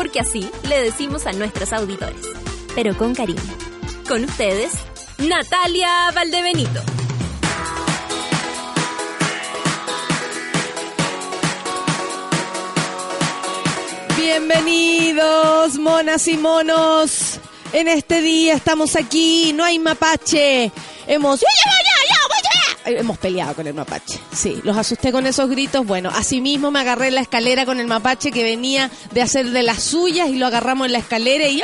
Porque así le decimos a nuestros auditores. Pero con cariño. Con ustedes, Natalia Valdebenito. Bienvenidos, monas y monos. En este día estamos aquí, no hay mapache. Hemos hemos peleado con el mapache. Sí, los asusté con esos gritos. Bueno, asimismo me agarré la escalera con el mapache que venía de hacer de las suyas y lo agarramos en la escalera y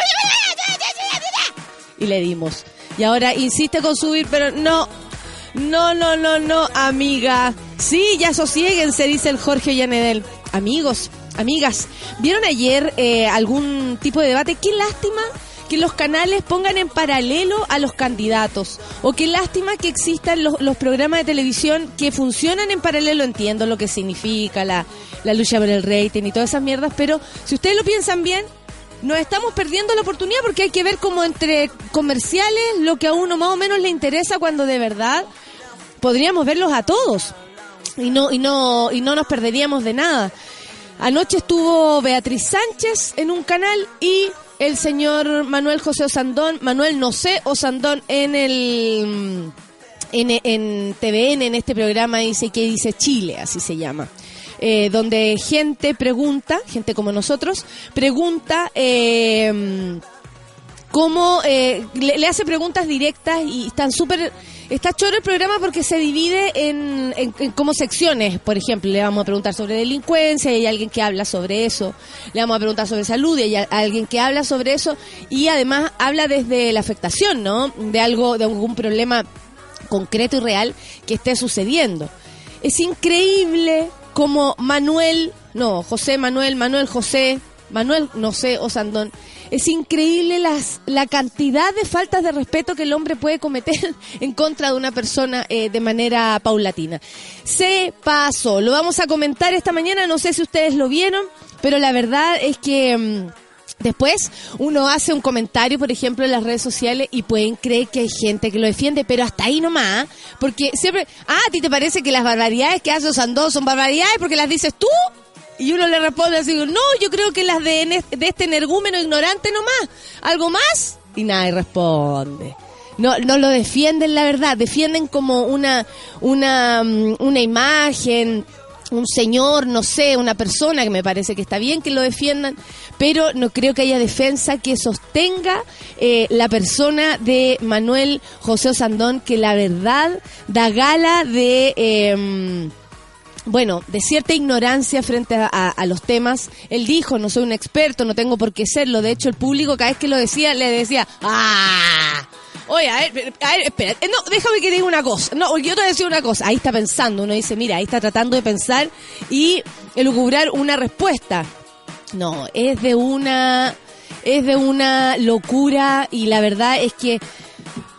y le dimos. Y ahora insiste con subir, pero no. No, no, no, no, amiga. Sí, ya sosiéguense, dice el Jorge Yanedel. Amigos, amigas, ¿vieron ayer eh, algún tipo de debate? Qué lástima que los canales pongan en paralelo a los candidatos. O qué lástima que existan los, los programas de televisión que funcionan en paralelo. Entiendo lo que significa la, la lucha por el rating y todas esas mierdas, pero si ustedes lo piensan bien, nos estamos perdiendo la oportunidad porque hay que ver como entre comerciales lo que a uno más o menos le interesa cuando de verdad podríamos verlos a todos y no y no y no nos perderíamos de nada. Anoche estuvo Beatriz Sánchez en un canal y el señor Manuel José Osandón, Manuel no sé Osandón en el en, en TVN en este programa dice que dice Chile, así se llama. Eh, donde gente pregunta, gente como nosotros, pregunta eh, cómo eh, le, le hace preguntas directas y están súper Está choro el programa porque se divide en, en- como secciones. Por ejemplo, le vamos a preguntar sobre delincuencia y hay alguien que habla sobre eso. Le vamos a preguntar sobre salud y hay alguien que habla sobre eso. Y además habla desde la afectación, ¿no? De algo, de algún problema concreto y real que esté sucediendo. Es increíble como Manuel, no, José Manuel, Manuel José, Manuel, no sé, Osandón. Es increíble las, la cantidad de faltas de respeto que el hombre puede cometer en contra de una persona eh, de manera paulatina. Se pasó. Lo vamos a comentar esta mañana. No sé si ustedes lo vieron, pero la verdad es que mm, después uno hace un comentario, por ejemplo, en las redes sociales y pueden creer que hay gente que lo defiende, pero hasta ahí nomás. Porque siempre, ah, ¿a ti te parece que las barbaridades que hace Osandón son barbaridades porque las dices tú? Y uno le responde así, no, yo creo que las de, de este energúmeno ignorante nomás. ¿Algo más? Y nadie responde. No, no lo defienden, la verdad. Defienden como una, una, mm, una imagen, un señor, no sé, una persona que me parece que está bien que lo defiendan, pero no creo que haya defensa que sostenga eh, la persona de Manuel José Osandón, que la verdad da gala de... em, bueno, de cierta ignorancia frente a, a- los temas. Él dijo, no soy un experto, no tengo por qué serlo. De hecho, el público cada vez que lo decía, le decía, ¡ah! Oye, a ver, a ver, espera, eh, no, déjame que diga una cosa. No, yo te voy a decir una cosa. Ahí está pensando, uno dice, mira, ahí está tratando de pensar y elucubrar una respuesta. No, es de una, es de una locura y la verdad es que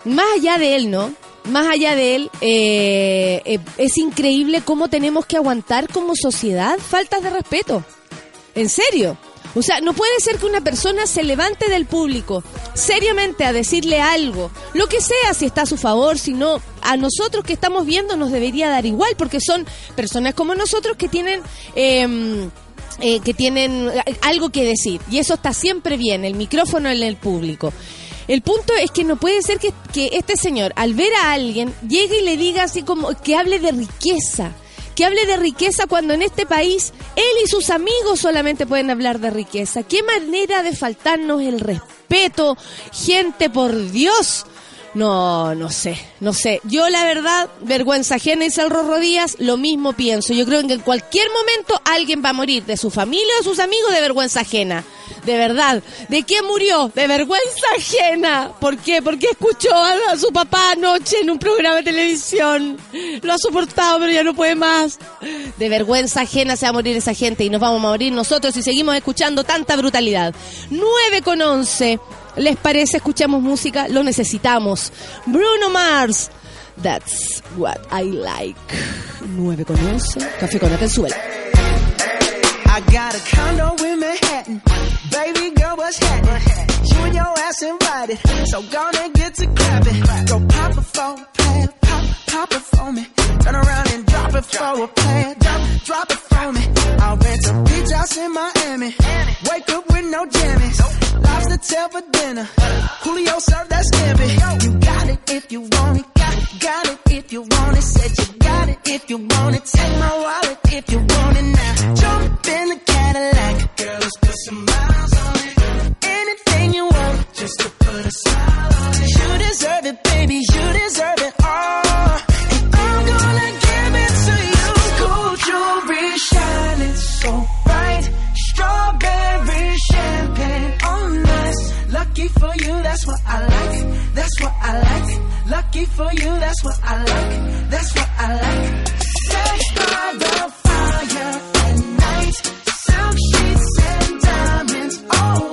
más allá de él, ¿no? Más allá de él, eh, eh, es increíble cómo tenemos que aguantar como sociedad faltas de respeto. En serio. O sea, no puede ser que una persona se levante del público seriamente a decirle algo, lo que sea, si está a su favor, si no, a nosotros que estamos viendo nos debería dar igual, porque son personas como nosotros que tienen... em, eh, que tienen algo que decir. Y eso está siempre bien, el micrófono en el público. El punto es que no puede ser que, que este señor, al ver a alguien, llegue y le diga así como que hable de riqueza. Que hable de riqueza cuando en este país él y sus amigos solamente pueden hablar de riqueza. Qué manera de faltarnos el respeto, gente, por Dios. No, no sé, no sé. Yo la verdad, vergüenza ajena y el Rorro lo mismo pienso. Yo creo que en cualquier momento alguien va a morir, de su familia o de sus amigos, de vergüenza ajena. de verdad. ¿De qué murió? De vergüenza ajena. ¿Por qué? Porque escuchó a, su papá anoche en un programa de televisión. Lo ha soportado, pero ya no puede más. De vergüenza ajena se va a morir esa gente y nos vamos a morir nosotros si seguimos escuchando tanta brutalidad. 9 con 11. ¿Les parece? Escuchamos música, lo necesitamos. Bruno Mars. That's what I like. 9 con 11. Café con Atenzuela. I got a condo in Manhattan. Baby girl, what's happening? You and your ass invited. So gonna get to clapping. Go pop a phone, plan, pop, pop it for me. Turn around and drop it for a plan. Drop, drop it for me. I'll rent a beach house in Miami. Wake up with no jammies. Lobster tail for dinner. Julio served that scampi. You got it if you want it. Got it, got it if you want it. Said you got it if you want it. Take my wallet if you want it now. Jump in the Cadillac. Girl, let's put some miles on it. Anything you want, just to put a smile on it. You deserve it, baby. You deserve it all. And I'm gonna give it to you. Gold jewelry shining so bright. Strawberry champagne on us. Lucky for you, that's what I like. That's what I like. Lucky for you, that's what I like. That's what I like. Sex by the fire at night. Silk sheets and diamonds, all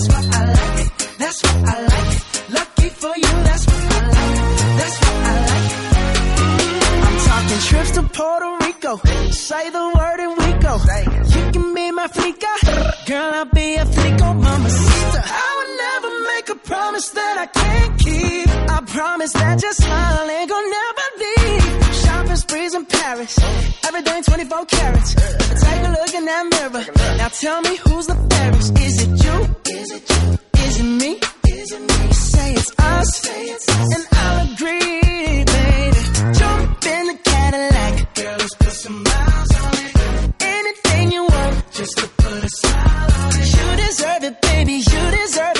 that's what I like. That's what I like. Lucky for you, that's what I like. That's what I like. I'm talking trips to Puerto Rico. Say the word and we go. You can be my flica. Girl, I'll be a flico, mamacita. I would never make a promise that I can't keep. I promise that your smile ain't gonna never leave. Shopping sprees in Paris. Everything 24 carats. Take a look in that mirror. Now tell me who's the fairest. Is it you? Is it you? Is it me? Is it me? Say it's us. And I'll agree, baby. Jump in the Cadillac. Girl, let's put some miles on it. Anything you want, just to put a smile on it. You deserve it, baby. You deserve it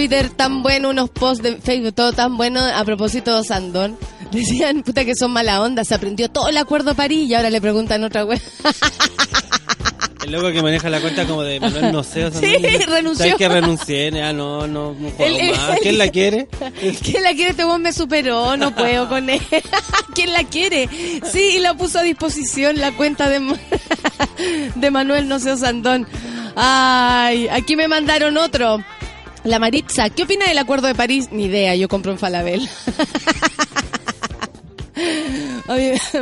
Twitter tan buenos, unos posts de Facebook, todo tan bueno a propósito de Sandón. Decían, puta, que son mala onda, se aprendió todo el acuerdo París y ahora le preguntan otra web. El loco que maneja la cuenta como de Manuel Noceo. Sí, renunció. ¿Sabes que renuncié? Ya no, no, no juego El- el- más. ¿Quién la quiere? ¿Quién la quiere? Este weón me superó, no puedo con él. ¿Quién la quiere? Sí, y la puso a disposición la cuenta de, de Manuel Noceo Sandón. Ay, aquí me mandaron otro. La Maritza, ¿qué opina del acuerdo de París? Ni idea, yo compro en Falabel.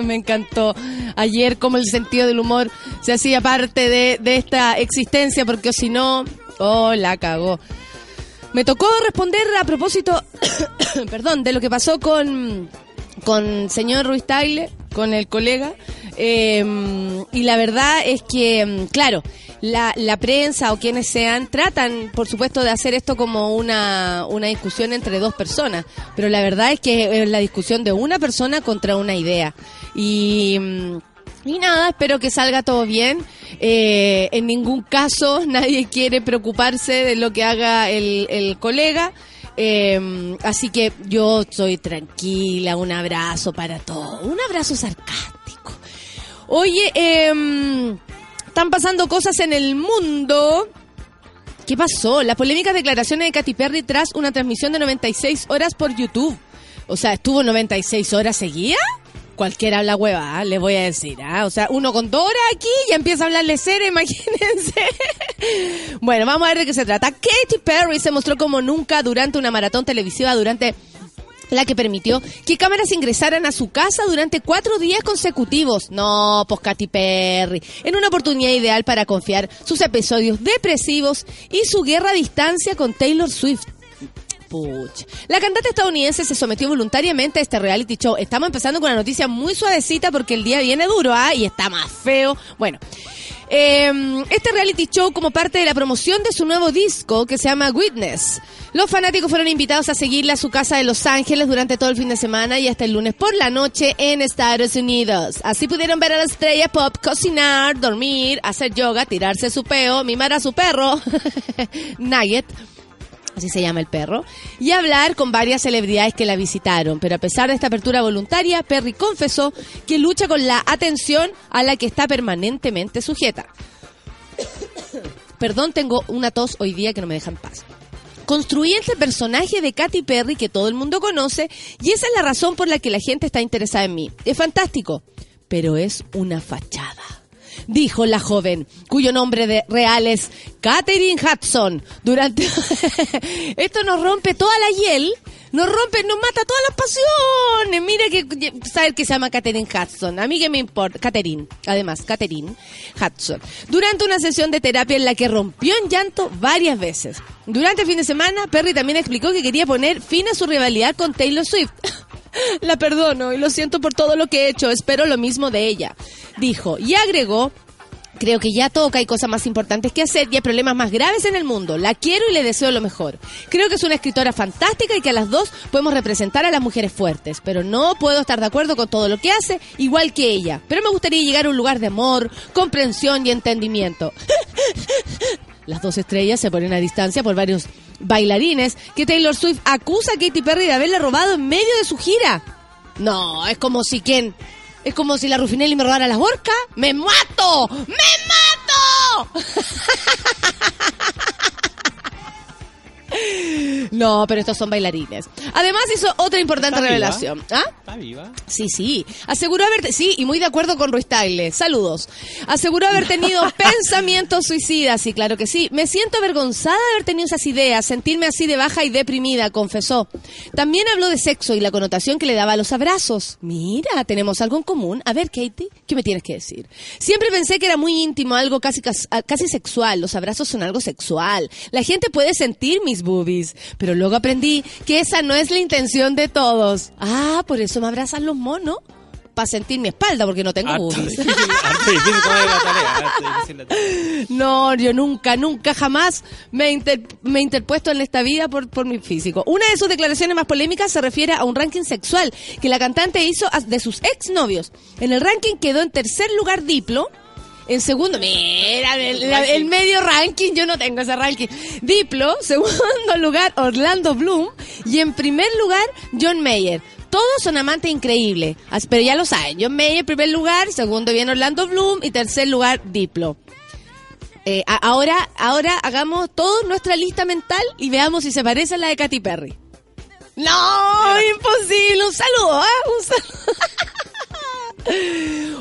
Me encantó ayer como el sentido del humor se hacía parte de, de esta existencia, porque si no, oh, la cagó. Me tocó responder a propósito, perdón, de lo que pasó con, con señor Ruiz Tagle, con el colega. eh, y la verdad es que, claro, la, la prensa o quienes sean tratan, por supuesto, de hacer esto como una, una discusión entre dos personas, pero la verdad es que es la discusión de una persona contra una idea. Y... mm, y nada, espero que salga todo bien. Eh, en ningún caso nadie quiere preocuparse de lo que haga el, el colega. Eh, así que yo soy tranquila, un abrazo para todos. Un abrazo sarcástico. Oye, eh, están pasando cosas en el mundo. ¿Qué pasó? Las polémicas declaraciones de Katy Perry tras una transmisión de 96 horas por YouTube. O sea, ¿estuvo 96 horas seguidas? Cualquiera habla hueva, ¿ah? le voy a decir. ¿ah? O sea, uno con dos horas aquí y empieza a hablarle cera, imagínense. bueno, vamos a ver de qué se trata. Katy Perry se mostró como nunca durante una maratón televisiva durante la que permitió que cámaras ingresaran a su casa durante cuatro días consecutivos. No, pues Katy Perry. En una oportunidad ideal para confiar sus episodios depresivos y su guerra a distancia con Taylor Swift. La cantante estadounidense se sometió voluntariamente a este reality show. Estamos empezando con una noticia muy suavecita porque el día viene duro, ¿ah? Y está más feo. Bueno. eh, este reality show como parte de la promoción de su nuevo disco que se llama Witness. Los fanáticos fueron invitados a seguirla a su casa de Los Ángeles durante todo el fin de semana y hasta el lunes por la noche en Estados Unidos. Así pudieron ver a la estrella pop cocinar, dormir, hacer yoga, tirarse su peo, mimar a su perro, Nugget, así se llama el perro, y hablar con varias celebridades que la visitaron. Pero a pesar de esta apertura voluntaria, Perry confesó que lucha con la atención a la que está permanentemente sujeta. Perdón, tengo una tos hoy día que no me deja en paz. Construí este personaje de Katy Perry que todo el mundo conoce y esa es la razón por la que la gente está interesada en mí. Es fantástico, pero es una fachada. Dijo la joven, cuyo nombre de- real es Katherine Hudson. Durante esto nos rompe toda la hiel, nos rompe, nos mata todas las pasiones. Mira que saber que se llama Katherine Hudson. A mí que me importa, Katherine, además, Katherine Hudson. Durante una sesión de terapia en la que rompió en llanto varias veces. Durante el fin de semana, Perry también explicó que quería poner fin a su rivalidad con Taylor Swift. La perdono y lo siento por todo lo que he hecho. Espero lo mismo de ella. Dijo y agregó. Creo que ya toca, hay cosas más importantes que hacer y hay problemas más graves en el mundo. La quiero y le deseo lo mejor. Creo que es una escritora fantástica y que a las dos podemos representar a las mujeres fuertes, pero no puedo estar de acuerdo con todo lo que hace, igual que ella. Pero me gustaría llegar a un lugar de amor, comprensión y entendimiento. Las dos estrellas se ponen a distancia por varios bailarines que Taylor Swift acusa a Katy Perry de haberle robado en medio de su gira. No, es como si quien... Es como si la Rufinelli me robara las orcas. ¡Me mato! ¡Me mato! No, pero estos son bailarines. Además hizo otra importante ¿Está viva? revelación. ¿Ah? ¿Está viva? Sí, sí. Aseguró haber... Sí, y muy de acuerdo con Ruiz Tagle. Saludos. Aseguró haber tenido pensamientos suicidas. Sí, claro que sí. Me siento avergonzada de haber tenido esas ideas, sentirme así de baja y deprimida, confesó. También habló de sexo y la connotación que le daba a los abrazos. Mira, tenemos algo en común. A ver, Katie, ¿qué me tienes que decir? Siempre pensé que era muy íntimo, algo casi, cas- casi sexual. Los abrazos son algo sexual. La gente puede sentir mis boobies. Pero luego aprendí que esa no es la intención de todos. Ah, por eso me abrazan los monos. Para sentir mi espalda, porque no tengo Harto boobies. difícil, difícil tarea, difícil. No, yo nunca, nunca, jamás me he, inter- me he interpuesto en esta vida por, por mi físico. Una de sus declaraciones más polémicas se refiere a un ranking sexual que la cantante hizo de sus exnovios. En el ranking quedó en tercer lugar Diplo. En segundo, mira, el, la- el medio ranking, yo no tengo ese ranking. Diplo, segundo lugar Orlando Bloom y en primer lugar John Mayer. Todos son amantes increíbles, pero ya lo saben. John Mayer en primer lugar, segundo viene Orlando Bloom y tercer lugar Diplo. Eh, ahora, ahora hagamos toda nuestra lista mental y veamos si se parece a la de Katy Perry. No, imposible. Un saludo, ¿ah? Un saludo.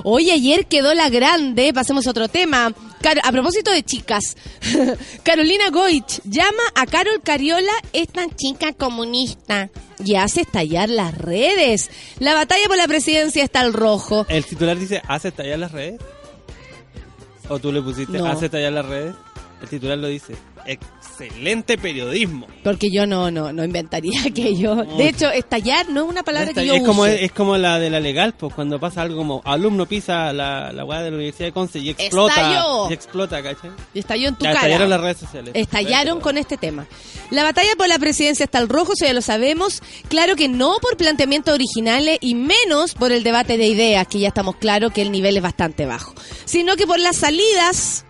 Hoy ayer quedó la grande, pasemos a otro tema. Car- a propósito de chicas, Carolina Goich llama a Carol Cariola esta chica comunista y hace estallar las redes. La batalla por la presidencia está al rojo. El titular dice, ¿hace estallar las redes? ¿O tú le pusiste, No. ¿hace estallar las redes? El titular lo dice. Excelente periodismo. Porque yo no, no, no inventaría aquello. De hecho, estallar no es una palabra que yo es como es como la de la legal, pues cuando pasa algo como alumno pisa la, la weá de la Universidad de Conce y explota. Estalló. Y explota, ¿cachai? Estalló en tu Ya cara. estallaron las redes sociales. Estallaron con este tema. La batalla por la presidencia está al rojo, eso ya lo sabemos. Claro que no por planteamientos originales y menos por el debate de ideas, que ya estamos claros que el nivel es bastante bajo, sino que por las salidas,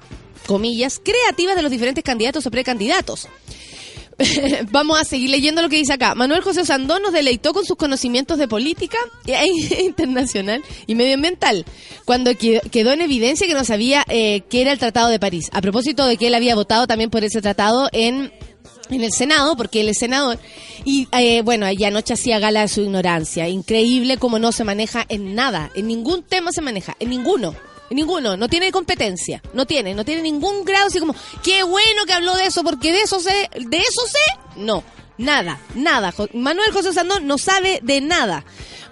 comillas, creativas de los diferentes candidatos o precandidatos. Vamos a seguir leyendo lo que dice acá. Manuel José Sandón nos deleitó con sus conocimientos de política e internacional y medioambiental, cuando que- quedó en evidencia que no sabía eh, qué era el Tratado de París. A propósito de que él había votado también por ese tratado en, en el Senado, porque él es senador. Y eh, bueno, y anoche hacía gala de su ignorancia. Increíble cómo no se maneja en nada, en ningún tema se maneja, en ninguno. Ninguno, no tiene competencia, no tiene, no tiene ningún grado así como, qué bueno que habló de eso, porque de eso sé, de eso sé, no, nada, nada. Manuel José Sandón no sabe de nada.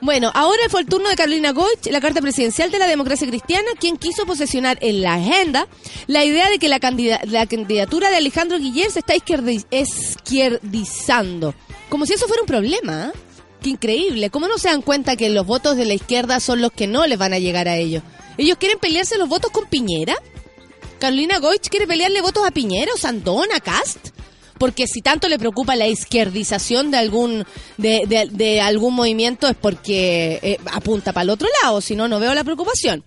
Bueno, ahora fue el turno de Carolina Goich, la carta presidencial de la democracia cristiana, quien quiso posesionar en la agenda la idea de que la, candida- la candidatura de Alejandro Guiller se está izquierdi- izquierdizando. Como si eso fuera un problema, ¿eh? Qué increíble. ¿Cómo no se dan cuenta que los votos de la izquierda son los que no les van a llegar a ellos? ¿Ellos quieren pelearse los votos con Piñera? ¿Carolina Goich quiere pelearle votos a Piñera o Sandón, a Cast? Porque si tanto le preocupa la izquierdización de algún de algún movimiento es porque eh, apunta para el otro lado, si no, no veo la preocupación.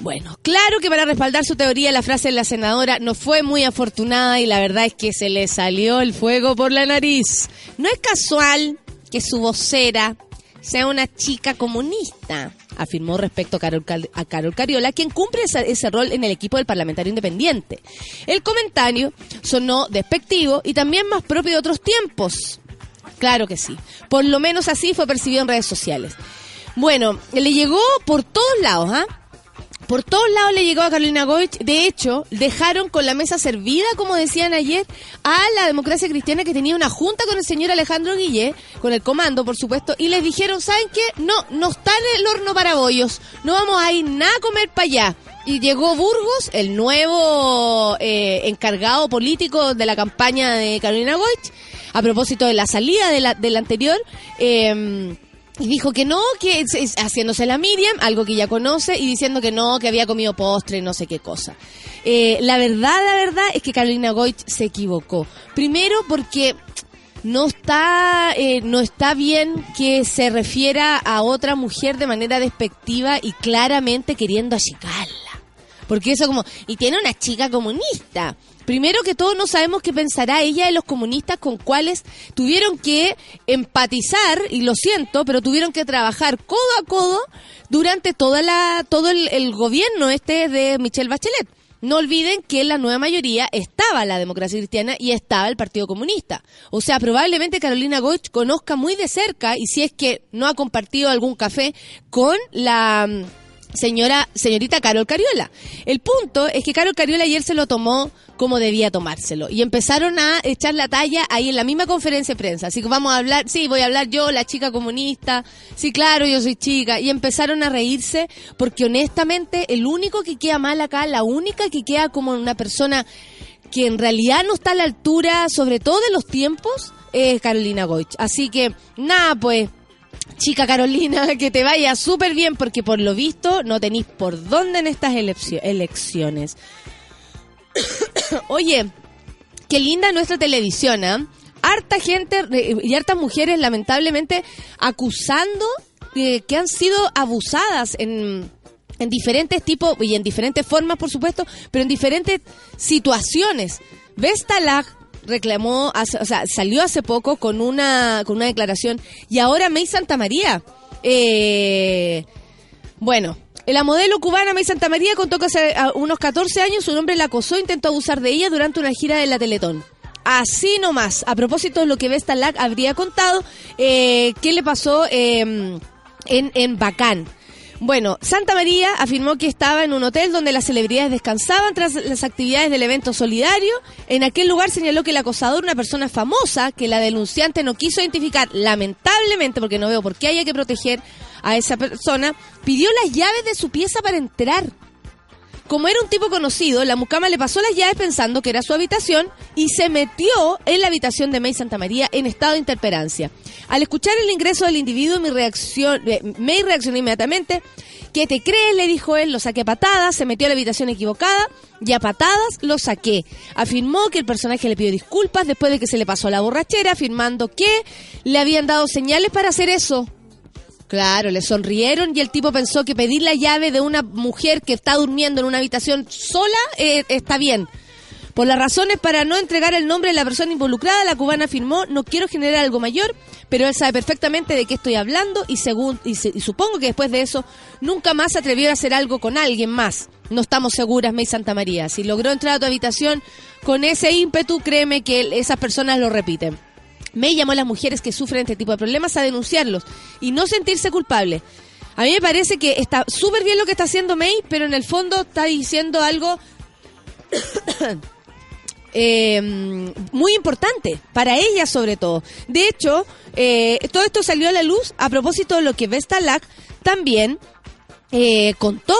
Bueno, claro que para respaldar su teoría la frase de la senadora no fue muy afortunada y la verdad es que se le salió el fuego por la nariz. No es casual que su vocera sea una chica comunista, afirmó respecto a Carol, a Carol Cariola, quien cumple ese rol en el equipo del parlamentario independiente. El comentario sonó despectivo y también más propio de otros tiempos. Claro que sí. Por lo menos así fue percibido en redes sociales. Bueno, le llegó por todos lados, ¿ah? Por todos lados le llegó a Carolina Goich. De hecho, dejaron con la mesa servida, como decían ayer, a la democracia cristiana que tenía una junta con el señor Alejandro Guillé, con el comando, por supuesto, y les dijeron, ¿saben qué? No, no está en el horno para bollos. No vamos a ir nada a comer para allá. Y llegó Burgos, el nuevo eh, encargado político de la campaña de Carolina Goich, a propósito de la salida de la, del anterior. eh, y dijo que no, que haciéndose la Miriam, algo que ya conoce, y diciendo que no, que había comido postre, no sé qué cosa. Eh, la verdad, la verdad es que Carolina Goich se equivocó. Primero porque no está, eh, no está bien que se refiera a otra mujer de manera despectiva y claramente queriendo achicarla. Porque eso como, y tiene una chica comunista. Primero que todo, no sabemos qué pensará ella de los comunistas con cuales tuvieron que empatizar, y lo siento, pero tuvieron que trabajar codo a codo durante toda la, todo el, gobierno este de Michelle Bachelet. No olviden que en la nueva mayoría estaba la democracia cristiana y estaba el Partido Comunista. O sea, probablemente Carolina Goich conozca muy de cerca, y si es que no ha compartido algún café, con la mm, señora, señorita Carol Cariola. El punto es que Carol Cariola ayer se lo tomó como debía tomárselo. Y empezaron a echar la talla ahí en la misma conferencia de prensa. Así que vamos a hablar, sí, voy a hablar yo, la chica comunista. Sí, claro, yo soy chica. Y empezaron a reírse porque honestamente el único que queda mal acá, la única que queda como una persona que en realidad no está a la altura, sobre todo de los tiempos, es Carolina Goich. Así que, nada, pues, chica Carolina, que te vaya súper bien, porque por lo visto no tenéis por dónde en estas eleccio- elecciones. Oye, qué linda nuestra televisión, ¿ah? Harta gente eh, y hartas mujeres lamentablemente acusando eh, que han sido abusadas en, en diferentes tipos y en diferentes formas, por supuesto, pero en diferentes situaciones. Vestalag reclamó, o sea, salió hace poco con una, con una declaración y ahora May Santa María. Eh, bueno, la modelo cubana May Santa María contó que hace a, unos 14 años su hombre la acosó e intentó abusar de ella durante una gira de la Teletón. Así nomás, a propósito de lo que Vesta Lack habría contado, eh, ¿qué le pasó eh, en, en Bacán? Bueno, Santa María afirmó que estaba en un hotel donde las celebridades descansaban tras las actividades del evento solidario. En aquel lugar señaló que el acosador, una persona famosa, que la denunciante no quiso identificar, lamentablemente, porque no veo por qué haya que proteger a esa persona, pidió las llaves de su pieza para entrar. Como era un tipo conocido, la mucama le pasó las llaves pensando que era su habitación y se metió en la habitación de May Santa María en estado de interperancia. Al escuchar el ingreso del individuo, mi eh, May reaccionó inmediatamente. ¿Qué te crees? Le dijo él, lo saqué a patadas, se metió a la habitación equivocada y a patadas lo saqué. Afirmó que el personaje le pidió disculpas después de que se le pasó la borrachera, afirmando que le habían dado señales para hacer eso. Claro, le sonrieron y el tipo pensó que pedir la llave de una mujer que está durmiendo en una habitación sola eh, está bien. Por las razones para no entregar el nombre de la persona involucrada, la cubana afirmó, no quiero generar algo mayor, pero él sabe perfectamente de qué estoy hablando y, según, y, supongo que después de eso nunca más se atrevió a hacer algo con alguien más. No estamos seguras, May Santa María. Si logró entrar a tu habitación con ese ímpetu, créeme que esas personas lo repiten. May llamó a las mujeres que sufren este tipo de problemas a denunciarlos y no sentirse culpable. A mí me parece que está súper bien lo que está haciendo May, pero en el fondo está diciendo algo eh, muy importante, para ella sobre todo. De hecho, eh, todo esto salió a la luz a propósito de lo que Vesta Lack también eh, contó.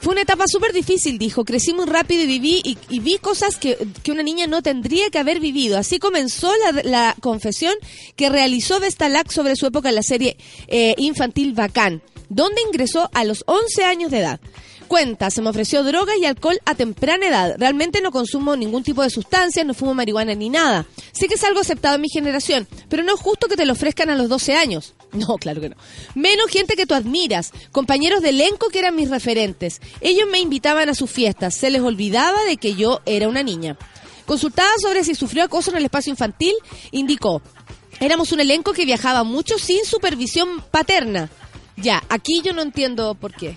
Fue una etapa súper difícil, dijo. Crecí muy rápido y viví y, vi cosas que, una niña no tendría que haber vivido. Así comenzó la, confesión que realizó Vestalac sobre su época en la serie eh, infantil Bacán, donde ingresó a los 11 años de edad cuenta, se me ofreció droga y alcohol a temprana edad. Realmente no consumo ningún tipo de sustancias, no fumo marihuana ni nada. Sé que es algo aceptado en mi generación, pero no es justo que te lo ofrezcan a los 12 años. No, claro que no. Menos gente que tú admiras, compañeros de elenco que eran mis referentes. Ellos me invitaban a sus fiestas, se les olvidaba de que yo era una niña. Consultada sobre si sufrió acoso en el espacio infantil, indicó, éramos un elenco que viajaba mucho sin supervisión paterna. Ya, aquí yo no entiendo por qué.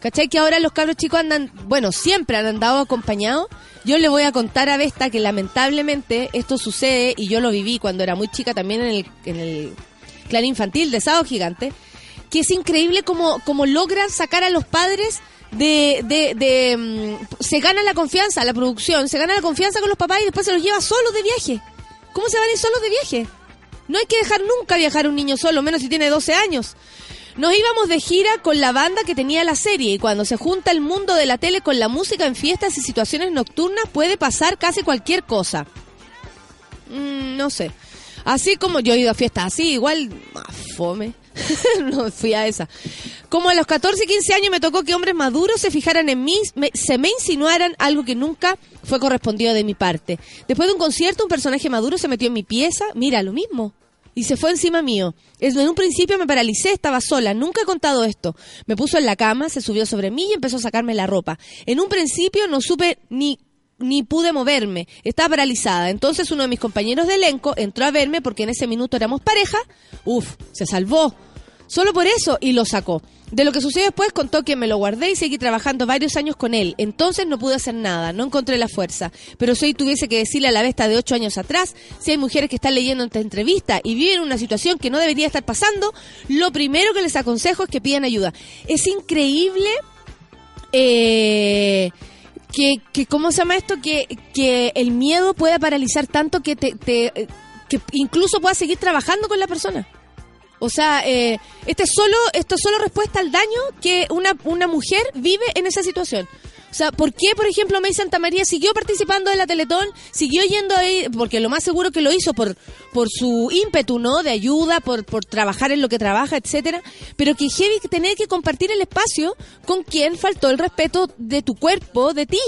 ¿Cachai? Que ahora los cabros chicos andan, bueno, siempre han andado acompañados. Yo le voy a contar a Vesta que lamentablemente esto sucede y yo lo viví cuando era muy chica también en el, en el clan infantil de Sado Gigante, que es increíble como, logran sacar a los padres de, de, de mm, se gana la confianza, la producción, se gana la confianza con los papás y después se los lleva solos de viaje. ¿Cómo se van a ir solos de viaje? No hay que dejar nunca viajar a un niño solo, menos si tiene 12 años. Nos íbamos de gira con la banda que tenía la serie y cuando se junta el mundo de la tele con la música en fiestas y situaciones nocturnas puede pasar casi cualquier cosa. Mm, no sé. Así como yo he ido a fiestas así, igual, ah, fome. no fui a esa. Como a los 14, 15 años me tocó que hombres maduros se fijaran en mí, se me insinuaran algo que nunca fue correspondido de mi parte. Después de un concierto, un personaje maduro se metió en mi pieza, mira, lo mismo y se fue encima mío. En un principio me paralicé, estaba sola, nunca he contado esto. Me puso en la cama, se subió sobre mí y empezó a sacarme la ropa. En un principio no supe ni ni pude moverme, estaba paralizada. Entonces uno de mis compañeros de elenco entró a verme porque en ese minuto éramos pareja. Uf, se salvó. Solo por eso y lo sacó. De lo que sucedió después contó que me lo guardé y seguí trabajando varios años con él. Entonces no pude hacer nada, no encontré la fuerza. Pero si hoy tuviese que decirle a la besta de ocho años atrás, si hay mujeres que están leyendo esta entrevista y viven una situación que no debería estar pasando, lo primero que les aconsejo es que pidan ayuda. Es increíble eh, que, que, ¿cómo se llama esto? Que, que el miedo pueda paralizar tanto que te, te que incluso puedas seguir trabajando con la persona. O sea, eh, este es solo, esto es solo respuesta al daño que una, una mujer vive en esa situación. O sea, ¿por qué, por ejemplo, May Santa María siguió participando de la Teletón? Siguió yendo ahí, porque lo más seguro que lo hizo por, por su ímpetu, ¿no? De ayuda, por, por trabajar en lo que trabaja, etcétera. Pero que heavy tener que compartir el espacio con quien faltó el respeto de tu cuerpo, de ti.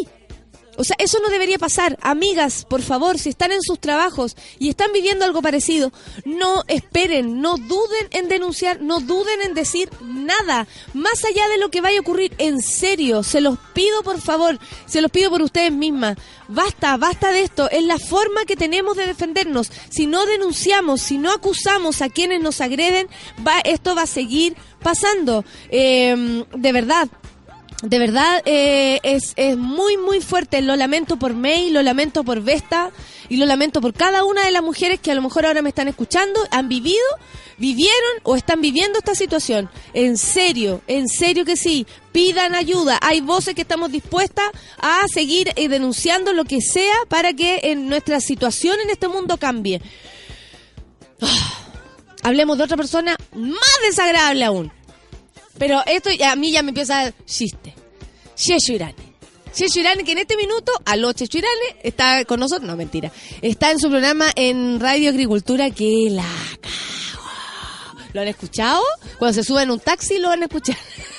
O sea, eso no debería pasar. Amigas, por favor, si están en sus trabajos y están viviendo algo parecido, no esperen, no duden en denunciar, no duden en decir nada, más allá de lo que vaya a ocurrir. En serio, se los pido por favor, se los pido por ustedes mismas. Basta, basta de esto. Es la forma que tenemos de defendernos. Si no denunciamos, si no acusamos a quienes nos agreden, va, esto va a seguir pasando. Eh, de verdad, de verdad eh, es, es, muy, muy fuerte. Lo lamento por May, lo lamento por Vesta y lo lamento por cada una de las mujeres que a lo mejor ahora me están escuchando, han vivido, vivieron o están viviendo esta situación. En serio, en serio que sí. Pidan ayuda. Hay voces que estamos dispuestas a seguir eh, denunciando lo que sea para que en nuestra situación en este mundo cambie. Hablemos de otra persona más desagradable aún. Pero esto a mí ya me empieza a chiste. Sheshu Irani. Checho Irane, que en este minuto, aló Checho Irane, está con nosotros, no mentira, está en su programa en Radio Agricultura que la cago. ¿Lo han escuchado? Cuando se suben en un taxi lo van a escuchar.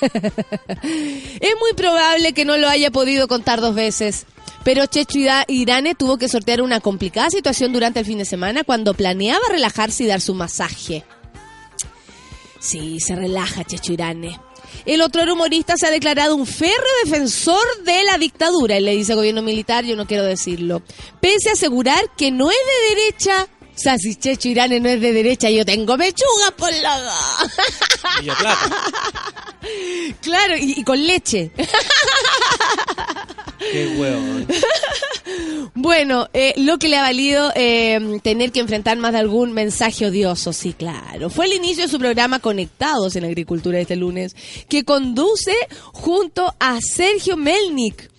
es muy probable que no lo haya podido contar dos veces. Pero Checho Ira- Irane tuvo que sortear una complicada situación durante el fin de semana cuando planeaba relajarse y dar su masaje. Sí, se relaja Checho Irane. El otro humorista se ha declarado un férreo defensor de la dictadura. Él le dice gobierno militar, yo no quiero decirlo. Pese a asegurar que no es de derecha. O sea, si Checho Irane no es de derecha, yo tengo pechuga por la... Y yo plata. Claro, y, y con leche. Qué huevo. Bueno, eh, lo que le ha valido eh, tener que enfrentar más de algún mensaje odioso, sí, claro. Fue el inicio de su programa Conectados en Agricultura este lunes, que conduce junto a Sergio Melnik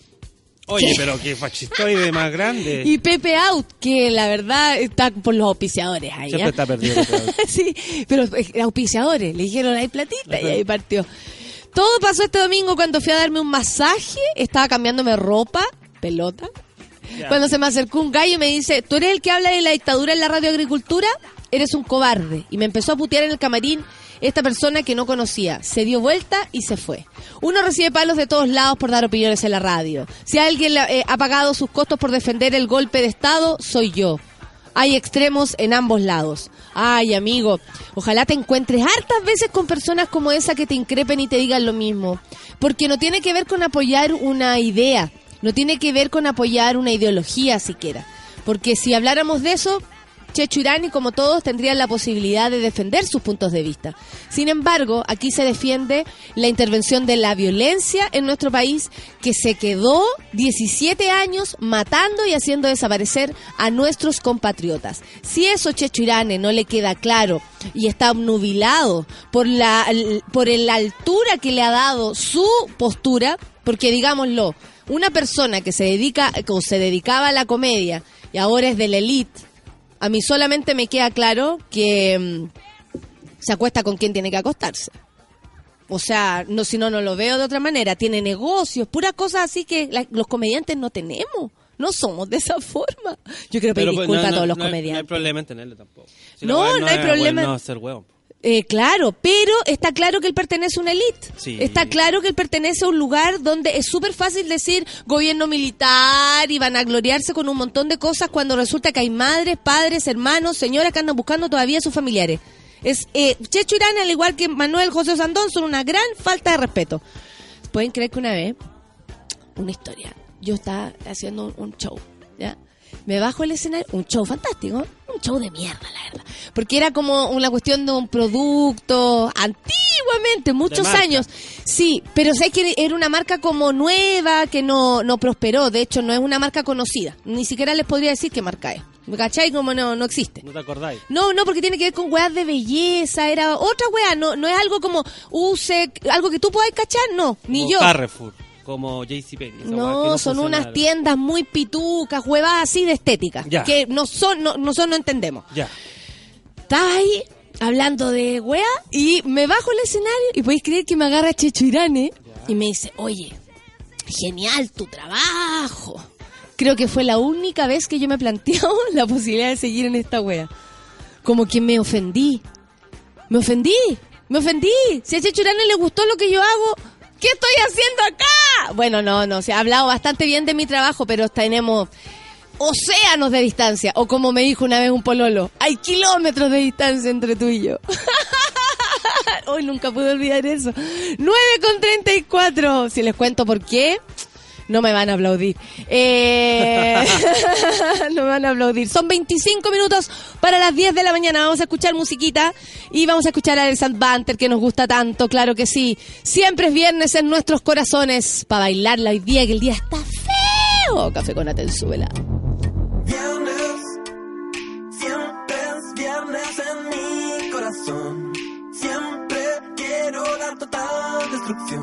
Oye, pero qué fascistoide más grande. y Pepe Out, que la verdad está por los auspiciadores ahí. Siempre ¿ah? está perdido. Sí, pero eh, auspiciadores, le dijeron hay platita y ahí partió. Todo pasó este domingo cuando fui a darme un masaje, estaba cambiándome ropa, pelota. Cuando se me acercó un gallo y me dice, ¿tú eres el que habla de la dictadura en la radio agricultura? Eres un cobarde. Y me empezó a putear en el camarín esta persona que no conocía. Se dio vuelta y se fue. Uno recibe palos de todos lados por dar opiniones en la radio. Si alguien eh, ha pagado sus costos por defender el golpe de Estado, soy yo. Hay extremos en ambos lados. Ay, amigo, ojalá te encuentres hartas veces con personas como esa que te increpen y te digan lo mismo. Porque no tiene que ver con apoyar una idea, no tiene que ver con apoyar una ideología siquiera. Porque si habláramos de eso, Checho Irani, como todos, tendrían la posibilidad de defender sus puntos de vista. Sin embargo, aquí se defiende la intervención de la violencia en nuestro país, que se quedó 17 años matando y haciendo desaparecer a nuestros compatriotas. Si eso Checho Irane no le queda claro y está obnubilado por la, por la altura que le ha dado su postura, porque digámoslo, una persona que se dedica o se dedicaba a la comedia y ahora es de la elite, a mí solamente me queda claro que mm, se acuesta con quien tiene que acostarse. O sea, no si no, no lo veo de otra manera. Tiene negocios, puras cosas así que la- los comediantes no tenemos. No somos de esa forma. Yo quiero pedir Pero, pues, disculpas no, a todos no, los no hay- No hay comediantes. problema en tenerlo tampoco. Si No, no hay problema. ser huevo. Eh, claro, pero está claro que él pertenece a una élite. Sí. Está claro que él pertenece a un lugar donde es súper fácil decir gobierno militar y van a gloriarse con un montón de cosas cuando resulta que hay madres, padres, hermanos, señoras que andan buscando todavía a sus familiares. Es eh, Checho Irán, al igual que Manuel José Sandón, son una gran falta de respeto. Pueden creer que una vez, una historia, yo estaba haciendo un, un show, ¿ya? Me bajo el escenario, un show fantástico, un show de mierda, la verdad. Porque era como una cuestión de un producto antiguamente, muchos años. Sí, pero sé que era una marca como nueva, que no, no prosperó. De hecho, no es una marca conocida. Ni siquiera les podría decir qué marca es. ¿Me cachai? Como no, no existe. ¿No te acordáis? No, no, porque tiene que ver con weas de belleza, era otra wea, no, no es algo como use, algo que tú puedas cachar, no, ni Como yo. Carrefour, como JCPenney. que No, son unas tiendas muy pitucas, huevas así de estética, Ya. que no son, no, nosotros no entendemos. Ya. Estaba ahí hablando de wea y me bajo el escenario y podéis creer que me agarra Checho Irane y me dice, oye, genial tu trabajo. Creo que fue la única vez que yo me planteo la posibilidad de seguir en esta wea. Como que me ofendí. Me ofendí. Me ofendí. Si a Checho Irane le gustó lo que yo hago, ¿qué estoy haciendo acá? Bueno, no, no, se ha hablado bastante bien de mi trabajo, pero tenemos océanos de distancia. O como me dijo una vez un pololo, hay kilómetros de distancia entre tú y yo. Hoy nunca pude olvidar eso. 9 con 34. Si les cuento por qué, no me van a aplaudir. Eh, no me van a aplaudir. Son 25 minutos para las 10 de la mañana. Vamos a escuchar musiquita y vamos a escuchar a El Sant Banter que nos gusta tanto, claro que sí. Siempre es viernes en nuestros corazones para bailarla hoy día, que el día está feo. Café con Atenzúbela. Viernes, siempre es viernes en mi corazón. Siempre quiero la total destrucción de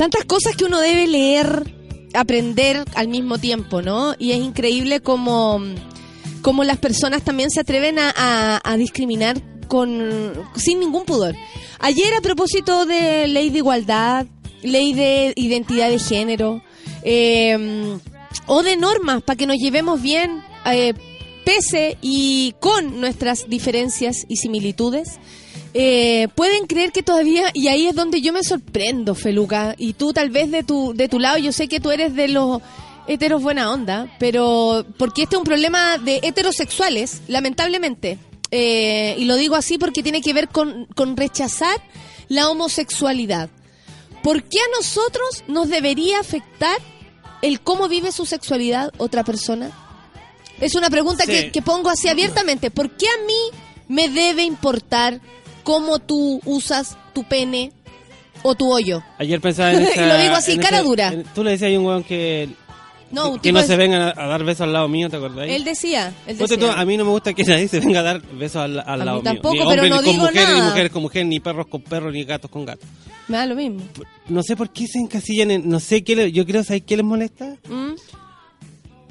tantas cosas que uno debe leer, aprender al mismo tiempo, ¿no? Y es increíble como, las personas también se atreven a, discriminar con sin ningún pudor. Ayer a propósito de ley de igualdad, ley de identidad de género, eh, o de normas para que nos llevemos bien, eh, pese y con nuestras diferencias y similitudes, eh, pueden creer que todavía, y ahí es donde yo me sorprendo, Feluca, y tú tal vez de tu, de tu lado, yo sé que tú eres de los heteros buena onda, pero porque este es un problema de heterosexuales, lamentablemente. Eh, y lo digo así porque tiene que ver con, con rechazar la homosexualidad. ¿Por qué a nosotros nos debería afectar el cómo vive su sexualidad otra persona? Es una pregunta Sí. que, que pongo así abiertamente. ¿Por qué a mí me debe importar cómo tú usas tu pene o tu hoyo? Ayer pensaba en Y esa, lo digo así, cara ese- dura. en- tú le decías a un weón que, No, que no se vengan a, a dar besos al lado mío, ¿te acordás? Él decía, él tú, a mí no me gusta que nadie se venga a dar besos al, al A lado mí tampoco, mío. Ni pero no con digo mujeres, ni nada. mujeres con mujeres, ni perros con perros, ni gatos con gatos. Me da lo mismo. No sé por qué se encasillan en... No sé qué le- Yo creo, ¿sabes qué les molesta? ¿Mm?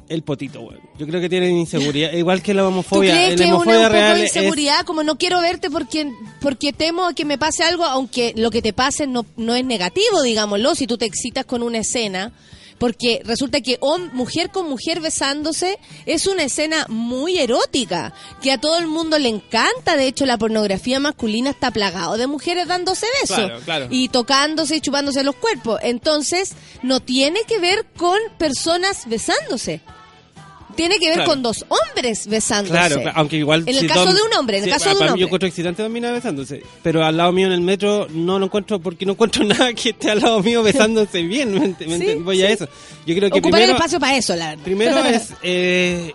El potito, weón. Yo creo que tienen inseguridad. Igual que la ¿Tú homofobia. crees la que es una homofobia un poco de es- inseguridad? Como no quiero verte porque porque temo a que me pase algo, aunque lo que te pase no, no es negativo, digámoslo, si tú te excitas con una escena. Porque resulta que mujer con mujer besándose es una escena muy erótica, que a todo el mundo le encanta. De hecho, la pornografía masculina está plagado de mujeres dándose besos. Claro, claro. Y tocándose y chupándose los cuerpos. Entonces, no tiene que ver con personas besándose. Tiene que ver Claro. con dos hombres besándose. Claro, aunque igual... En el si caso Dom- de un hombre, en el caso de un hombre. Yo encuentro excitante dos minas besándose. Pero al lado mío en el metro no lo encuentro porque no encuentro nada que esté al lado mío besándose bien. ¿me Sí, Voy a eso. Yo creo que Ocupar el primero... espacio para eso, la verdad. Primero es, eh,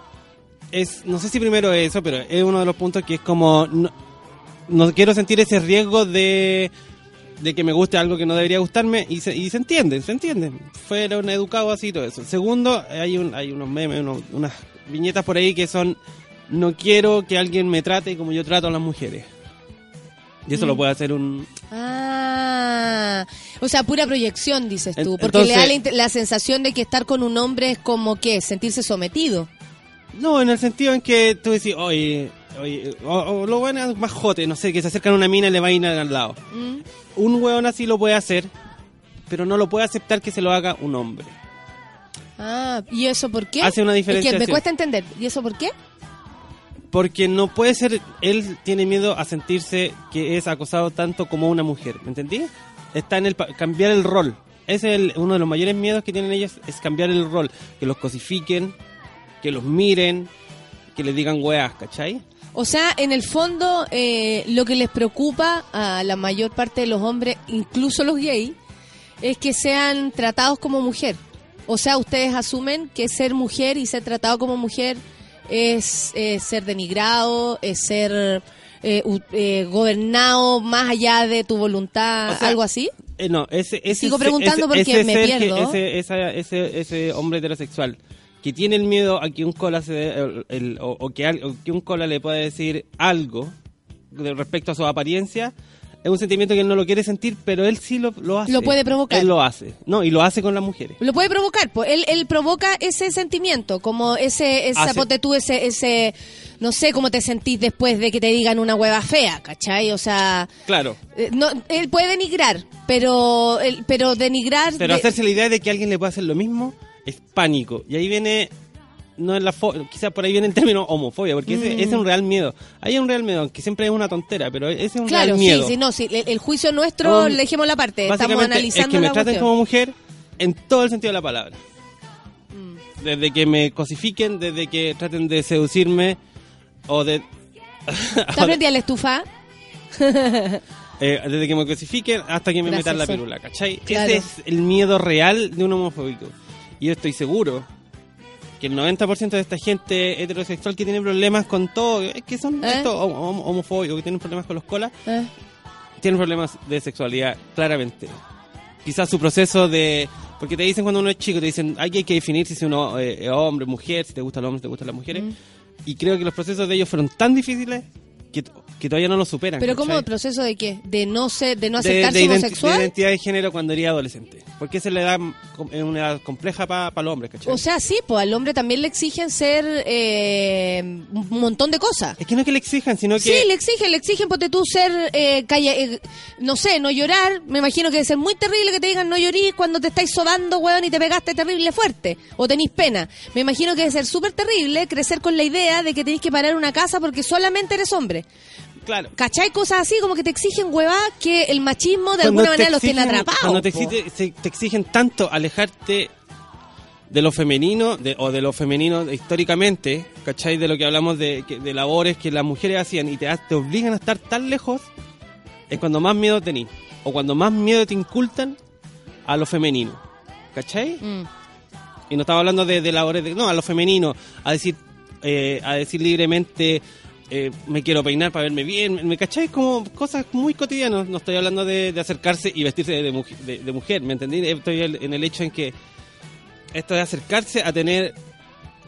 es, no sé si primero es eso, pero es uno de los puntos que es como, no, no quiero sentir ese riesgo de, de que me guste algo que no debería gustarme y se, y se entiende, se entiende. Fueron educados así y todo eso. Segundo, hay, un, hay unos memes, unos- unas viñetas por ahí que son, no quiero que alguien me trate como yo trato a las mujeres. Y eso Mm. lo puede hacer un... Ah, o sea, pura proyección, dices tú. Porque le da la, la sensación de que estar con un hombre es como que sentirse sometido. No, en el sentido en que tú decís, oye, oye o, o lo bueno es más jote, no sé, que se acercan a una mina y le va a ir al lado. ¿Mm? un hueón así lo puede hacer, pero no lo puede aceptar que se lo haga un hombre. Ah, ¿y eso por qué? Hace una Es que me cuesta entender. ¿Y eso por qué? Porque no puede ser, él tiene miedo a sentirse que es acosado tanto como una mujer, ¿me entendí? Está en el cambiar el rol. Ese es el- uno de los mayores miedos que tienen ellos, es cambiar el rol. Que los cosifiquen, que los miren, que les digan weas, ¿cachai? O sea, en el fondo, eh, lo que les preocupa a la mayor parte de los hombres, incluso los gays, es que sean tratados como mujer. O sea, ustedes asumen que ser mujer y ser tratado como mujer es ser denigrado, es ser eh, eh, gobernado más allá de tu voluntad, O sea, algo así. Eh, no, ese, ese Sigo preguntando porque ese me ser que- pierdo. ese, esa- ese, ese hombre heterosexual que tiene el miedo a que un cola se dé- el- el- o, o que, al- o que un cola le pueda decir algo de respecto a su apariencia, es un sentimiento que él no lo quiere sentir, pero él sí lo, lo hace. Lo puede provocar. Él lo hace. No, y lo hace con las mujeres. Lo puede provocar, pues él, él provoca ese sentimiento, como ese, esa ponte tú, ese, ese, no sé cómo te sentís después de que te digan una hueva fea, ¿cachai? O sea, Claro. eh, no, él puede denigrar, pero, él- pero denigrar... Pero de- hacerse la idea de que alguien le puede hacer lo mismo es pánico. Y ahí viene, no es la fo- quizás por ahí viene el término homofobia, porque ese, Mm. ese es un real miedo. Hay un real miedo, aunque siempre es una tontera, pero ese es un Claro, real miedo. sí, no, sí, el, el juicio nuestro, Um, le dejemos la parte, estamos analizando es que me la traten cuestión. como mujer en todo el sentido de la palabra. Mm. Desde que me cosifiquen, desde que traten de seducirme o de... ¿Estás frente a la estufa? Eh, desde que me cosifiquen hasta que me Gracias, metan la pirula, ¿cachai? Claro. Ese es el miedo real de un homofóbico. Yo estoy seguro que el 90% de esta gente heterosexual que tiene problemas con todo, es que son ¿Eh? estos hom- hom- homofóbicos, que tienen problemas con los colas, ¿Eh? tienen problemas de sexualidad, claramente. Quizás su proceso de... Porque te dicen cuando uno es chico, te dicen, "Aquí hay que definir si es uno eh, hombre, mujer, si te gusta el hombre, si te gustan las mujeres. Mm. Y creo que los procesos de ellos fueron tan difíciles que, que todavía no lo superan. ¿Pero cómo ¿cachai? el proceso de qué? ¿De no ser, de no de, aceptarse de identi- homosexual? de identidad de género cuando era adolescente. Porque se le da com- es una edad compleja para los hombres, ¿cachai? O sea, sí, pues al hombre también le exigen ser eh, un montón de cosas. es que no es que le exijan, sino que... Sí, le exigen, le exigen, ponte tú ser, eh, calla- eh, no sé, no llorar. Me imagino que debe ser muy terrible que te digan no llorís cuando te estáis sobando, weón, y te pegaste terrible fuerte. O tenís pena. Me imagino que debe ser súper terrible crecer con la idea de que tenés que parar una casa porque solamente eres hombre. Claro. ¿Cachai? Cosas así como que te exigen, huevá, que el machismo de Cuando alguna manera los tiene exigen- atrapados. Cuando te, po. exige- se- te exigen tanto alejarte de lo femenino, de, o de lo femenino históricamente, ¿cachai? De lo que hablamos de, que- de labores que las mujeres hacían y te, obligan a estar tan lejos, es cuando más miedo tenís. O cuando más miedo te incultan a lo femenino. ¿Cachai? Mm. Y no estaba hablando de, de labores de. No, a lo femenino. A decir, eh, a decir libremente. Eh, me quiero peinar para verme bien, ¿me cacháis? Como cosas muy cotidianas. No estoy hablando de, acercarse y vestirse de, de, de mujer, ¿me entendí? Estoy en el hecho en que esto de acercarse a tener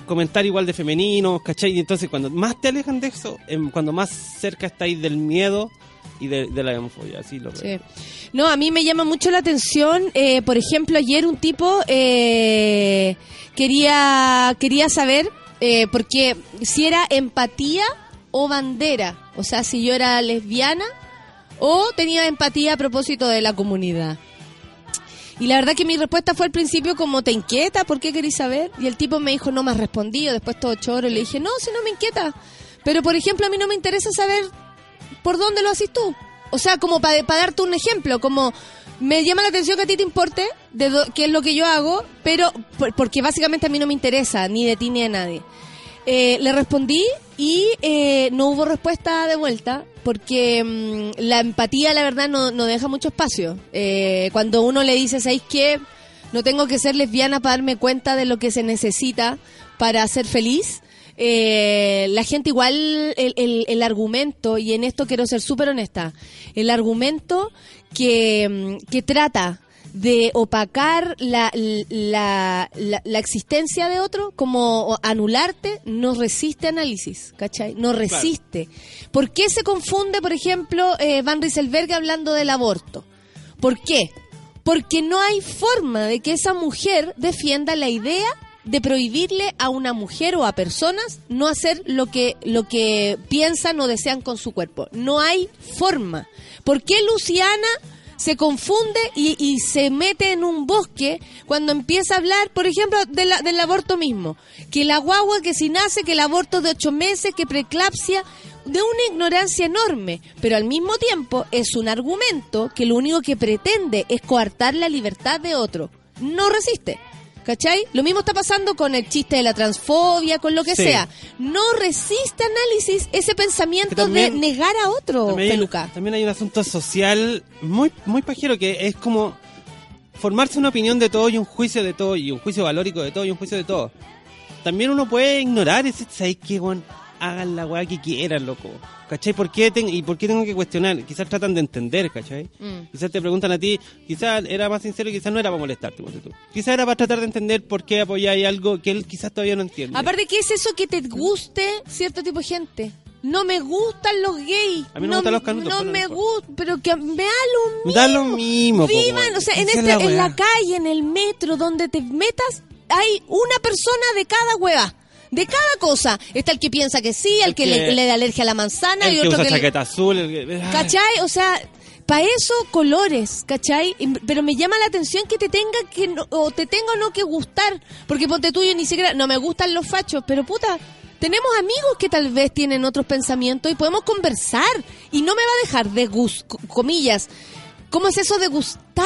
comentario igual de femenino, ¿cachai? Y entonces cuando más te alejan de eso, em, cuando más cerca estáis del miedo y de, la homofobia, así lo veo. Sí. No, a mí me llama mucho la atención, eh, por ejemplo, ayer un tipo eh, quería, quería saber, eh, porque si era empatía o bandera, o sea, si yo era lesbiana o tenía empatía a propósito de la comunidad. Y la verdad que mi respuesta fue al principio como, ¿te inquieta? ¿Por qué querés saber? Y el tipo me dijo, no me has respondido. Después todo choro. Y le dije, no, si no me inquieta. Pero, por ejemplo, a mí no me interesa saber por dónde lo haces tú. O sea, como para darte un ejemplo, como me llama la atención que a ti te importe de do- qué es lo que yo hago, pero por- porque básicamente a mí no me interesa, ni de ti ni de nadie. Eh, le respondí y eh, no hubo respuesta de vuelta porque mm, la empatía, la verdad, no, no deja mucho espacio. Eh, cuando uno le dice, ¿sabéis qué? No tengo que ser lesbiana para darme cuenta de lo que se necesita para ser feliz. Eh, la gente igual, el, el- el argumento, y en esto quiero ser súper honesta, el argumento que, mm, que trata de opacar la, la, la, la existencia de otro, como anularte, no resiste análisis, ¿cachai? No resiste. ¿Por qué se confunde, por ejemplo, eh, Van Rieselberg hablando del aborto? ¿Por qué? Porque no hay forma de que esa mujer defienda la idea de prohibirle a una mujer o a personas no hacer lo que lo que piensan o desean con su cuerpo. No hay forma. ¿Por qué Luciana se confunde y, y se mete en un bosque cuando empieza a hablar, por ejemplo, del aborto mismo? Que la guagua que si nace, que el aborto de ocho meses, que preeclampsia, de una ignorancia enorme, pero al mismo tiempo es un argumento que lo único que pretende es coartar la libertad de otro. No resiste. ¿Cachai? Lo mismo está pasando con el chiste de la transfobia, con lo que Sí. sea. No resiste análisis ese pensamiento también- de negar a otro, También hay, peluca. también hay un asunto social muy, muy pajero que es como formarse una opinión de todo y un juicio de todo y un juicio valórico de todo y un juicio de todo. También uno puede ignorar ese, ¿sabes qué? Hagan la weá que quieran, loco. ¿Cachai? ¿Por qué ten- ¿Y por qué tengo que cuestionar? Quizás tratan de entender, ¿cachai? Mm. Quizás te preguntan a ti, quizás era más sincero, quizás no era para molestarte, tú. Quizás era para tratar de entender por qué apoyáis algo que él quizás todavía no entiende. Aparte, ¿qué es eso que te guste cierto tipo de gente? No me gustan los gays. A mí no me gustan los canutos, No me gustan, pero que me da lo mismo. Da lo mismo, Vivan, o sea, en, este, la en la calle, en el metro, donde te metas, hay una persona de cada hueva. De cada cosa. Está el que piensa que sí, el, El que, que- le, le da alergia a la manzana El y que otro usa que... le- chaqueta azul, el que... ¿Cachai? O sea, para eso colores, ¿cachai? Pero me llama la atención que te tenga que no- o te tenga o no que gustar, porque ponte tuyo ni siquiera no me gustan los fachos, pero puta, tenemos amigos que tal vez tienen otros pensamientos y podemos conversar y no me va a dejar de gus, co- comillas. ¿Cómo es eso de gustar?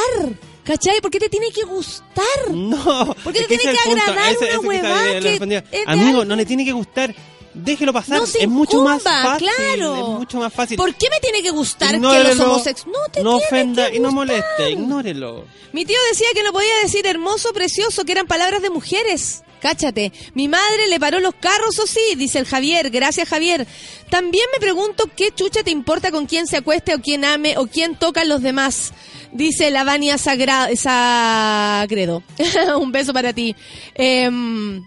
¿Cachai? ¿Por qué te tiene que gustar? No, ¿Por qué te tiene que agradar ese- una huevada que Amigo, no le tiene que gustar. Déjelo pasar. No se es mucho más fácil. claro. Es mucho más fácil. ¿Por qué me tiene que gustar que Ignórelo, los homosexuales? No te no ofenda que y no moleste. Ignórelo. Mi tío decía que no podía decir hermoso, precioso, que eran palabras de mujeres. Cáchate. Mi madre le paró los carros, o sí, dice el Javier. Gracias, Javier. También me pregunto qué chucha te importa con quién se acueste o quién ame o quién toca a los demás. Dice la Vania Sagra- Sagredo. Un beso para ti. Em,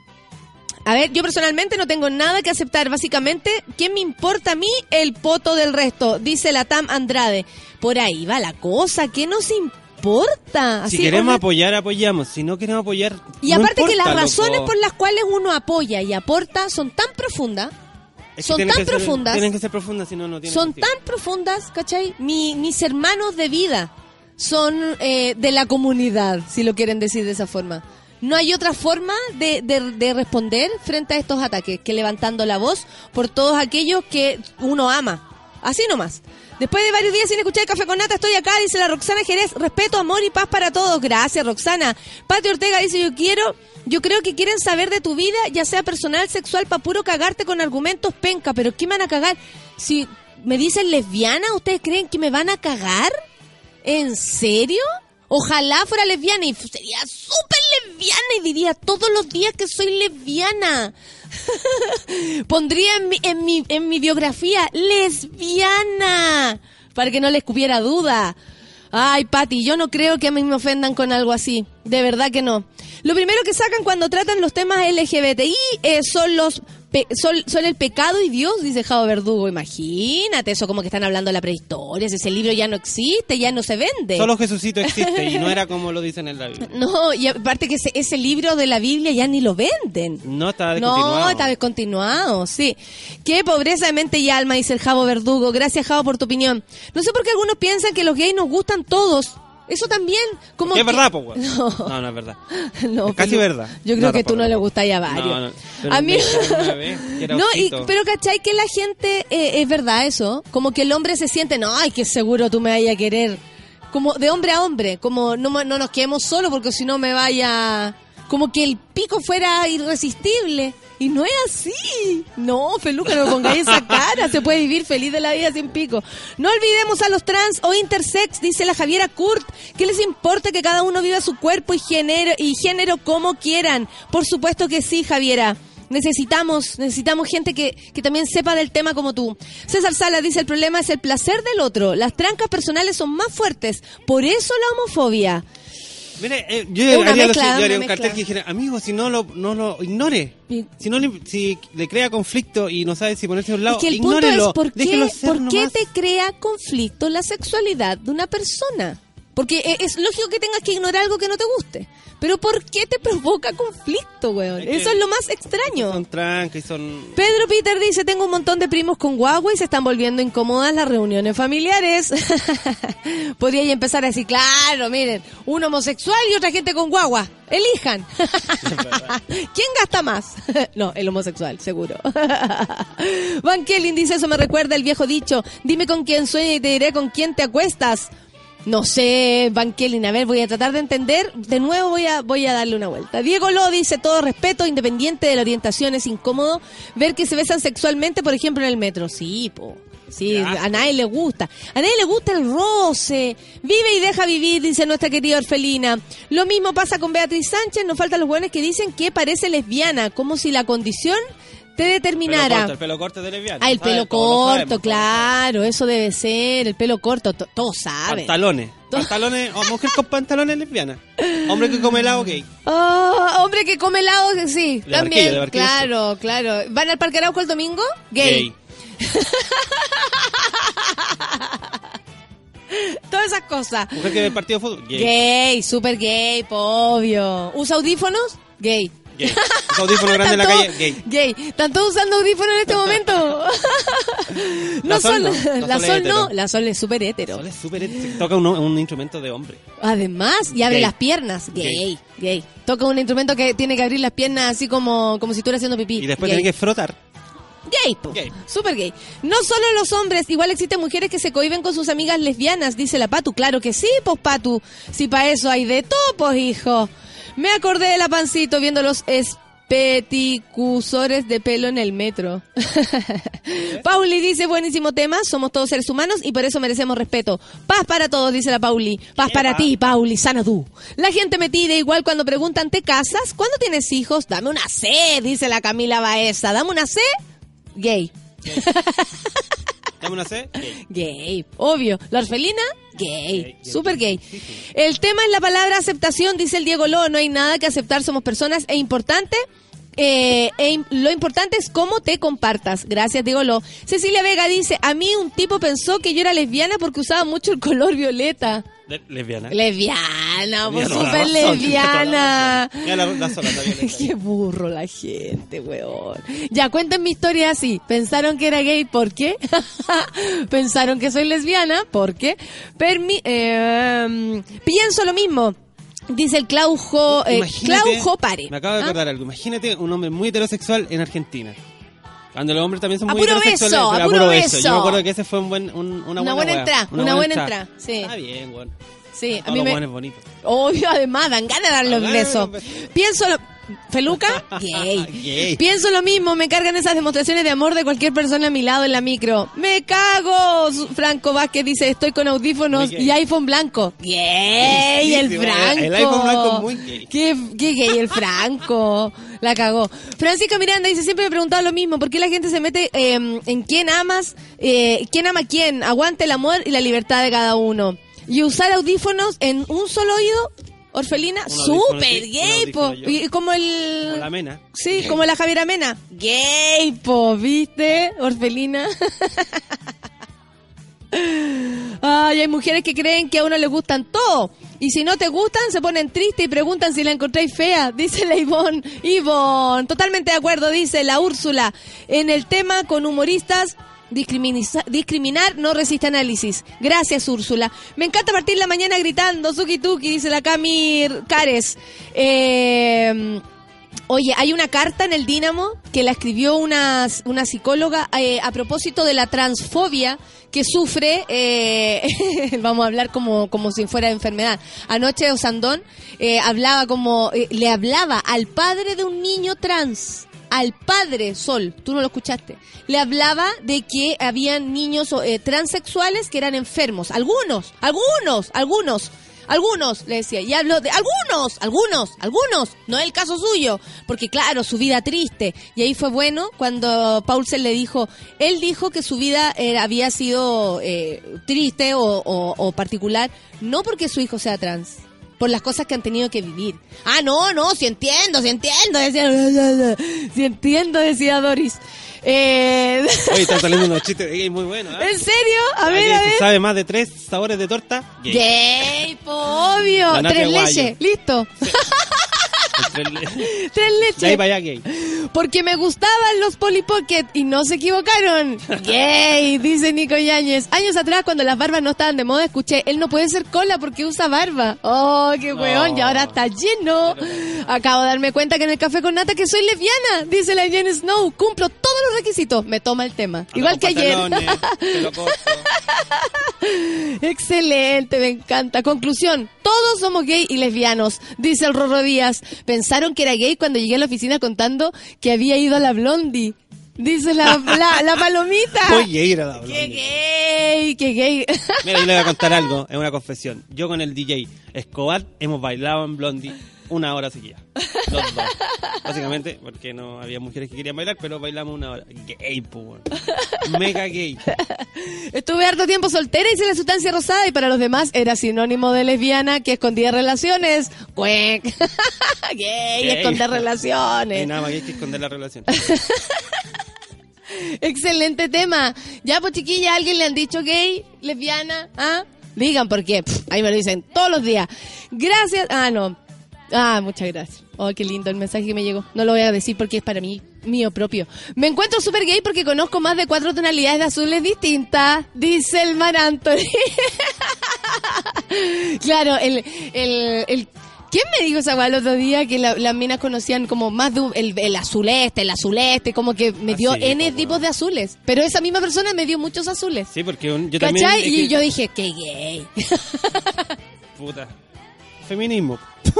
a ver, yo personalmente no tengo nada que aceptar. Básicamente, ¿qué me importa a mí el poto del resto? Dice la Tam Andrade. Por ahí va la cosa. ¿Qué nos importa? Si queremos apoyar, apoyamos. Si no queremos apoyar. Y no aparte que las importa, razones loco. por las cuales uno apoya y aporta son tan profundas, Es que son tan ser- profundas. tienen que ser profundas, si no, no tienen son sentido. tan profundas, ¿cachai? Mi- mis hermanos de vida son eh, de la comunidad, si lo quieren decir de esa forma. No hay otra forma de, de- de responder frente a estos ataques que levantando la voz por todos aquellos que uno ama. Así nomás. Después de varios días sin escuchar Café con Nata, estoy acá, dice la Roxana Jerez. Respeto, amor y paz para todos. Gracias, Roxana. Pati Ortega dice, yo quiero, yo creo que quieren saber de tu vida, ya sea personal, sexual, para puro cagarte con argumentos penca. Pero ¿qué me van a cagar? Si me dicen lesbiana, ¿ustedes creen que me van a cagar? ¿En serio? Ojalá fuera lesbiana y sería súper lesbiana y diría todos los días que soy lesbiana. Pondría en mi, en mi, en mi biografía lesbiana para que no les cupiera duda. Ay, Pati, yo no creo que a mí me ofendan con algo así. De verdad que no. Lo primero que sacan cuando tratan los temas LGBTI eh, son los pe- son, son el pecado y Dios, dice Javo Verdugo. Imagínate, eso como que están hablando de la prehistoria. si Ese libro ya no existe, ya no se vende. Solo Jesucito existe y no era como lo dicen en la Biblia. No, y aparte que ese, ese libro de la Biblia ya ni lo venden. No está No, descontinuado. está descontinuado, sí. Qué pobreza de mente y alma, dice el Javo Verdugo. Gracias, Javo, por tu opinión. No sé por qué algunos piensan que los gays nos gustan todos. Eso también, como Es que- verdad, pues. No. No, no es verdad. No, Es casi verdad. Yo creo No, que tú no le gustáis a varios. A mí No, y, pero ¿cachai que la gente, eh, es verdad eso? Como que el hombre se siente, no, ay, que seguro tú me vayas a querer. Como de hombre a hombre, como no, no nos quedemos solos porque si no me vaya... Como que el pico fuera irresistible. Y no es así. No, Feluca, no me pongáis esa cara. Se puede vivir feliz de la vida sin pico. No olvidemos a los trans o intersex, dice la Javiera Kurt. ¿Qué les importa que cada uno viva su cuerpo y género, y género como quieran? Por supuesto que sí, Javiera. Necesitamos, necesitamos gente que, que también sepa del tema como tú. César Sala dice, el problema es el placer del otro. Las trancas personales son más fuertes. Por eso la homofobia. Mire, eh, yo haría, lo mezcla, siguiente, yo haría un cartel que dijera, amigo, si no lo, no lo ignore. Si no le, si le crea conflicto y no sabe si ponerse a un lado, es que el punto ignórelo. es por qué, por qué te crea conflicto la sexualidad de una persona. Porque e- es lógico que tengas que ignorar algo que no te guste. Pero ¿por qué te provoca conflicto, weón? Es Eso es lo más extraño. Son trancas y son... Pedro Peter dice, tengo un montón de primos con guagua y se están volviendo incómodas las reuniones familiares. Podría ya empezar a decir, claro, miren, un homosexual y otra gente con guagua. Elijan. ¿Quién gasta más? no, el homosexual, seguro. Van Kelly dice, eso me recuerda el viejo dicho, dime con quién sueñas y te diré con quién te acuestas. No sé, Van Kelly, a ver, voy a tratar de entender. De nuevo voy a, voy a darle una vuelta. Diego Lo dice, todo respeto, independiente de la orientación, es incómodo ver que se besan sexualmente, por ejemplo, en el metro. Sí, po. Sí, a nadie le gusta. A nadie le gusta el roce. Vive y deja vivir, dice nuestra querida Orfelina. Lo mismo pasa con Beatriz Sánchez. Nos faltan los buenos que dicen que parece lesbiana, como si la condición te Pelo determinara. corto, el pelo corto de lesbiana. Ah, el pelo corto, claro, eso debe ser, el pelo corto, to- todos saben. Pantalones. Pantalones, o mujer con pantalones lesbiana. Hombre que come helado gay. Ah, hombre que come helado, sí, también, claro, claro. ¿Van al Parque Arauco el domingo? Gay. Todas esas cosas. Mujer que ve el partido de fútbol. Gay. Gay, super gay, obvio. ¿Usa audífonos? Gay. Gay. Audífono grande en la calle. Gay. Gay. ¿Están todos usando audífonos en este momento? no La Sol son, no, la la Sol no, la Sol es súper hétero. Sol es súper- toca un, un instrumento de hombre. Además, y abre Gay. las piernas. Gay, gay. Toca un instrumento que tiene que abrir las piernas así como, como si estuviera haciendo pipí. Y después Gay. tiene que frotar. Gay, po. Gay. Super gay. No solo los hombres, igual existen mujeres que se cohiben con sus amigas lesbianas, dice la Patu. Claro que sí, pues Patu. Si para eso hay de topos, hijo. Me acordé de la pancito viendo los espeticusores de pelo en el metro. Pauli dice, buenísimo tema, somos todos seres humanos y por eso merecemos respeto. Paz para todos, dice la Pauli. Paz para ti, Pauli, sana tú. La gente me tira igual cuando preguntan, ¿te casas? ¿Cuándo tienes hijos? Dame una C, dice la Camila Baeza. Dame una C, gay. Dame una C. Gay. Gay, obvio. La orfelina, gay, Gay, gay. súper gay. Sí. El tema es la palabra aceptación, dice el Diego Lo. No hay nada que aceptar, somos personas. E importante, eh, e lo importante es cómo te compartas. Gracias, Diego Lo. Cecilia Vega dice, a mí un tipo pensó que yo era lesbiana porque usaba mucho el color violeta. Le- lesbiana. Lesbiana, pues súper la lesbiana. la, la sola. Qué burro la gente, weón. Ya, cuenten mi historia así. ¿Pensaron que era gay? ¿Por qué? ¿Pensaron que soy lesbiana? ¿Por qué? Permi eh, pienso lo mismo. Dice el Claujo, eh, Claujo Pare. Me acabo de ¿Ah? acordar algo. Imagínate un hombre muy heterosexual en Argentina. Cuando los hombres también son A muy puro heterosexuales. beso, pero a puro beso. Yo me acuerdo que ese fue un buen, un- una, Una buena, entrada, una buena entrada, sí. Está bien, weón. Sí, a Todos mí los me... Obvio, además, dan ganas de darle Dan un ganas de beso. darle un beso. Pienso. ¿Feluca? Gay. Gay. Pienso lo mismo, me cargan esas demostraciones de amor de cualquier persona a mi lado en la micro. ¡Me cago! Franco Vázquez dice, estoy con audífonos y iPhone blanco. ¡Gay! Sí, el sí, Franco. el iPhone blanco es muy gay. ¿Qué, qué gay el Franco? La cagó. Francisca Miranda dice, siempre me he preguntado lo mismo, ¿por qué la gente se mete eh, en quién amas, eh, quién ama a quién? Aguante el amor y la libertad de cada uno. Y usar audífonos en un solo oído, orfelina, súper gay, po. Y como el... Como la mena. Sí, como la Javiera Mena. Gay, po, ¿viste? Orfelina. Ay, hay mujeres que creen que a uno le gustan todo. Y si no te gustan, se ponen tristes y preguntan si la encontráis fea. Dice la Ivonne. Ivonne, totalmente de acuerdo, dice la Úrsula. En el tema con humoristas, discriminar no resiste análisis. Gracias, Úrsula. Me encanta partir la mañana gritando, Suki Tuki, dice la Cami Cares. Eh, Oye, hay una carta en el Dínamo que la escribió una, una psicóloga eh, a propósito de la transfobia que sufre, eh, vamos a hablar como, como si fuera enfermedad. Anoche Osandón eh, hablaba como, eh, le hablaba al padre de un niño trans, al padre Sol, tú no lo escuchaste, le hablaba de que habían niños eh, transexuales que eran enfermos, algunos, algunos, algunos. Algunos, le decía, y hablo de algunos, algunos, algunos, no es el caso suyo, porque claro, su vida triste. Y ahí fue bueno cuando Paulsen le dijo, él dijo que su vida eh, había sido eh, triste o particular, no porque su hijo sea trans, por las cosas que han tenido que vivir. Ah, no, no, si entiendo, si entiendo, decía, si entiendo, decía Doris. Eh, Oye, están saliendo unos chistes de gay muy buenos. ¿eh? ¿En serio? A ver, a ver. sabe más de tres sabores de torta? Gay. Gay, po, obvio. Tres leches, listo. El- Tres De ahí leches. para allá gay. Porque me gustaban los Polly Pocket y no se equivocaron. Gay, dice Nico Yáñez. Años atrás, cuando las barbas no estaban de moda, escuché, él no puede ser cola porque usa barba. Oh, qué No. weón, y ahora está lleno. Acabo de darme cuenta que en el café con nata que soy lesbiana, dice la Jen Snow. Cumplo todos los requisitos. Me toma el tema. Igual que ayer. Excelente, me encanta. Conclusión, todos somos gay y lesbianos, dice el Rorro Díaz. Pensaron que era gay cuando llegué a la oficina contando que había ido a la Blondie. Dice la, la, la palomita. Muy gay era la ¡Qué Blondie. gay! ¡Qué gay! Mira, yo le voy a contar algo, es una confesión. Yo con el DJ Escobar hemos bailado en Blondie una hora seguida. Los dos. Básicamente, porque no había mujeres que querían bailar, pero bailamos una hora. Gay, weón. Mega gay. Estuve harto tiempo soltera y hice la sustancia rosada y para los demás era sinónimo de lesbiana que escondía relaciones. ¡Cuec! gay, esconder hay relaciones. nada más gay que esconder la relación. Excelente tema. Ya, pues chiquilla, ¿a ¿alguien le han dicho gay, lesbiana? ¿Ah? Digan por qué. Pff, ahí me lo dicen todos los días. Gracias. Ah, no. Ah, muchas gracias. Oh, qué lindo el mensaje que me llegó. No lo voy a decir porque es para mí, mío propio. Me encuentro súper gay porque conozco más de cuatro tonalidades de azules distintas, dice el Mar Anthony. claro, el, el, el ¿Quién me dijo esa el otro día que la- las minas conocían como más de el, el azuleste, el azuleste, como que me Ah, dio sí, N po, tipos de azules? Pero esa misma persona me dio muchos azules. Sí, porque un- yo también... ¿Cachai? es Y que- yo dije, qué gay. Puta. Feminismo.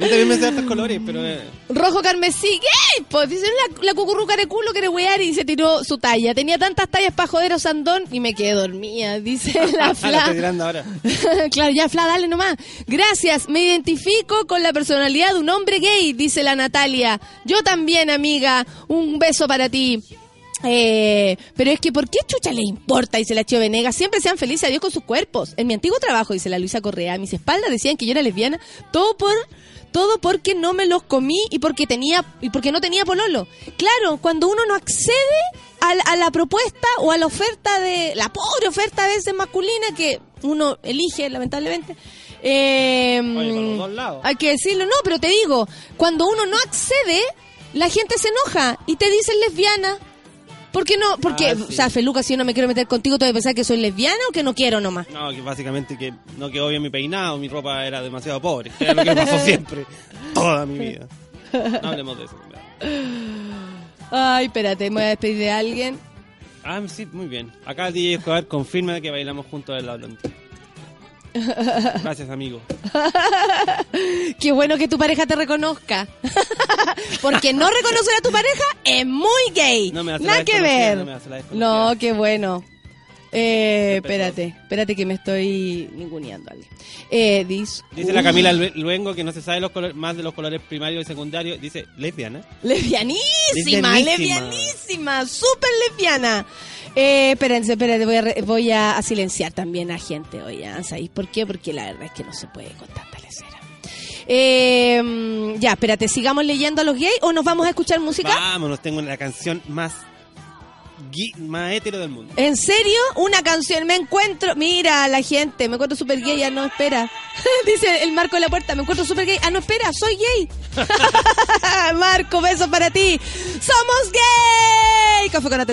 yo también me sé hartos colores, pero... eh, Rojo carmesí, gay. Pues dicen la, la cucurruca de culo quiere wear y se tiró su talla. Tenía tantas tallas para joder a Sandón y me quedé dormida, dice la ah, la estoy fla. tirando ahora. claro, ya, Fla, dale nomás. Gracias, me identifico con la personalidad de un hombre gay, dice la Natalia. Yo también, amiga. Un beso para ti. Eh, pero es que, ¿por qué chucha le importa? Dice la Chio Venegas. Siempre sean felices a Dios con sus cuerpos. En mi antiguo trabajo, dice la Luisa Correa, a mis espaldas decían que yo era lesbiana. Todo por todo porque no me los comí y porque tenía y porque no tenía pololo. Claro, cuando uno no accede a, la- a la propuesta o a la oferta de la pobre oferta a veces masculina que uno elige lamentablemente. eh, Oye, para los dos lados. hay que decirlo, no, pero te digo, cuando uno no accede, la gente se enoja y te dicen lesbiana. ¿Por qué no? Porque, Ah, sí. o sea, Feluca, si yo no me quiero meter contigo, ¿te vas a pensar que soy lesbiana o que no quiero nomás? No, que básicamente que no quedó bien mi peinado, mi ropa era demasiado pobre. Que era lo que pasó siempre. Toda mi vida. No hablemos de eso. Ay, espérate, me voy a despedir de alguien. Ah, sí, muy bien. Acá DJ Escobar confirma que bailamos juntos en la blondie. Gracias, amigo. Qué bueno que tu pareja te reconozca. Porque no reconocer a tu pareja es muy gay. No me hace Nada la que ver. no me hace la. No, qué bueno. Eh, espérate, espérate que me estoy ninguneando a alguien. Eh, dis- Dice la Camila Lue- Luengo que no se sabe los colores, más de los colores primarios y secundarios. Dice lesbiana. Lesbianísima. lesbianísima, súper lesbiana. Eh, espérense, espérense, voy a, voy a, silenciar también a gente hoy. ¿sabéis por qué? Porque la verdad es que no se puede con tanta lecera. Eh, ya, espérate, ¿sigamos leyendo a los gays o nos vamos a escuchar música? Vámonos, tengo la canción más, más hétero del mundo. ¿En serio? Una canción, me encuentro, mira la gente, me encuentro súper gay, ah, no, espera. Dice el Marco de la puerta, me encuentro súper gay, ah, no, espera, soy gay. Marco, beso para ti. ¡Somos gay! Café con Nata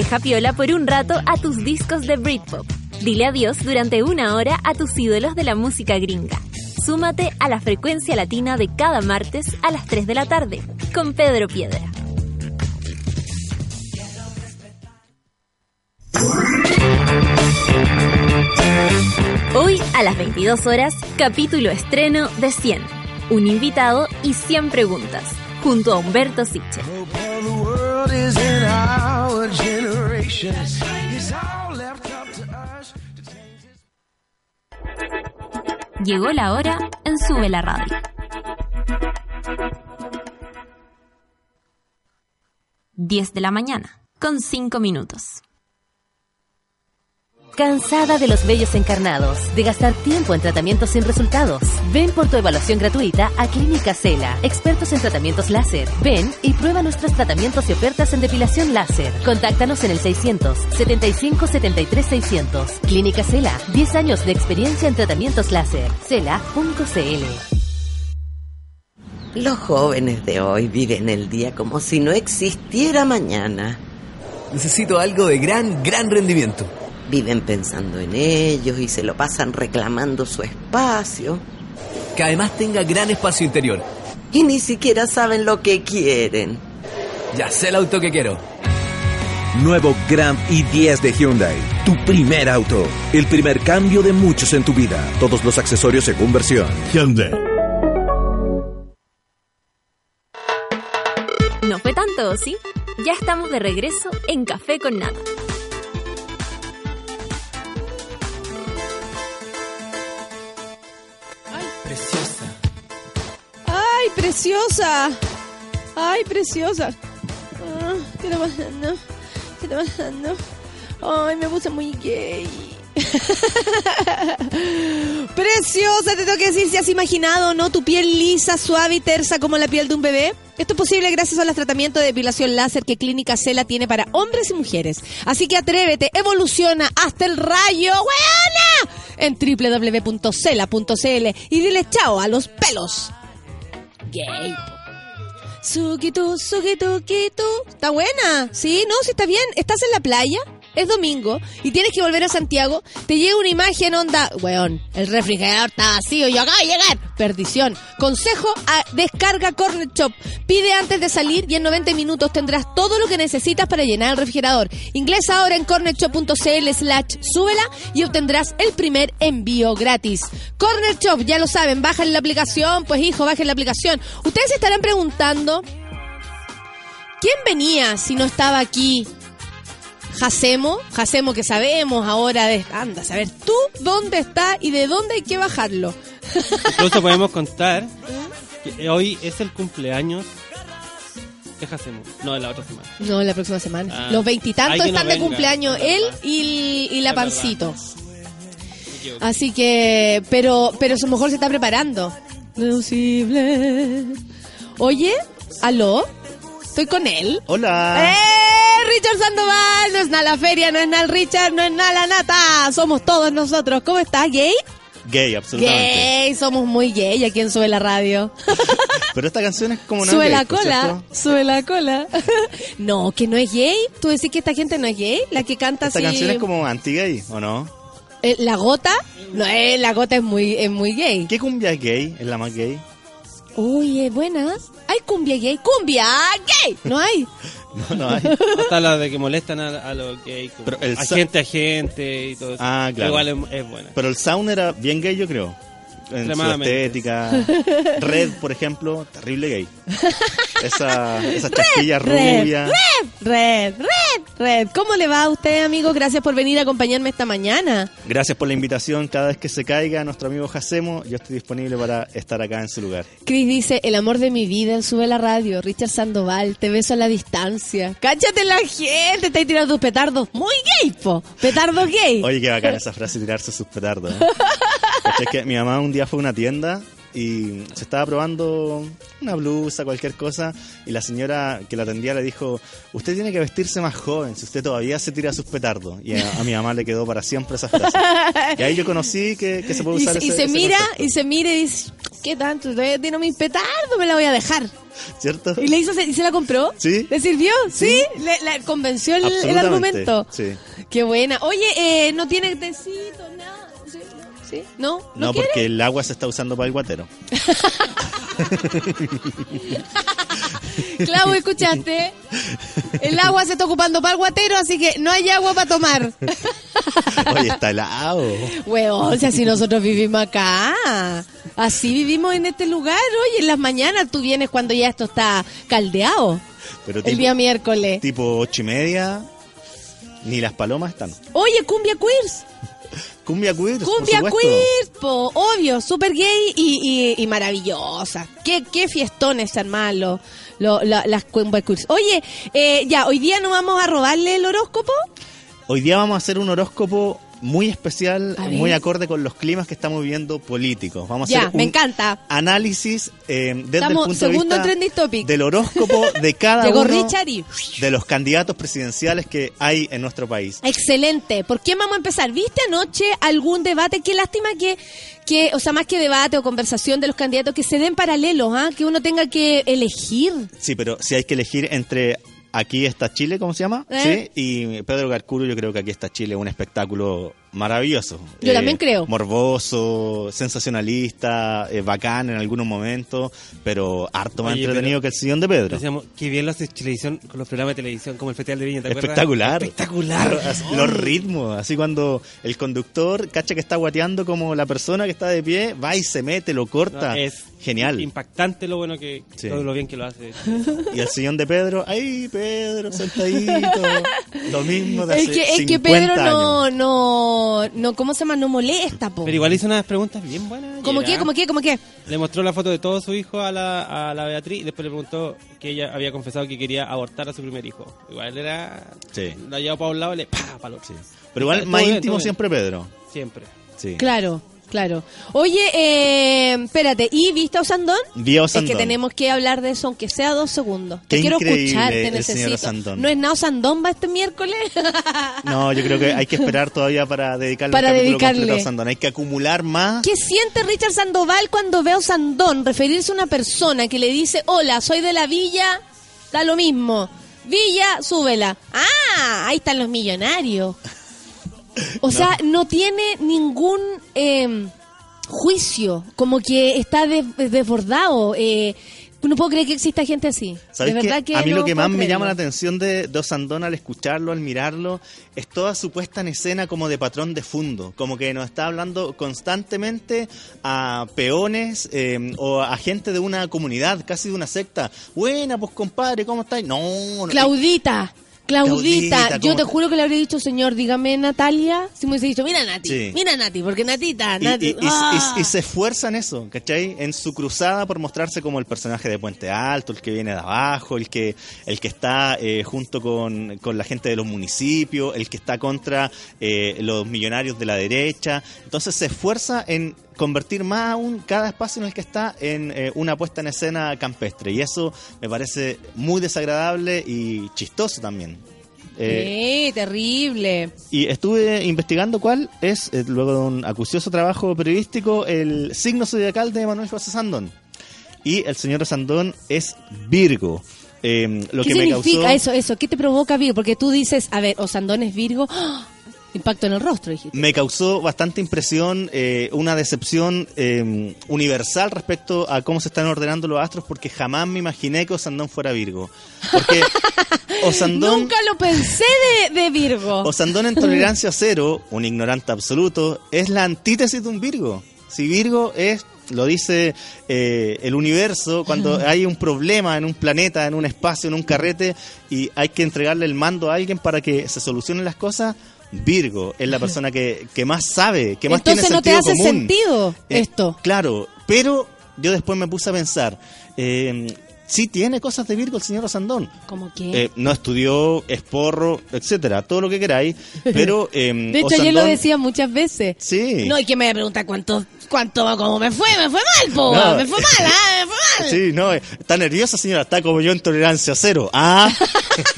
Deja piola por un rato a tus discos de Britpop. Dile adiós durante una hora a tus ídolos de la música gringa. Súmate a la frecuencia latina de cada martes a las 3 de la tarde con Pedro Piedra. Hoy a las 22 horas, capítulo estreno de 100. Un invitado y 100 preguntas, junto a Humberto Siche. Llegó la hora en Sube la Radio. 10 de la mañana, con 5 minutos. ¿Cansada de los vellos encarnados? ¿De gastar tiempo en tratamientos sin resultados? Ven por tu evaluación gratuita a Clínica Cela, expertos en tratamientos láser. Ven y prueba nuestros tratamientos y ofertas en depilación láser. Contáctanos en el 600 75 73 600. Clínica Cela, 10 años de experiencia en tratamientos láser. Cela.cl Los jóvenes de hoy viven el día como si no existiera mañana. Necesito algo de gran, gran rendimiento. Viven pensando en ellos y se lo pasan reclamando su espacio. Que además tenga gran espacio interior. Y ni siquiera saben lo que quieren. Ya sé el auto que quiero. Nuevo Grand i10 de Hyundai. Tu primer auto. El primer cambio de muchos en tu vida. Todos los accesorios según versión. Hyundai. No fue tanto, ¿sí? Ya estamos de regreso en Café con Nata. Preciosa! ¡Ay, preciosa! Ah, ¿Qué está pasando? ¿Qué está pasando? ¡Ay, me puse muy gay! Preciosa, te tengo que decir si has imaginado, ¿no? Tu piel lisa, suave y tersa como la piel de un bebé. Esto es posible gracias a los tratamientos de depilación láser que Clínica Cela tiene para hombres y mujeres. Así que atrévete, evoluciona hasta el rayo, ¡weona! En www.cela.cl y dile chao a los pelos. Gay. Sukitu, sukitu, kitu. Está buena. Sí, no, sí está bien. ¿Estás en la playa? Es domingo y tienes que volver a Santiago. Te llega una imagen onda, weón, el refrigerador está vacío yo acabo de llegar. Perdición. Consejo descarga Corner Shop. Pide antes de salir y en 90 minutos tendrás todo lo que necesitas para llenar el refrigerador. Ingresa ahora en cornershop.cl slash súbela y obtendrás el primer envío gratis. Corner Shop, ya lo saben, bajan la aplicación, pues hijo, bajen la aplicación. Ustedes estarán preguntando, ¿quién venía si no estaba aquí Jacemo, Jacemo que sabemos ahora de anda, a saber tú dónde está y de dónde hay que bajarlo. Incluso podemos contar que hoy es el cumpleaños de Jacemo. No, de la otra semana. No, la próxima semana. Ah. Los veintitantos no están de venga, cumpleaños, él y, y la pancito. Así que, pero, pero a lo mejor se está preparando. Oye, aló, estoy con él. Hola. ¡Eh! Richard Sandoval, no es nada la feria, no es nada el Richard, no es nada la nata, somos todos nosotros. ¿Cómo estás, gay? Gay, absolutamente. Gay, somos muy gay aquí en Sube la Radio. Pero esta canción es como no sube la gay, ¿por cola, sube la cola. no, que no es gay. ¿Tú decís que esta gente no es gay? La que canta Esta así... canción es como anti-gay, ¿o no? Eh, ¿La gota? No, eh, la gota es muy, es muy gay. ¿Qué cumbia es gay? ¿Es la más gay? Uy, es buena. ¿Hay cumbia gay? ¡Cumbia gay! ¿No hay? No, no hay. Hasta la de que molestan a, a los gays. Pero el sa- agente, agente y todo eso. Ah, claro. Igual es, es buena. Pero el sound era bien gay, yo creo. En su estética. Red, por ejemplo, terrible gay. Esa, esa chasquilla Red, rubia. Red, red, red. ¿Cómo le va a usted, amigo? Gracias por venir a acompañarme esta mañana. Gracias por la invitación. Cada vez que se caiga nuestro amigo Jacemo, yo estoy disponible para estar acá en su lugar. Chris dice, el amor de mi vida en Sube la Radio. Richard Sandoval, te beso a la distancia. Cáchate la gente, está ahí tirando tus petardos. Muy gay, po. Petardo gay. Oye, qué bacana esa frase, tirarse sus petardos. ¿eh? ¿Cachai? que mi mamá un día fue a una tienda y se estaba probando una blusa, cualquier cosa, y la señora que la atendía le dijo, usted tiene que vestirse más joven, si usted todavía se tira sus petardos. Y a, a mi mamá le quedó para siempre esa frase. Y ahí yo conocí que, que se puede y, usar se- y ese- se ese mira, concepto, y se mira y dice, ¿qué tanto? Todavía tiene mis petardos, me la voy a dejar. ¿Cierto? Y le hizo, ¿y se la compró? Sí. ¿Le sirvió? ¿Sí? ¿Le, le convenció el, el argumento? Sí. Qué buena. Oye, eh, ¿no tiene tecito, nada? ¿No? ¿No, porque el agua se está usando para el guatero. Clau, ¿escuchaste? El agua se está ocupando para el guatero, así que no hay agua para tomar. Oye, está helado. Huevón, si así nosotros vivimos acá. Así vivimos en este lugar. Oye, en las mañanas tú vienes cuando ya esto está caldeado. Pero El día miércoles. tipo ocho y media, ni las palomas están. Oye, cumbia queers. Cumbia queer, por Cumbia supuesto. queer, po, obvio, súper gay y, y, y maravillosa. Qué, qué fiestones, lo- la- las cumbia queers. Oye, eh, ya, hoy día no vamos a robarle el horóscopo. Hoy día vamos a hacer un horóscopo muy especial, muy acorde con los climas que estamos viviendo políticos. Vamos a Ya, hacer me encanta. análisis eh, desde Estamos el punto de segundo vista del horóscopo de cada Llegó uno y... de los candidatos presidenciales que hay en nuestro país. Excelente. ¿Por qué vamos a empezar? ¿Viste anoche algún debate? Qué lástima que, que, o sea, más que debate o conversación de los candidatos, que se den paralelos, ¿ah? Que uno tenga que elegir. Sí, pero si hay que elegir entre aquí está Chile, ¿cómo se llama? ¿Eh? Sí, y Pedro Garcuro, yo creo que aquí está Chile, un espectáculo maravilloso. Yo también creo. Morboso, sensacionalista, eh, bacán en algunos momentos, pero harto más Oye, entretenido que el sillón de Pedro. Decíamos, qué bien lo hace televisión con los programas de televisión como el Festival de Viña, ¿te? Espectacular. Espectacular. Así, Los ritmos, así cuando el conductor cacha que está guateando como la persona que está de pie, va y se mete, lo corta. No, es Genial. Impactante lo bueno que, Sí. todo lo bien que lo hace. Y el sillón de Pedro, ay, Pedro, sentadito. lo mismo de hace Es que, es que 50 Pedro años. no, no, no, ¿cómo se llama? No molesta, po. Pero igual hizo unas preguntas bien buenas. ¿Cómo qué? ¿Cómo qué? ¿Cómo qué? Le mostró la foto de todo su hijo a la, a la Beatriz y después le preguntó que ella había confesado que quería abortar a su primer hijo. Igual era... Sí. La llevó para un lado y le... ¡pa! para el otro. Pero igual más bien, íntimo siempre Pedro. Siempre. Sí. Claro, claro. Oye, eh, espérate, ¿y viste a Osandón? Vi a Es que Osandón. tenemos que hablar de eso, aunque sea dos segundos. Qué te quiero escuchar, te necesito. Osandón. ¿No es nada Osandón va este miércoles? No, yo creo que hay que esperar todavía para dedicarle Para dedicarle. a Osandón. Hay que acumular más. ¿Qué siente Richard Sandoval cuando ve a Osandón referirse a una persona que le dice, hola, soy de la villa, da lo mismo. Villa, súbela. Ah, ahí están los millonarios. O sea, no tiene ningún eh, juicio, como que está des- desbordado. Eh, no puedo creer que exista gente así. ¿Sabes de verdad que a mí no lo que más me llama la atención de, de Osandón al escucharlo, al mirarlo, es toda su puesta en escena como de patrón de fondo. Como que nos está hablando constantemente a peones eh, o a gente de una comunidad, casi de una secta. Buena, pues compadre, ¿cómo estáis? No, no. Claudita. Claudita, Claudita, yo ¿cómo te juro que le habría dicho, señor, dígame Natalia. Si me hubiese dicho, mira Nati, Sí. mira Nati, porque Natita, Nati. y- y- ¡ah! y- y se esfuerza en eso, ¿cachai? En su cruzada por mostrarse como el personaje de Puente Alto, el que viene de abajo, el que, el que está eh, junto con, con la gente de los municipios, el que está contra eh, los millonarios de la derecha. Entonces se esfuerza en convertir más aún cada espacio en el que está en eh, una puesta en escena campestre. Y eso me parece muy desagradable y chistoso también. Eh, terrible. y estuve investigando cuál es, eh, luego de un acucioso trabajo periodístico, el signo zodiacal de Manuel José Sandón. Y el señor Sandón es Virgo. Eh, lo ¿Qué que me significa causó, eso, eso? ¿Qué te provoca Virgo? Porque tú dices, a ver, Osandón es Virgo, ¡ah! Impacto en el rostro, dijiste. Me causó bastante impresión, eh, una decepción eh, universal respecto a cómo se están ordenando los astros, porque jamás me imaginé que Osandón fuera Virgo. Porque Osandón... Nunca lo pensé de, de Virgo. Osandón en tolerancia cero, un ignorante absoluto, es la antítesis de un Virgo. Si Virgo es, lo dice eh, el universo, cuando hay un problema en un planeta, en un espacio, en un carrete, y hay que entregarle el mando a alguien para que se solucionen las cosas, Virgo es la persona que, que más sabe, que más Entonces tiene no te sentido hace común. sentido Eh, esto. Claro, pero yo después me puse a pensar, eh, sí tiene cosas de Virgo el señor Osandón. Como que... Eh, no estudió, es porro, etcétera, todo lo que queráis, pero eh, de hecho, ayer lo decía muchas veces. Sí. No, y que me pregunta cuánto, cuánto, cómo me fue, me fue mal, po, No. me fue mal, ah, me fue mal. Sí, no, está nerviosa señora, está como yo en tolerancia cero. Ah,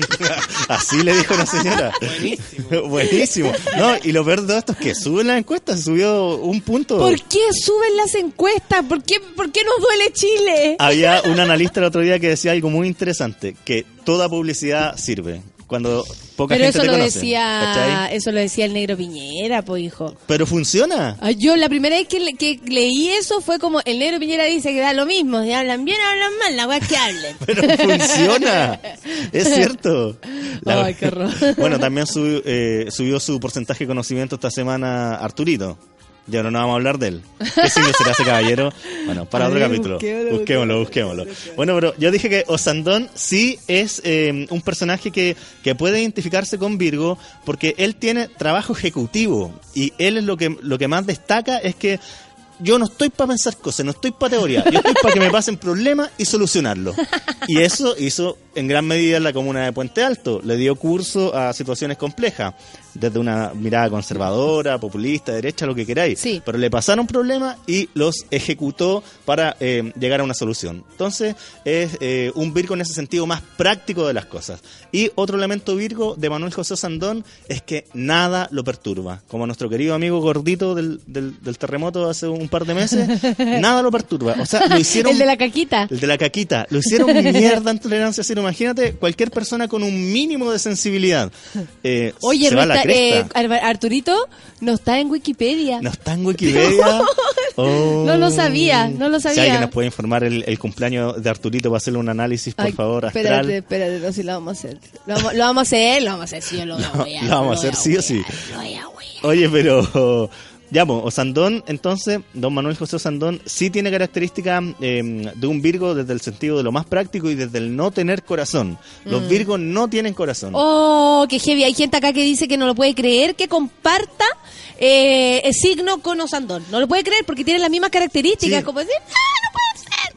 así le dijo la señora. Buenísimo. Buenísimo. No, y lo peor de todo esto es que suben las encuestas, subió un punto. ¿Por qué suben las encuestas? ¿Por qué, ¿Por qué nos duele Chile? Había un analista el otro día que decía algo muy interesante, que toda publicidad sirve. Cuando poca Pero gente eso te lo conoce. decía, ¿cachai? eso lo decía el negro Piñera, po hijo. Pero funciona. Yo la primera vez que, le- que leí eso fue como el negro Piñera dice que da lo mismo, si hablan bien hablan mal, la weá es que hablen. Pero funciona. es cierto. La- Ay, qué horror. bueno, también subió, eh, subió su porcentaje de conocimiento esta semana Arturito. Ya no, no vamos a hablar de él. ¿Qué signo será ese caballero? Bueno, para otro capítulo. busquémoslo, Busquémoslo, busquémoslo. Bueno, pero yo dije que Osandón sí es eh, un personaje que, que puede identificarse con Virgo porque él tiene trabajo ejecutivo y él es lo que, lo que más destaca es que yo no estoy para pensar cosas, no estoy para teoría, yo estoy para que me pasen problemas y solucionarlos. Y eso hizo en gran medida la comuna de Puente Alto, le dio curso a situaciones complejas, desde una mirada conservadora, populista, derecha, lo que queráis. Sí. Pero le pasaron problemas y los ejecutó para eh, llegar a una solución. Entonces es eh, un Virgo en ese sentido más práctico de las cosas. Y otro elemento Virgo de Manuel José Sandón es que nada lo perturba. Como nuestro querido amigo gordito del, del, del terremoto hace un par de meses, nada lo perturba. O sea, lo hicieron... El de la caquita. El de la caquita. Lo hicieron mierda en tolerancia cero imagínate cualquier persona con un mínimo de sensibilidad. eh, Oye, se va a la está- eh, Arturito no está en Wikipedia. No está en Wikipedia. Oh. No lo sabía, no lo Si sabía. alguien nos puede informar el, el cumpleaños de Arturito para hacerle un análisis, por Ay, favor, astral. Espérate, espérate, no, si lo vamos a hacer. Lo vamos, lo vamos a hacer, lo vamos a hacer, sí, yo lo, voy a Lo vamos a hacer sí o sí. Oye, pero ya, pues, Osandón, entonces, don Manuel José Osandón sí tiene características eh, de un Virgo desde el sentido de lo más práctico y desde el no tener corazón. Los Mm. Virgos no tienen corazón. Oh, qué heavy. Hay gente acá que dice que no lo puede creer que comparta eh, el signo con Osandón. No lo puede creer porque tiene las mismas características. Sí. Como decir, "Ah, no puede ser".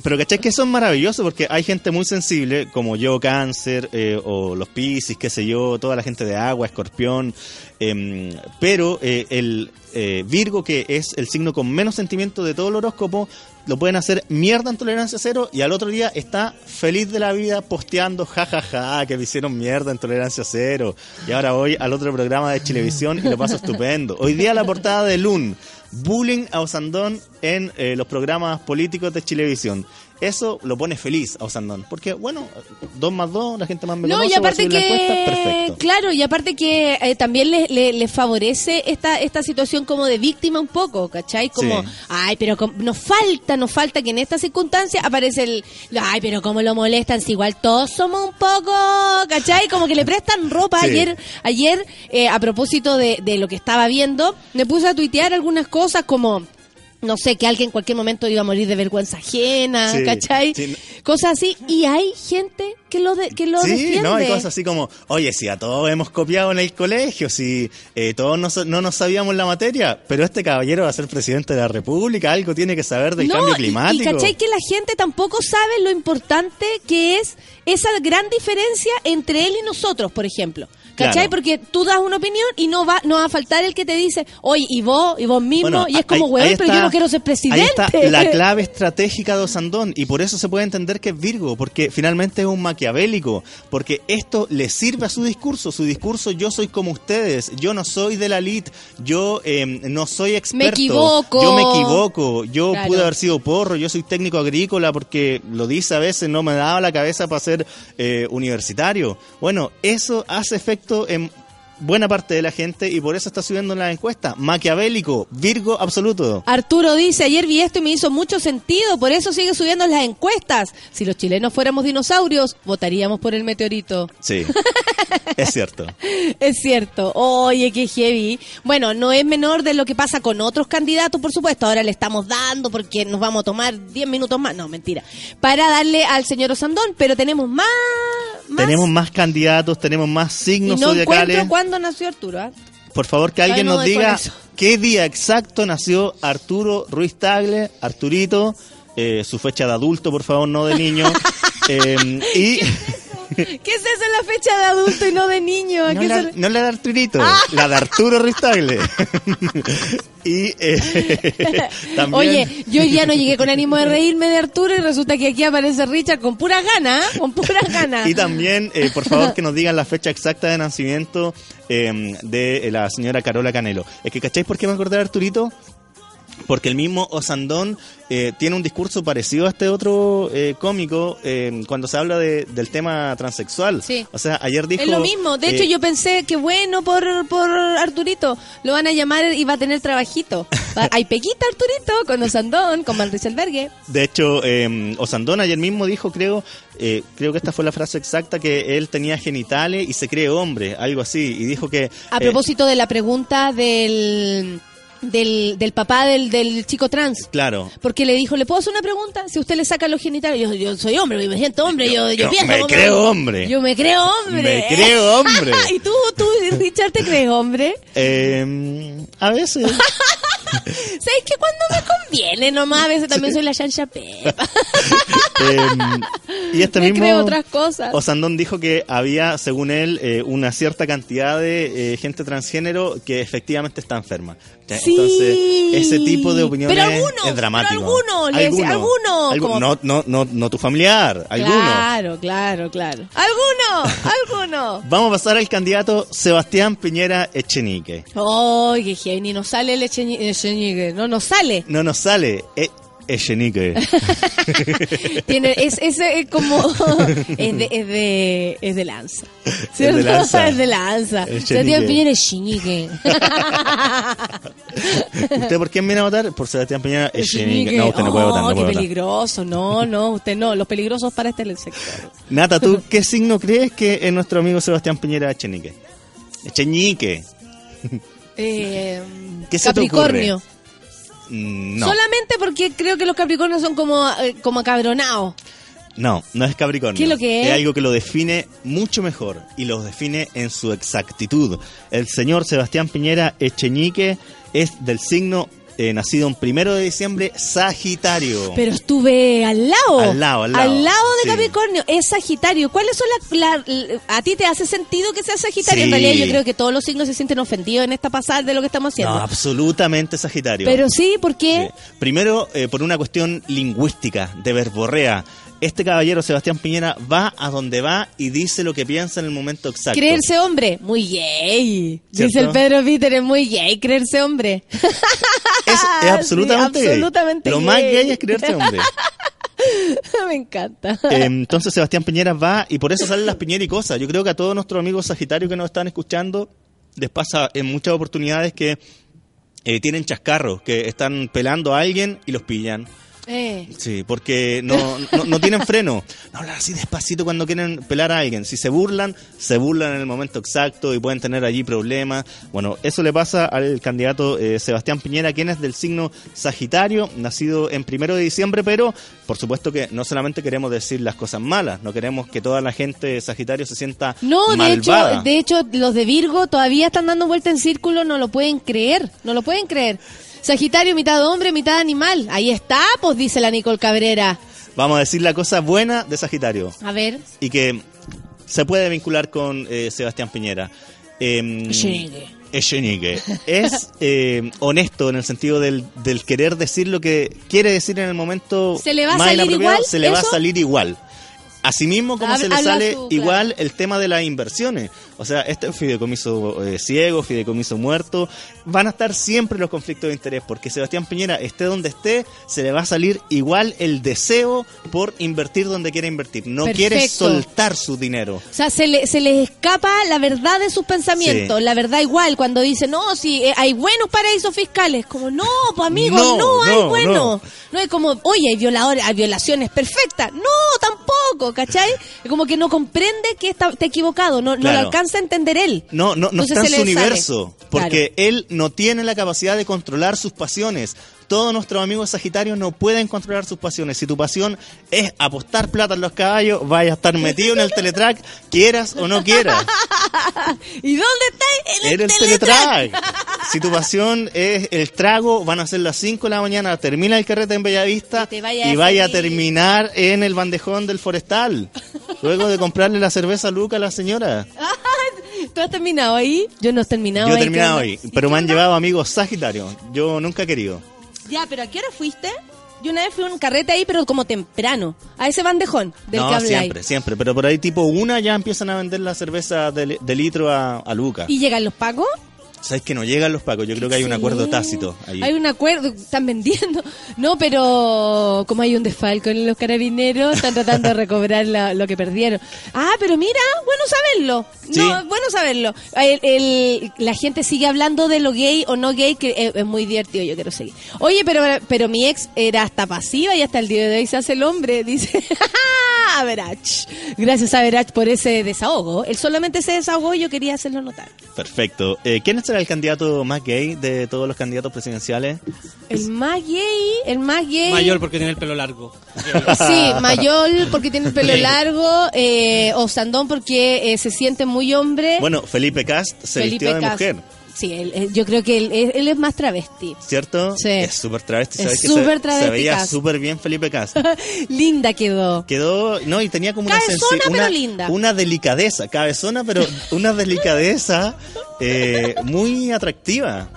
Pero ¿cachai que eso es maravilloso? Porque hay gente muy sensible, como yo, cáncer, eh, o los piscis, qué sé yo, toda la gente de agua, escorpión. em, pero eh, el eh, Virgo, que es el signo con menos sentimiento de todo el horóscopo, lo pueden hacer mierda en tolerancia cero y al otro día está feliz de la vida posteando jajaja que le hicieron mierda en tolerancia cero. Y ahora voy al otro programa de Chilevisión y lo paso estupendo. Hoy día la portada de Lun, bullying a Osandón en eh, los programas políticos de Chilevisión. Eso lo pone feliz a Osandón. Porque, bueno, dos más dos, la gente más me No, conoce, y aparte encuesta, que, perfecto. claro, y aparte que eh, también les le, les favorece esta esta situación como de víctima un poco, ¿cachai? Como, Sí. ay, pero com- nos falta, nos falta que en esta circunstancia aparece el, ay, pero cómo lo molestan, si igual todos somos un poco, ¿cachai? Como que le prestan ropa. Sí. Ayer, ayer eh, a propósito de, de lo que estaba viendo, me puse a tuitear algunas cosas como... No sé, que alguien en cualquier momento iba a morir de vergüenza ajena, Sí, ¿cachai? sí. Cosas así. Y hay gente que lo, de, que lo Sí, defiende. no, hay cosas así como, oye, si a todos hemos copiado en el colegio, si eh, todos no, no nos sabíamos la materia, pero este caballero va a ser presidente de la República, algo tiene que saber del No, cambio y- climático. Y, cachai que la gente tampoco sabe lo importante que es esa gran diferencia entre él y nosotros, por ejemplo. ¿Cachai? Claro. Porque tú das una opinión y no va no va a faltar el que te dice, oye, y vos, y vos mismo, Bueno, y es como, ahí pero yo no quiero ser presidente. Ahí está la clave estratégica de Osandón y por eso se puede entender que es Virgo, porque finalmente es un maquiavélico, porque esto le sirve a su discurso, su discurso yo soy como ustedes, yo no soy de la elite, yo eh, no soy experto, equivoco. yo me equivoco, yo Claro. pude haber sido porro, yo soy técnico agrícola porque lo dice a veces, no me daba la cabeza para ser eh, universitario. Bueno, eso hace efecto en buena parte de la gente y por eso está subiendo en la encuesta. Maquiavélico, Virgo absoluto. Arturo dice, ayer vi esto y me hizo mucho sentido, por eso sigue subiendo en las encuestas. Si los chilenos fuéramos dinosaurios, votaríamos por el meteorito. Sí, es cierto. Es cierto. Oye, qué heavy. Bueno, no es menor de lo que pasa con otros candidatos, por supuesto. Ahora le estamos dando porque nos vamos a tomar 10 minutos más. No, mentira. Para darle al señor Osandón, pero tenemos más... más Tenemos más candidatos, tenemos más y signos no zodiacales. encuentro cuándo nació Arturo. ¿ah? Por favor, que alguien nos diga qué día exacto nació Arturo Ruiz Tagle, Arturito, eh, su fecha de adulto, por favor, no de niño. Eh, y ¿Qué es eso en la fecha de adulto y no de niño? ¿A no la, no la de Arturito, Ah. la de Arturo Ruiz Tagle. y eh, también... Oye, yo día no llegué con ánimo de reírme de Arturo y resulta que aquí aparece Richard con pura gana, con pura gana. Y también, eh, por favor, que nos digan la fecha exacta de nacimiento eh, de la señora Carola Canelo. Es que, ¿cacháis por qué me acordé de Arturito? Porque el mismo Osandón eh, tiene un discurso parecido a este otro eh, cómico eh, cuando se habla de- del tema transexual. Sí. O sea, ayer dijo... es lo mismo. De eh, hecho, yo pensé que bueno por, por Arturito. Lo van a llamar y va a tener trabajito. Hay pequita Arturito con Osandón, con Rieselbergue. De hecho, eh, Osandón ayer mismo dijo, creo, eh, creo que esta fue la frase exacta, que él tenía genitales y se cree hombre, algo así. Y dijo que... A eh, propósito de la pregunta del, del, del papá del, del chico trans. Claro. Porque le dijo, ¿le puedo hacer una pregunta? Si usted le saca los genitales, yo, yo soy hombre, me siento hombre, yo, yo, yo pienso me como- creo hombre. Yo me creo hombre. Me creo hombre. ¿Y tú, tú, Richard, te crees hombre? Eh, a veces. ¿Sabes que cuando me conviene nomás? A veces también soy la chancha Pepa. Eh, y este Me mismo creo otras cosas. Osandón dijo que había, según él, eh, una cierta cantidad de eh, gente transgénero que efectivamente está enferma. Entonces, ese tipo de opiniones Pero algunos, es dramático. pero algunos, le decía, algunos, como- no, no, no, no tu familiar, algunos. Claro, claro, claro. Algunos, algunos. Vamos a pasar al candidato Sebastián Piñera Echenique. Oye, qué genio, no sale el Echeñique, no nos sale. No nos sale. Eh, Echenique. Tiene, es, es, eh, como. es, de, es, de, es de lanza. ¿cierto? de lanza. Es de lanza. Es Sebastián. Piñera es chinique. ¿Usted por quién viene a votar? Por Sebastián Piñera Echenique. No, usted no puede votar. Oh, No qué puede votar. peligroso. No, no, usted no. Los peligrosos para este sector. Nata, ¿tú qué signo crees que es nuestro amigo Sebastián Piñera Echenique? Echenique. Eh, ¿Qué se te Capricornio. Mm, No, Solamente porque creo que los Capricornios son como, eh, como acabronados. no, no es Capricornio. ¿Qué es lo que es? Es algo que lo define mucho mejor y lo define en su exactitud. El señor Sebastián Piñera Echenique es del signo eh, nacido en primero de diciembre, Sagitario. Pero estuve al lado. Al lado, al lado. de Sí. Capricornio. Es Sagitario. ¿Cuáles son las... la- ¿A ti te hace sentido que sea Sagitario? En Sí. realidad yo creo que todos los signos se sienten ofendidos en esta pasada de lo que estamos haciendo. No, absolutamente Sagitario. Pero sí, ¿por qué? Sí. Primero, eh, por una cuestión lingüística, de verborrea. Este caballero, Sebastián Piñera, va a donde va y dice lo que piensa en el momento exacto. Creerse hombre, muy gay. Dice el Pedro Peter, es muy gay creerse hombre. Es, es absolutamente, Sí, gay. Lo más gay. gay es creerse hombre. Me encanta. Eh, entonces Sebastián Piñera va y por eso salen las Piñera y cosas. Yo creo que a todos nuestros amigos sagitarios que nos están escuchando les pasa en muchas oportunidades que eh, tienen chascarros, que están pelando a alguien y los pillan. Eh, Sí, porque no, no, no tienen freno. No hablar así despacito cuando quieren pelar a alguien. Si se burlan, se burlan en el momento exacto y pueden tener allí problemas. Bueno, eso le pasa al candidato eh, Sebastián Piñera, quien es del signo Sagitario, nacido en primero de diciembre, pero por supuesto que no solamente queremos decir las cosas malas, no queremos que toda la gente de Sagitario se sienta No, de hecho, de hecho, los de Virgo todavía están dando vuelta en círculo, no lo pueden creer, no lo pueden creer. Sagitario, mitad hombre, mitad animal. Ahí está, pues dice la Nicole Cabrera. Vamos a decir la cosa buena de Sagitario. A ver. y que se puede vincular con eh, Sebastián Piñera. Eh, Echenique. Echenique. Es eh, honesto en el sentido del, del querer decir lo que quiere decir en el momento ¿Se le va a más salir inapropiado, igual se le va a salir igual. Asimismo, como Hab- se le sale igual el tema de las inversiones. O sea, este fideicomiso eh, ciego, fideicomiso muerto, van a estar siempre los conflictos de interés, porque Sebastián Piñera, esté donde esté, se le va a salir igual el deseo por invertir donde quiere invertir. No quiere soltar su dinero. O sea, se, le, se les escapa la verdad de sus pensamientos. Sí. La verdad igual, cuando dicen, no, si eh, hay buenos paraísos fiscales. Como, no, pues amigo, No, no, hay no, bueno. no. No. es como, oye, hay violadores, hay violaciones perfectas. No, tampoco, ¿cachai? Es como que no comprende que está, está equivocado, no, no Claro. lo alcanza a entender él. No, no, no Entonces está en su sale. universo, porque él no tiene la capacidad de controlar sus pasiones. Todos nuestros amigos sagitarios no pueden controlar sus pasiones. Si tu pasión es apostar plata en los caballos, vaya a estar metido en el teletrack, quieras o no quieras. ¿Y dónde está? El, el teletrack. Si tu pasión es el trago, van a ser las 5 de la mañana, termina el carrete en Bellavista Y vaya y a vaya a terminar en el bandejón del forestal. Luego de comprarle la cerveza a Luca a la señora. ¿Tú has terminado ahí? Yo no he terminado Yo he ahí. terminado ¿qué hoy, onda? pero me han llevado amigos sagitarios. Yo nunca he querido. Ya, pero ¿a qué hora fuiste? Yo una vez fui a un carrete ahí, pero como temprano. A ese bandejón del no, que siempre, siempre. Pero por ahí tipo una ya empiezan a vender la cerveza de, de litro a, a Luca. ¿Y llegan los pagos? ¿Sabes que no llegan los pacos? Yo creo que hay un acuerdo tácito ahí. Hay un acuerdo, están vendiendo. No, pero como hay un desfalco en los carabineros, están tratando de recobrar la- lo que perdieron. Ah, pero mira, bueno saberlo. No, bueno saberlo. El- el- la gente sigue hablando de lo gay o no gay, que es, es muy divertido, yo quiero seguir. Oye, pero, pero mi ex era hasta pasiva y hasta el día de hoy se hace el hombre, dice. Averach. Gracias a Averach por ese desahogo. Él solamente se desahogó y yo quería hacerlo notar. Perfecto. Eh, ¿Quién será el candidato más gay de todos los candidatos presidenciales? El más gay, el más gay. Mayor porque tiene el pelo largo. Sí, Mayol porque tiene el pelo largo, eh, o Sandón porque eh, se siente muy hombre. Bueno, Felipe Cast se Felipe vistió de Cast. mujer, Sí, él- yo creo que él, él- es más travesti. ¿cierto? Sí. Es súper travesti. Es ¿sabes que súper se, travesti se veía súper bien Felipe Cast. Linda quedó. Quedó, no, y tenía como una Cabezona, sensi- pero una, linda. una delicadeza, cabezona, pero una delicadeza eh, muy atractiva.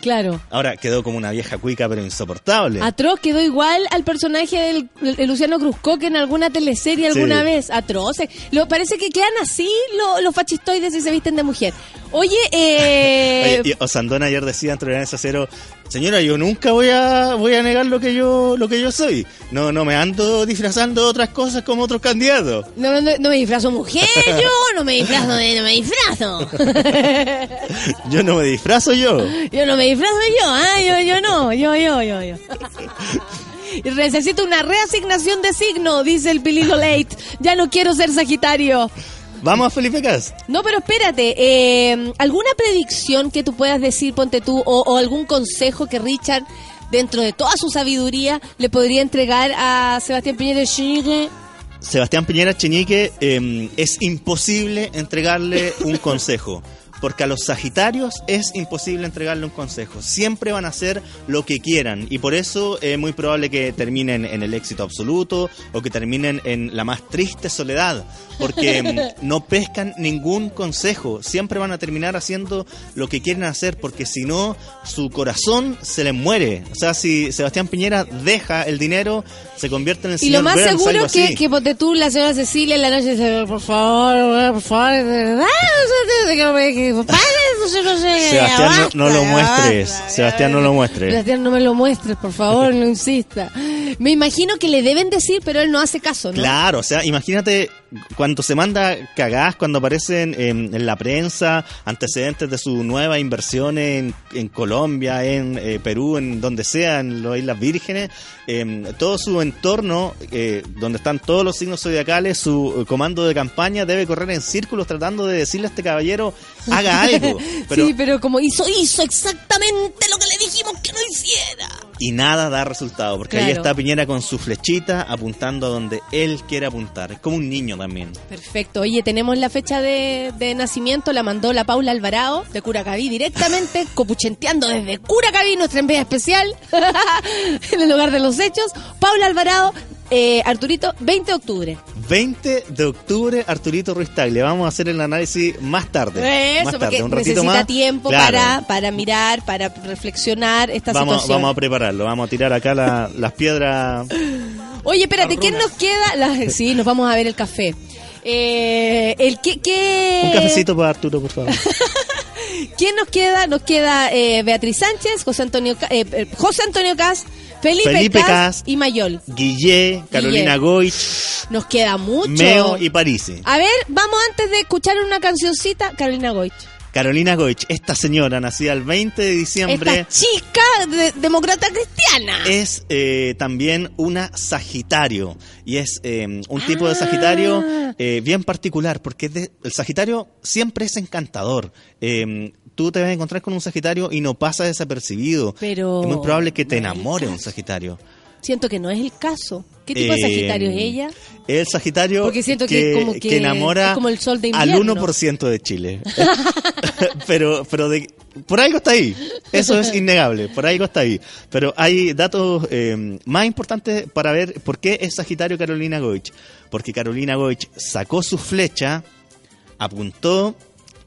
Claro. Ahora quedó como una vieja cuica, pero insoportable. Atroz quedó igual al personaje del, de Luciano Cruzco que en alguna teleserie alguna Sí. vez. Atroz. Lo, parece que quedan así lo- los fascistoides si se visten de mujer. Oye, eh, Oye, y Osandón ayer decía en Tolerancia Cero, señora, yo nunca voy a voy a negar lo que yo lo que yo soy. No no me ando disfrazando de otras cosas como otros candidatos. no, no- no me disfrazo mujer, yo no me disfrazo de, no me disfrazo. Yo no me disfrazo yo. Yo no me disfrazo yo, ah, yo, yo no, yo, yo, yo, yo. Necesito una reasignación de signo, dice el Pililo Late. Ya no quiero ser Sagitario. Vamos a Felipe Cas. No, pero espérate, eh, ¿alguna predicción que tú puedas decir, ponte tú, o, o algún consejo que Richard, dentro de toda su sabiduría, le podría entregar a Sebastián Piñera Chile? Sebastián Piñera Cheñique, eh, es imposible entregarle un consejo. Porque a los Sagitarios es imposible entregarle un consejo. Siempre van a hacer lo que quieran. Y por eso es muy probable que terminen en el éxito absoluto o que terminen en la más triste soledad. Porque mm, no pescan ningún consejo. Siempre van a terminar haciendo lo que quieren hacer. Porque si no, su corazón se les muere. O sea, si Sebastián Piñera deja el dinero, se convierte en el Y señor lo más Burns, seguro que, así. que ponte tú, la señora Cecilia en la noche dice, por favor, por favor, de verdad, que no me- padre, no sé, no sé, Sebastián, no, lo muestres. basta, Sebastián, no lo muestres. Sebastián, no me lo muestres, por favor, no insista. Me imagino que le deben decir, pero él no hace caso, ¿no? Claro, o sea, imagínate cuando se manda cagás, cuando aparecen en, en la prensa antecedentes de su nueva inversión en, en Colombia, en eh, Perú, en donde sea, en las Islas Vírgenes, eh, todo su entorno, eh, donde están todos los signos zodiacales, su eh, comando de campaña debe correr en círculos tratando de decirle a este caballero, haga algo. Pero, sí, pero como hizo, hizo exactamente lo que le dijimos que no hiciera. Y nada da resultado, porque ahí está Piñera con su flechita apuntando a donde él quiere apuntar. Es como un niño también. Perfecto. Oye, tenemos la fecha de, de nacimiento, la mandó la Paula Alvarado de Curacaví directamente, copuchenteando desde Curacaví, nuestra envidia especial, en el lugar de los hechos. Paula Alvarado, eh, Arturito, 20 de octubre. 20 de octubre, Arturito Ruiz Tagle. Vamos a hacer el análisis más tarde. Eso, más tarde, porque un ratito necesita más. tiempo Claro. para, para mirar, para reflexionar esta Vamos, situación. vamos a prepararlo, vamos a tirar acá la- las piedras. Oye, espérate, ¿quién nos queda? Sí, nos vamos a ver el café. Eh, el que, que- Un cafecito para Arturo, por favor. ¿Quién nos queda? Nos queda eh, Beatriz Sánchez, José Antonio, eh, eh, José Antonio Cas, Felipe, Felipe Cas, Cas. y Mayol. Guillé, Carolina Guillé. Goich, Nos queda mucho. Meo y Parisi. A ver, vamos antes de escuchar una cancioncita, Carolina Goich. Carolina Goich, esta señora nacida el 20 de diciembre. Esta chica de- demócrata cristiana. es eh, también una Sagitario y es eh, un tipo de Sagitario Ah. eh, bien particular porque es de- el Sagitario siempre es encantador. Eh, tú te vas a encontrar con un Sagitario y no pasa desapercibido. Pero- Es muy probable que te enamore un Sagitario. Siento que no es el caso. ¿Qué tipo de Eh, Sagitario es ella? El Sagitario Porque siento que como que enamora como el sol de al invierno. 1% de Chile. pero pero de, por algo está ahí. Eso es innegable. Por algo está ahí. Pero hay datos eh, más importantes para ver por qué es Sagitario Carolina Goich. Porque Carolina Goich sacó su flecha, apuntó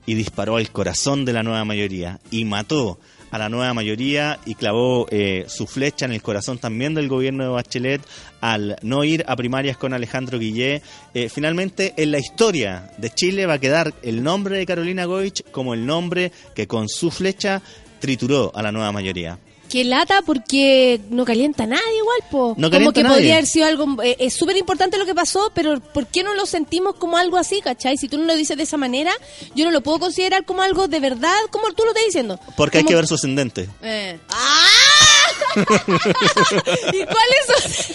y disparó al corazón de la nueva mayoría y mató a la nueva mayoría y clavó eh, su flecha en el corazón también del gobierno de Bachelet al no ir a primarias con Alejandro Guillé. Eh, finalmente, en la historia de Chile va a quedar el nombre de Carolina Goich como el nombre que con su flecha trituró a la nueva mayoría. Que lata porque no calienta a nadie igual, po. No como calienta que a nadie. podría haber sido algo... eh, es súper importante lo que pasó, pero ¿por qué no lo sentimos como algo así, cachai? Si tú no lo dices de esa manera, yo no lo puedo considerar como algo de verdad, como tú lo estás diciendo. Porque hay que ver su ascendente. Eh. ¡Ah! ¿Y cuál es su...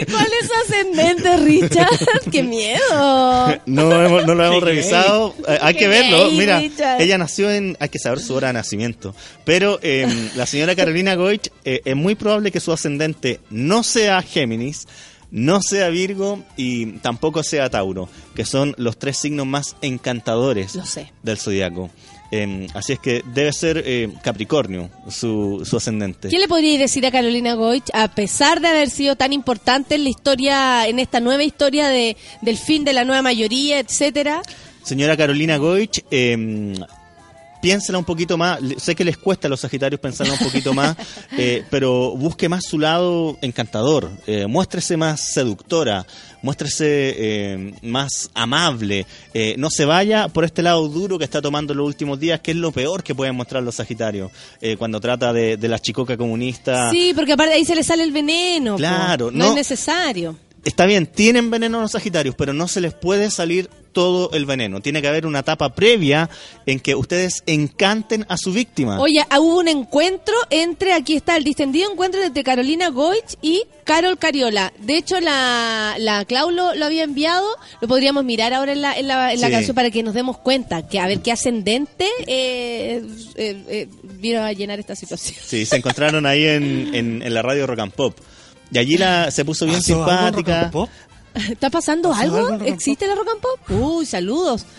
¿Y cuál es su ascendente, Richard? ¡Qué miedo! No, hemos- no lo hemos revisado. Eh, hay que verlo. gay, Mira, Richard. ella nació en. Hay que saber su hora de nacimiento. Pero eh, la señora Carolina Goich, eh, es muy probable que su ascendente no sea Géminis, no sea Virgo y tampoco sea Tauro, que son los tres signos más encantadores Lo sé. del zodiaco. Eh, así es que debe ser eh, Capricornio su, su ascendente. ¿Qué le podríais decir a Carolina Goich, a pesar de haber sido tan importante en la historia, en esta nueva historia de, del fin de la nueva mayoría, etcétera? Señora Carolina Goich, eh, piénsela un poquito más. Sé que les cuesta a los Sagitarios pensarla un poquito más, eh, pero busque más su lado encantador. Eh, muéstrese más seductora, muéstrese eh, más amable. Eh, no se vaya por este lado duro que está tomando los últimos días, que es lo peor que pueden mostrar los Sagitarios. eh, cuando trata de, de la chicoca comunista. Sí, porque aparte ahí se le sale el veneno. po. Claro, no, no- es necesario. Está bien, tienen veneno los Sagitarios, pero no se les puede salir todo el veneno. Tiene que haber una etapa previa en que ustedes encanten a su víctima. Oye, hubo un encuentro entre, aquí está el distendido encuentro entre Carolina Goich y Carol Cariola. De hecho, la, la Clau lo, lo había enviado, lo podríamos mirar ahora en la, en la, en la Sí. canción para que nos demos cuenta, que a ver qué ascendente eh, eh, eh, vino a llenar esta situación. Sí, se encontraron ahí en, en- en la radio Rock and Pop. Y allí la, se puso bien ¿Pasó algo en Rock simpática. ¿Está pasando ¿Pasó algo? ¿Existe la Rock and Pop? Uy, saludos.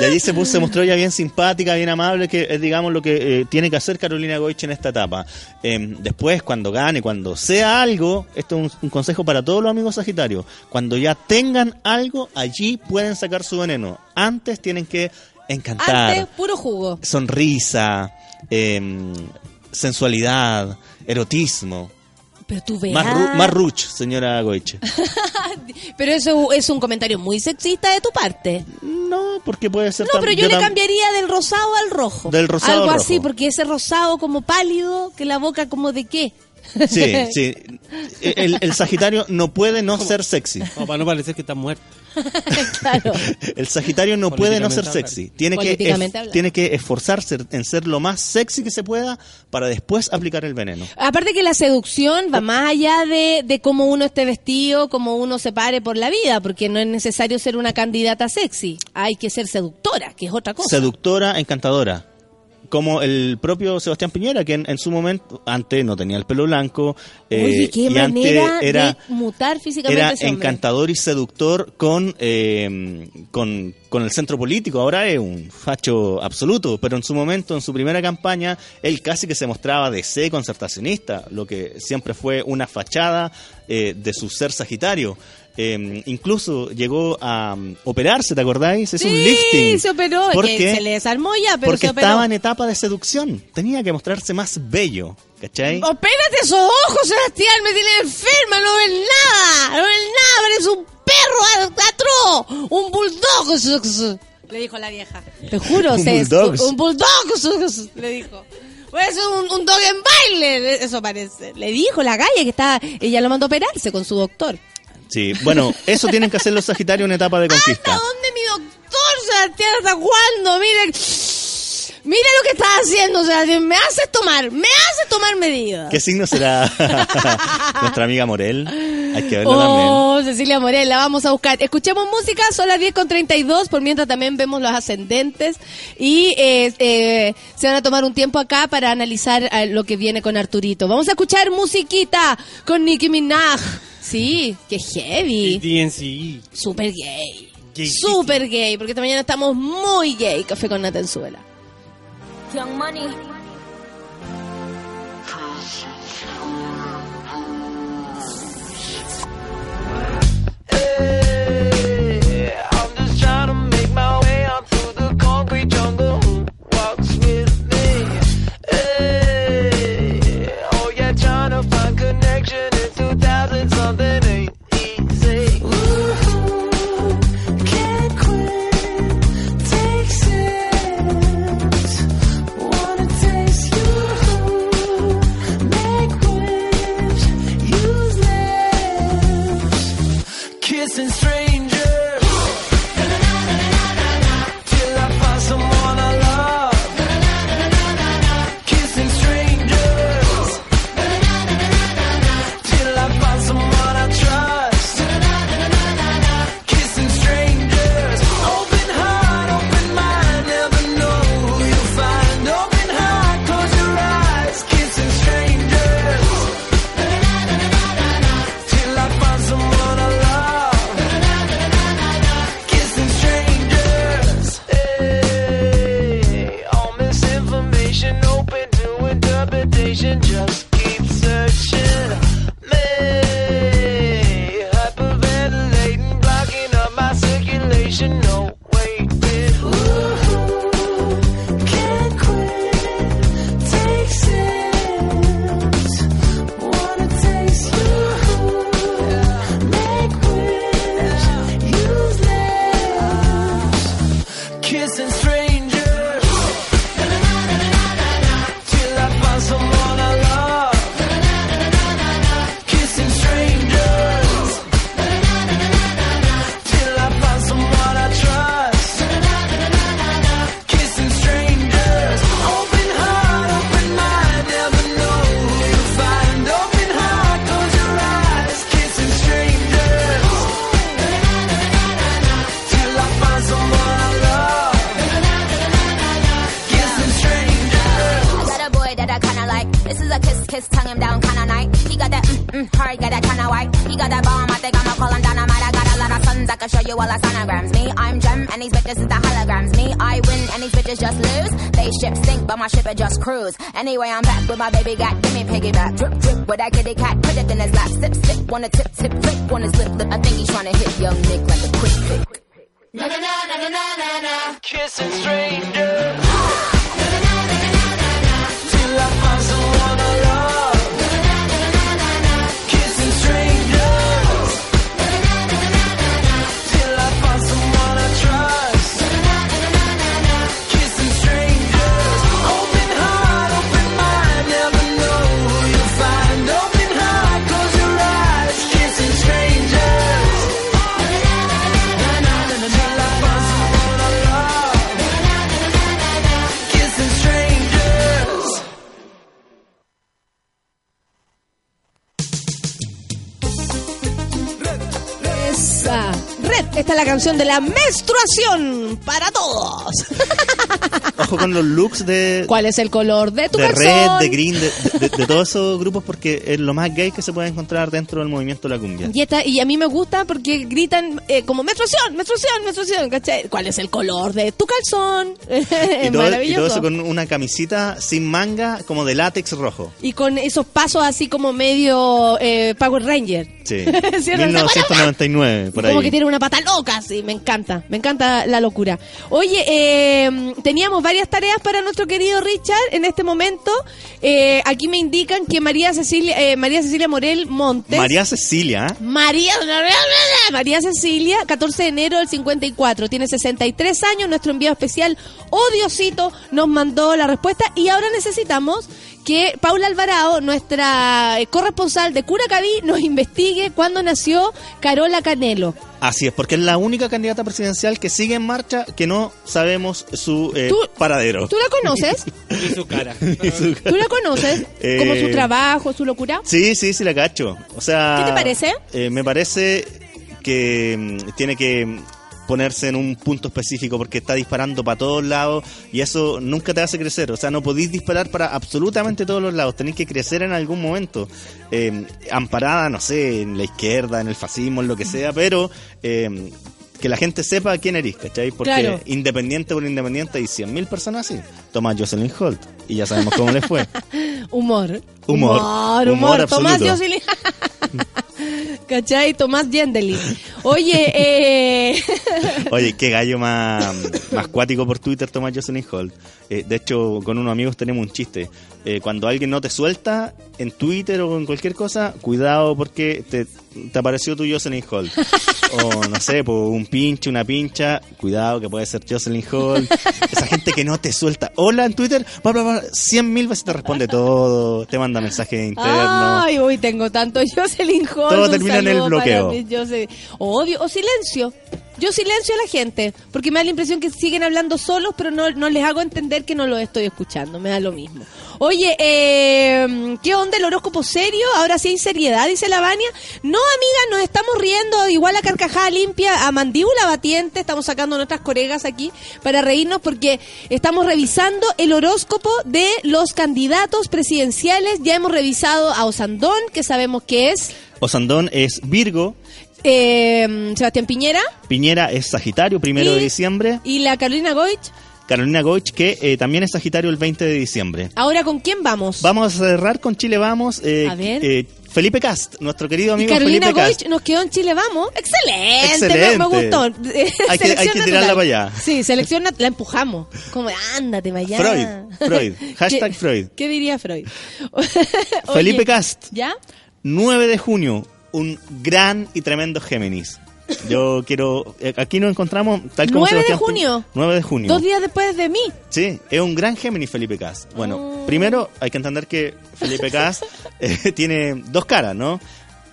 Y allí se, puso, se mostró ya bien simpática, bien amable, que es, digamos, lo que eh, tiene que hacer Carolina Goich en esta etapa. Eh, después, cuando gane, cuando sea algo, esto es un, un consejo para todos los amigos Sagitarios, cuando ya tengan algo, allí pueden sacar su veneno. Antes tienen que encantar, Antes, puro jugo. sonrisa, eh, sensualidad, erotismo. Pero tú veas. Más, ru- más ruch, señora Goiche. Pero eso es un comentario muy sexista de tu parte. No, porque puede ser No, pero yo, le cambiaría del rosado al rojo. Del rosado Algo al así, porque ese rosado como pálido, que la boca como de qué. Sí, sí. El, el Sagitario no puede no ser sexy. No, para no parecer que está muerto. claro. El Sagitario no puede no ser sexy. Tiene que, es- tiene que esforzarse en ser lo más sexy que se pueda para después aplicar el veneno. Aparte que la seducción va más allá de, de cómo uno esté vestido, cómo uno se pare por la vida, porque no es necesario ser una candidata sexy. Hay que ser seductora, que es otra cosa. Seductora, encantadora. Como el propio Sebastián Piñera, que en, en su momento, antes no tenía el pelo blanco. eh, Oye, qué y manera antes era, de mutar físicamente era ese encantador y seductor con, eh, con, con el centro político. Ahora es un facho absoluto, pero en su momento, en su primera campaña, él casi que se mostraba de C concertacionista, lo que siempre fue una fachada eh, de su ser sagitario. Eh, incluso llegó a um, operarse, ¿te acordáis? Es un Sí, lifting. se operó, que Porque- se le desarmó ya, pero porque se operó. estaba en etapa de seducción. Tenía que mostrarse más bello. ¿Cachai? Opérate esos ojos, Sebastián, me tiene enferma, no ves nada, no ves nada, eres un perro atroz, un bulldog, le dijo la vieja. Te juro, Un bulldog. un bulldog, le dijo. Pues un, un dog en baile, eso parece. Le dijo la calle que estaba, ella lo mandó a operarse con su doctor. Sí, bueno, eso tienen que hacer los Sagitarios en etapa de ¿Hasta conquista. dónde mi doctor, Sebastián? ¿Hasta cuándo? Mire, mire lo que está haciendo, Sebastián. Me haces tomar, me haces tomar medidas. ¿Qué signo será nuestra amiga Morel? Hay que verlo también. Oh, Cecilia Morel, la vamos a buscar. Escuchemos música, son las 10 con 32, por mientras también vemos los ascendentes y eh, eh, se van a tomar un tiempo acá para analizar eh, lo que viene con Arturito. Vamos a escuchar musiquita con Nicki Minaj. Sí, qué heavy. DNC. Super gay. Super gay, porque esta mañana estamos muy gay. Café con Natenzuela. Young Money. I'm just trying to make my way out through the concrete jungle. Anyway, I'm back with my baby got, give me piggyback. Drip, drip, with that kitty cat, put it in his lap. Sip, sip, wanna tip, la menstruación para todos. Ojo con los looks de, ¿Cuál es el color de tu de calzón? Red, de Green, de, de- de todos esos grupos porque es lo más gay que se puede encontrar dentro del movimiento de la cumbia. Y, esta- y a mí me gusta porque gritan eh, como menstruación, menstruación, menstruación, ¿cachai? ¿Cuál es el color de tu calzón? Y todo, y todo maravilloso. eso con una camisita sin manga como de látex rojo. Y con esos pasos así como medio eh, Power Ranger. Sí. ¿Cierto? 1999, por como ahí. que tiene una pata loca, sí, me encanta, me encanta la locura. Oye, eh, teníamos varias tareas para nuestro querido Richard en este momento. Eh, aquí me indican que María Cecilia, eh, María Cecilia Morel Montes. María Cecilia. María, María Cecilia, 14 de enero del 54, tiene 63 años, nuestro enviado especial, Odiosito, nos mandó la respuesta y ahora necesitamos que Paula Alvarado, nuestra eh, corresponsal de Curacaví, nos investigue cuándo nació Carola Canelo. Así es, porque es la única candidata presidencial que sigue en marcha que no sabemos su eh, ¿Tú- paradero. ¿Tú la conoces? Y su cara. Y su- ¿Tú la conoces? Eh, Como su trabajo, su locura. Sí, sí, sí, la cacho. O sea, ¿Qué te parece? eh, me parece que mm, tiene que ponerse en un punto específico porque está disparando para todos lados y eso nunca te hace crecer. O sea, no podéis disparar para absolutamente todos los lados. Tenéis que crecer en algún momento. Eh, amparada, no sé, en la izquierda, en el fascismo, en lo que sea, pero... eh, que la gente sepa quién eres, ¿cachai? Porque Claro. independiente por independiente hay 100.000 personas así. Toma Jocelyn Holt y ya sabemos cómo le fue. Humor. Humor. Humor, humor. Humor Tomás. Jocelyn. ¿Cachai? Tomás Gendeli. Oye, eh... Oye, qué gallo más, más cuático por Twitter Tomás Jocelyn Holt. Eh, de hecho, con unos amigos tenemos un chiste. Eh, cuando alguien no te suelta en Twitter o en cualquier cosa, cuidado porque te, te apareció tu Jocelyn Holt. O no sé, por un pinche, una pincha, cuidado que puede ser Jocelyn Holt. Esa gente que no te suelta. Hola en Twitter, bla, bla, bla, 100 mil veces te responde todo, te manda mensajes internos. Ay, uy, tengo tanto Jocelyn Hall. Todo termina en el bloqueo. Jocelyn. Odio, o silencio. Yo silencio a la gente, porque me da la impresión que siguen hablando solos, pero no, no les hago entender que no los estoy escuchando, me da lo mismo. Oye, eh, ¿qué onda el horóscopo serio? Ahora sí hay seriedad, dice la Vania. No, amiga, nos estamos riendo igual a carcajada limpia, a mandíbula batiente, estamos sacando nuestras colegas aquí para reírnos porque estamos revisando el horóscopo de los candidatos presidenciales. Ya hemos revisado a Osandón, que sabemos que es Osandón es Virgo, eh, Sebastián Piñera Piñera es Sagitario, primero Y- de diciembre. y la Carolina Goich. Carolina Goich, que eh, también es Sagitario el 20 de diciembre. Ahora, ¿con quién vamos? Vamos a cerrar con Chile Vamos. eh, A ver. Felipe Cast, nuestro querido Y amigo Carolina Felipe Cast. Goich nos quedó en Chile, vamos. Excelente, Excelente. Me, me gustó. Hay que- hay que tirarla para allá. Sí, selección la empujamos. Como, ándate para allá. Freud, Freud, hashtag ¿Qué- Freud. ¿Qué diría Freud? Felipe Cast, ¿Ya? 9 de junio, un gran y tremendo Géminis. Yo quiero... eh, Aquí nos encontramos tal como 9 de Sebastián junio. 9 de junio. Dos días después de mí. Sí, es un gran Géminis Felipe Cas. Bueno, Oh. primero hay que entender que Felipe Cas eh, tiene dos caras, ¿no?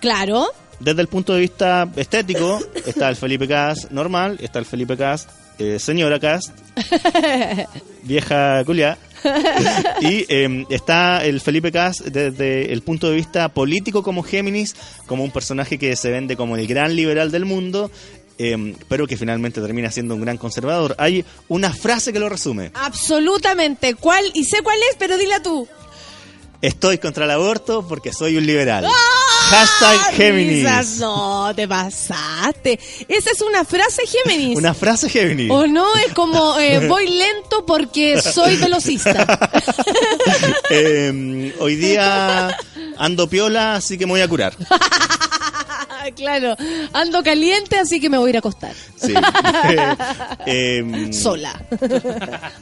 Claro. Desde el punto de vista estético, está el Felipe Cas normal, está el Felipe Cas eh, señora Cas, vieja culia. y eh, está el Felipe Cas desde el punto de vista político como Géminis, como un personaje que se vende como el gran liberal del mundo, eh, pero que finalmente termina siendo un gran conservador. Hay una frase que lo resume. Absolutamente. ¿Cuál? Y sé cuál es, pero dila tú. Estoy contra el aborto porque soy un liberal. Hashtag Géminis. No, te pasaste. Esa es una frase Géminis. Una frase Géminis. O no, es como eh, voy lento porque soy velocista. Eh, hoy día ando piola, así que me voy a curar. claro, ando caliente, así que me voy a ir a acostar. Sí. Eh, em, Sola.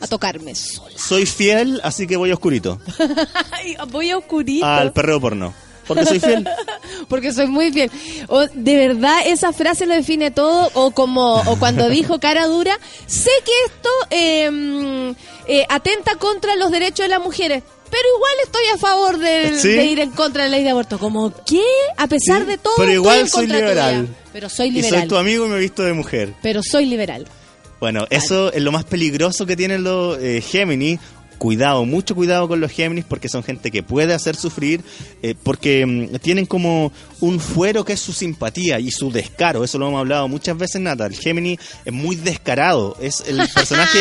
a tocarme sola. Soy fiel, así que voy oscurito. Ay, voy a oscurito. Al perreo porno. Porque soy fiel. Porque soy muy fiel. O, de verdad, esa frase lo define todo. O como o cuando dijo cara dura, sé que esto eh, eh, atenta contra los derechos de las mujeres. Pero igual estoy a favor Sí. de ir en contra de la ley de aborto. Como, ¿qué? A pesar de todo, Pero estoy igual en soy contra liberal. tuya. Pero soy Y liberal. soy tu amigo y me he visto de mujer. Pero soy liberal. Bueno, eso es lo más peligroso que tienen los eh, Géminis. Cuidado, mucho cuidado con los Géminis porque son gente que puede hacer sufrir, eh, porque mm, tienen como un fuero que es su simpatía y su descaro. Eso lo hemos hablado muchas veces, Nata. El Géminis es muy descarado. Es el personaje.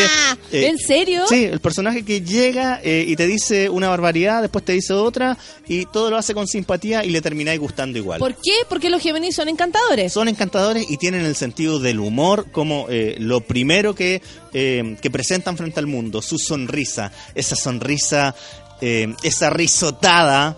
eh, ¿En serio? Sí, el personaje que llega eh, y te dice una barbaridad, después te dice otra, y todo lo hace con simpatía y le termináis gustando igual. ¿Por qué? Porque los Géminis son encantadores. Son encantadores y tienen el sentido del humor como eh, lo primero que, que presentan frente al mundo, su sonrisa, esa sonrisa, eh, esa risotada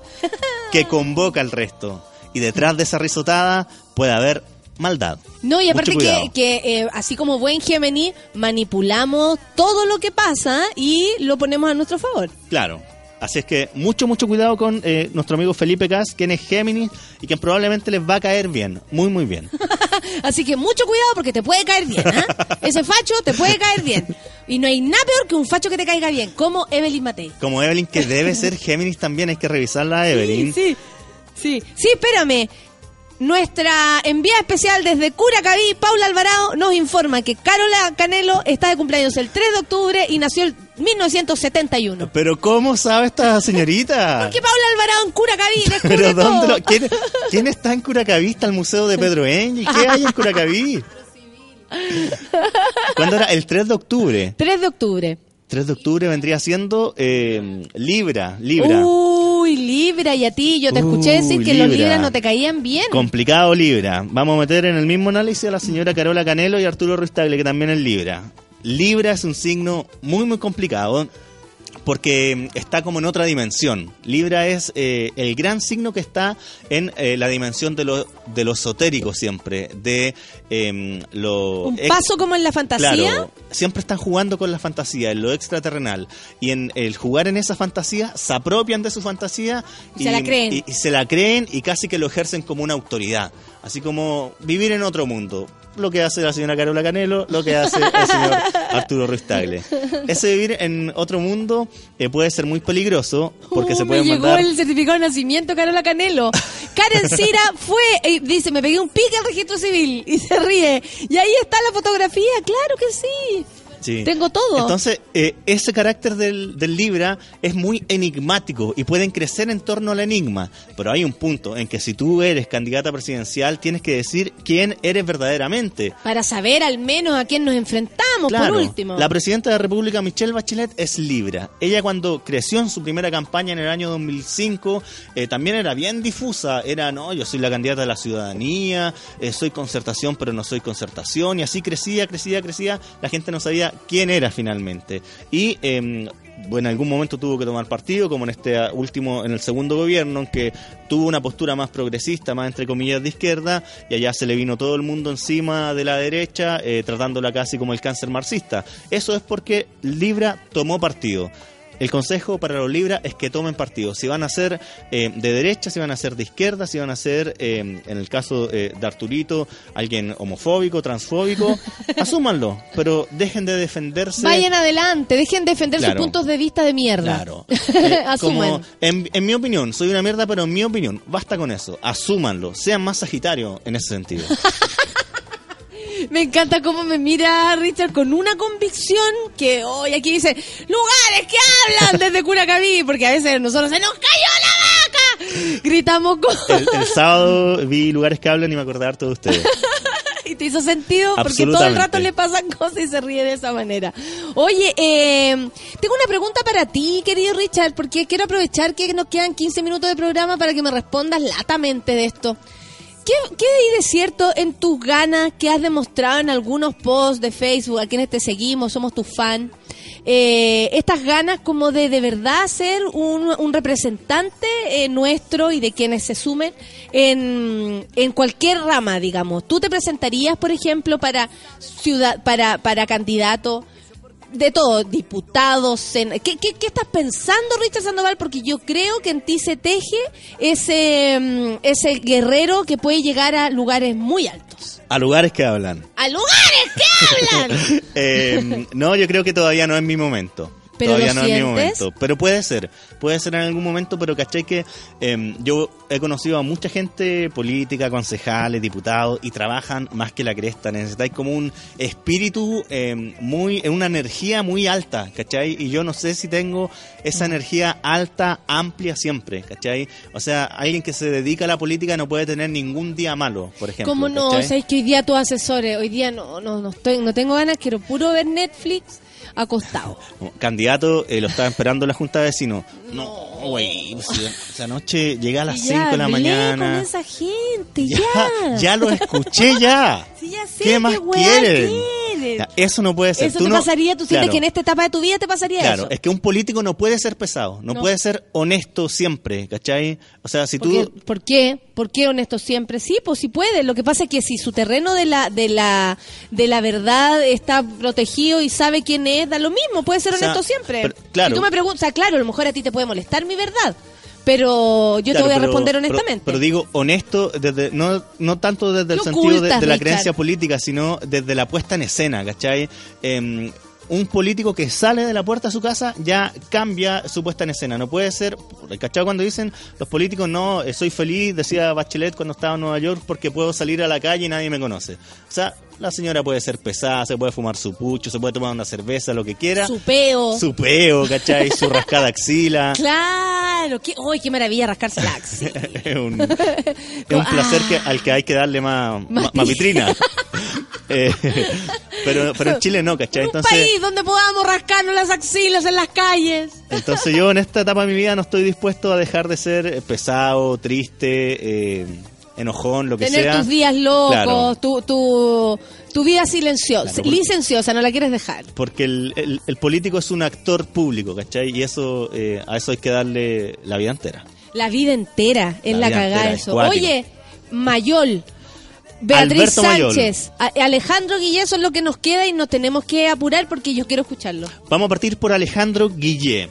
que convoca al resto. Y detrás de esa risotada puede haber maldad. No, y aparte que, que eh, así como buen Gemini, manipulamos todo lo que pasa y lo ponemos a nuestro favor. Claro. Así es que mucho, mucho cuidado con eh, nuestro amigo Felipe Cas, quien es Géminis y quien probablemente les va a caer bien, muy, muy bien. Así que mucho cuidado porque te puede caer bien. ¿ah? Ese facho te puede caer bien. Y no hay nada peor que un facho que te caiga bien, como Evelyn Matei. Como Evelyn, que debe ser Géminis también, hay que revisarla a Evelyn. Sí, sí. Sí, espérame. Nuestra envía especial desde Curacaví, Paula Alvarado, nos informa que Carola Canelo está de cumpleaños el 3 de octubre y nació el 1971. Pero ¿cómo sabe esta señorita? Porque Paula Alvarado en Curacaví ¿Pero dónde lo- quién, quién está en Curacaví? ¿Está el Museo de Pedro Engel? ¿Qué hay en Curacaví? ¿Cuándo era? El 3 de octubre. 3 de octubre. 3 de octubre vendría siendo eh, Libra, Libra. Uy, Libra, y a ti, yo te escuché decir que los Libra. Libras no te caían bien. Complicado Libra. Vamos a meter en el mismo análisis a la señora Carola Canelo y Arturo Ruiz Tagle, que también es Libra. Libra es un signo muy, muy complicado porque está como en otra dimensión. Libra es eh, el gran signo que está en eh, la dimensión de lo, de lo esotérico siempre, de em, lo... Un paso como en la fantasía. Claro, siempre están jugando con la fantasía, en lo extraterrenal. Y en el jugar en esa fantasía, se apropian de su fantasía Y se la creen. y- y se la creen y casi que lo ejercen como una autoridad. Así como vivir en otro mundo. Lo que hace la señora Carola Canelo, lo que hace el señor Arturo Ruiz Tagle. Ese vivir en otro mundo eh, puede ser muy peligroso porque Uh, se me pueden llegó mandar... el certificado de nacimiento, Carola Canelo. Karen Cira fue, eh, dice, me pegué un pique al registro civil y se ríe. Y ahí está la fotografía, claro que sí. Sí. Tengo todo. Entonces, eh, ese carácter del, del Libra es muy enigmático y pueden crecer en torno al enigma. Pero hay un punto en que si tú eres candidata presidencial, tienes que decir quién eres verdaderamente. Para saber al menos a quién nos enfrentamos, Claro, por último. la presidenta de la República, Michelle Bachelet, es Libra. Ella cuando creció en su primera campaña en el año 2005, eh, también era bien difusa. Era, no, yo soy la candidata de la ciudadanía, eh, soy concertación, pero no soy concertación. Y así crecía, crecía, crecía. La gente no sabía quién era finalmente. Y... bueno, en algún momento tuvo que tomar partido, como en este último, en el segundo gobierno, en que tuvo una postura más progresista, más entre comillas de izquierda, y allá se le vino todo el mundo encima de la derecha, eh, tratándola casi como el cáncer marxista. Eso es porque Libra tomó partido. El consejo para los Libra es que tomen partido. Si van a ser eh, de derecha, si van a ser de izquierda, si van a ser, eh, en el caso eh, de Arturito, alguien homofóbico, transfóbico, asúmanlo, pero dejen de defenderse. Vayan adelante, dejen de defender Claro. sus puntos de vista de mierda. Claro. Eh, Asuman. como, en, en mi opinión, soy una mierda, pero en mi opinión, basta con eso. Asúmanlo. Sean más Sagitario en ese sentido. Me encanta cómo me mira Richard con una convicción que hoy aquí dice lugares que hablan desde Curacaví, porque a veces nosotros se nos cayó la vaca. Gritamos con... El, el sábado vi lugares que hablan y me acordé harto de ustedes. y te hizo sentido porque todo el rato le pasan cosas y se ríe de esa manera. Oye, eh, tengo una pregunta para ti, querido Richard, porque quiero aprovechar que nos quedan 15 minutos de programa para que me respondas latamente de esto. ¿Qué, qué hay de cierto en tus ganas que has demostrado en algunos posts de Facebook, a quienes te seguimos, somos tus fan? Eh, estas ganas como de de verdad ser un, un representante eh, nuestro y de quienes se sumen en, en cualquier rama, digamos. ¿Tú te presentarías, por ejemplo, para ciudad, para, para candidato? De todo, diputados, ¿Qué, qué, qué estás pensando, Richard Sandoval? Porque yo creo que en ti se teje ese, mm, ese guerrero que puede llegar a lugares muy altos. A lugares que hablan. ¡A lugares que hablan! Eh, no, yo creo que todavía no es mi momento. ¿Pero todavía no es mi sientes? momento. Pero puede ser. Puede ser en algún momento, pero caché que eh, yo he conocido a mucha gente política, concejales, diputados, y trabajan más que la cresta. Necesitáis como un espíritu, eh, muy, una energía muy alta, ¿cachai? Y yo no sé si tengo esa energía alta, amplia siempre, ¿cachai? O sea, alguien que se dedica a la política no puede tener ningún día malo, por ejemplo. ¿Cómo no? ¿cachai? Sabes que hoy día tus asesores, hoy día no, no, no, estoy, no tengo ganas, quiero puro ver Netflix acostado. Candidato eh, lo estaba esperando la junta de vecinos. No, güey, pues, esa noche llegué a las Y 5 ya de la mañana. con esa gente, Ya, ya. ya lo escuché ya. Sí, ya sé ¿Qué más weá eso no puede ser. Eso Tú te no- pasaría, tú sientes Claro. que en esta etapa de tu vida te pasaría Claro, eso. es que un político no puede ser pesado, no, No. puede ser honesto siempre, ¿cachai? O sea, si Porque- tú... ¿Por qué? ¿Por qué honesto siempre? Sí, pues sí puede. Lo que pasa es que si su terreno de la de la de la verdad está protegido y sabe quién es, da lo mismo, puede ser O sea, honesto siempre. pero- claro. Si tú me preguntas, o sea, claro, a lo mejor a ti te puede molestar mi verdad, pero yo te voy a responder pero- honestamente. Pero, digo honesto, desde no, no tanto desde el ¿Qué sentido de, ocultas, de la Richard? creencia política, sino desde la puesta en escena, ¿cachai? Em, un político que sale de la puerta a su casa ya cambia su puesta en escena. No puede ser, ¿cachai? Cuando dicen los políticos, no, eh, soy feliz, decía Bachelet cuando estaba en Nueva York, porque puedo salir a la calle y nadie me conoce. O sea, la señora puede ser pesada, se puede fumar su pucho, se puede tomar una cerveza, lo que quiera. Su peo. Su peo, ¿cachai? Su rascada axila. Claro, qué, ¡ay, qué maravilla rascarse la axila! es un, es un placer que, al que hay que darle más, más, más vitrina. Eh, pero, pero en Chile no, ¿cachai? Un Entonces, país donde podamos rascarnos las axilas en las calles. entonces yo en esta etapa de mi vida no estoy dispuesto a dejar de ser pesado, triste, eh, enojón, lo que Tener sea. tus días locos, Claro. tu, tu, tu vida silenciosa, Claro, licenciosa, no la quieres dejar. Porque el, el- el político es un actor público, ¿cachai? Y eso eh, a eso hay que darle la vida entera. La vida entera es La cagada eso. Oye, Mayol, Beatriz Alberto. Sánchez, Alejandro Guillén son lo que nos queda y nos tenemos que apurar porque yo quiero escucharlo. Vamos a partir por Alejandro Guillé.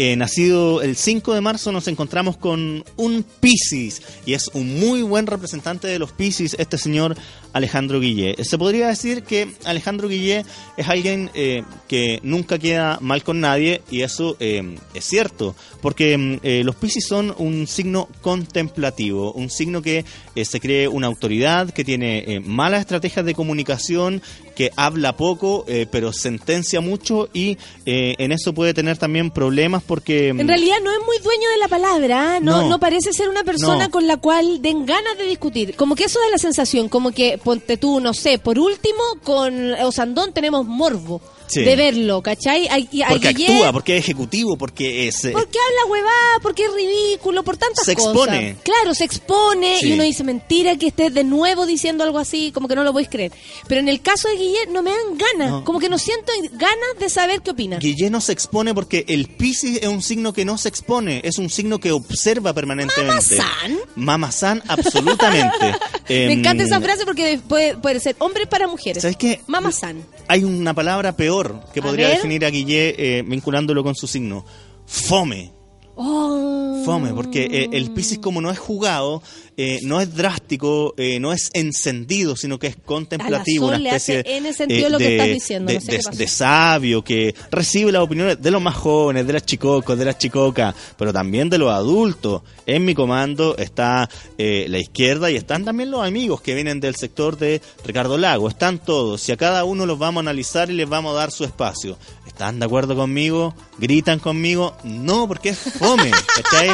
Eh, nacido el 5 de marzo nos encontramos con un Piscis y es un muy buen representante de los Piscis este señor Alejandro Guillé. Se podría decir que Alejandro Guillé es alguien eh, que nunca queda mal con nadie y eso eh, es cierto porque mm, eh, los Piscis son un signo contemplativo, un signo que se cree una autoridad, que tiene malas estrategias de comunicación, que habla poco eh, pero sentencia mucho y en eso puede tener también problemas porque... mm, En realidad no es muy dueño de la palabra, ¿ah? no, No. no, parece ser una persona No. con la cual den ganas de discutir. Como que eso da la sensación, como que ponte tú, no sé, por último, con Osandón tenemos morbo Sí. de verlo, ¿cachai? A- y a porque actúa, porque es ejecutivo, porque es... eh, Porque habla huevada, porque es ridículo, por tantas Se cosas. expone. Claro, se expone Sí. y uno dice mentira que estés de nuevo diciendo algo así, como que no lo podéis creer. Pero en el caso de Guillermo no me dan ganas, No. como que no siento ganas de saber qué opina. Guillén no se expone porque el Piscis es un signo que no se expone, es un signo que observa permanentemente. ¿Mamazán? Mamazán, absolutamente. Me Em, encanta esa frase porque puede, puede ser hombre para mujeres. ¿Sabes qué? Mamá san. Hay una palabra peor que podría definir a Guillé eh, vinculándolo con su signo. fome. Oh. Fome, porque eh, el Piscis como no es jugado, eh, no es drástico, eh, no es encendido, sino que es contemplativo, una especie hace N sentido lo que estás diciendo, de, sabio, que recibe las opiniones de los más jóvenes, de las chicocos, de las chicocas, pero también de los adultos. En mi comando está eh, la izquierda y están también los amigos que vienen del sector de Ricardo Lago. Están todos y a cada uno los vamos a analizar y les vamos a dar su espacio. ¿Están de acuerdo conmigo? ¿Gritan conmigo? No, porque es fome. ¿cachai?